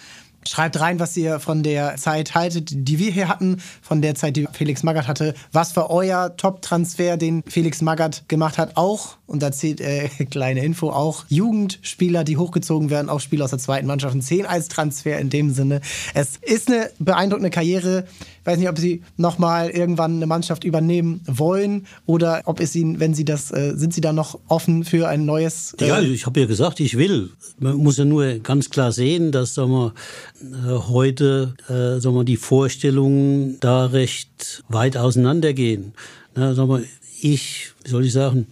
Speaker 1: Schreibt rein, was ihr von der Zeit haltet, die wir hier hatten, von der Zeit, die Felix Magath hatte. Was für euer Top-Transfer, den Felix Magath gemacht hat, auch, und da zählt äh, kleine Info, auch Jugendspieler, die hochgezogen werden, auch Spieler aus der zweiten Mannschaft, zehn als Transfer in dem Sinne. Es ist eine beeindruckende Karriere. Ich weiß nicht, ob sie nochmal irgendwann eine Mannschaft übernehmen wollen oder ob es ihnen, wenn sie das, äh, sind sie da noch offen für ein neues.
Speaker 2: Äh ja, ich habe ja gesagt, ich will. Man muss ja nur ganz klar sehen, dass sagen wir, äh, heute äh, sagen wir, die Vorstellungen da recht weit auseinandergehen. Na, sag mal, ich, wie soll ich sagen,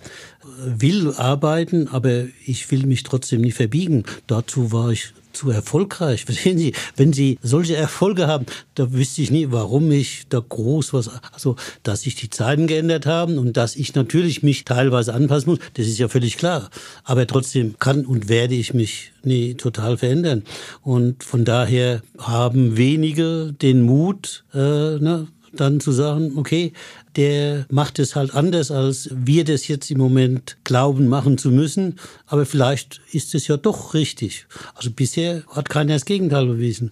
Speaker 2: will arbeiten, aber ich will mich trotzdem nicht verbiegen. Dazu war ich zu erfolgreich. Verstehen Sie, wenn Sie solche Erfolge haben, da wüsste ich nie, warum ich da groß was, also, dass sich die Zeiten geändert haben und dass ich natürlich mich teilweise anpassen muss, das ist ja völlig klar. Aber trotzdem kann und werde ich mich nie total verändern. Und von daher haben wenige den Mut, äh, ne, dann zu sagen, okay, der macht es halt anders, als wir das jetzt im Moment glauben machen zu müssen. Aber vielleicht ist es ja doch richtig. Also bisher hat keiner das Gegenteil bewiesen.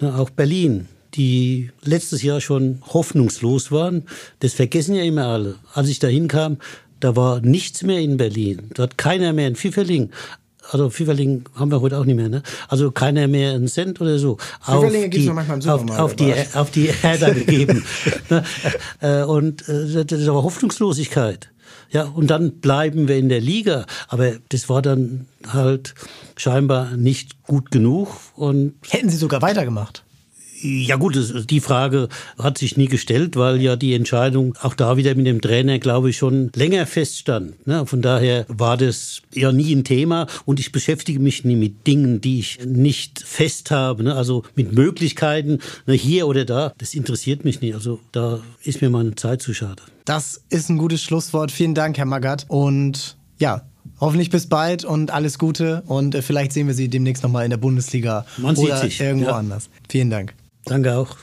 Speaker 2: Auch Berlin die letztes Jahr schon hoffnungslos waren. Das vergessen ja immer alle. Als ich da hinkam, da war nichts mehr in Berlin. Da hat keiner mehr in Pfifferling also Pfifferling haben wir heute auch nicht mehr, ne? Also keiner mehr einen Cent oder so.
Speaker 1: Pfifferlinge gibt es noch manchmal im
Speaker 2: auf, auf die, auf die Erde gegeben. Ne? Äh, und äh, das war Hoffnungslosigkeit. Ja, und dann bleiben wir in der Liga. Aber das war dann halt scheinbar nicht gut genug. Und
Speaker 1: Hätten Sie sogar weitergemacht?
Speaker 2: Ja gut, die Frage hat sich nie gestellt, weil ja die Entscheidung auch da wieder mit dem Trainer, glaube ich, schon länger feststand. Ne? Von daher war das ja nie ein Thema und ich beschäftige mich nie mit Dingen, die ich nicht fest habe. Ne? Also mit Möglichkeiten, ne, hier oder da, das interessiert mich nicht. Also da ist mir meine Zeit zu schade.
Speaker 1: Das ist ein gutes Schlusswort. Vielen Dank, Herr Magath. Und ja, Hoffentlich bis bald und alles Gute und äh, vielleicht sehen wir Sie demnächst nochmal in der Bundesliga
Speaker 2: Man
Speaker 1: oder
Speaker 2: sich.
Speaker 1: irgendwo
Speaker 2: ja.
Speaker 1: anders. Vielen Dank.
Speaker 2: Danke auch.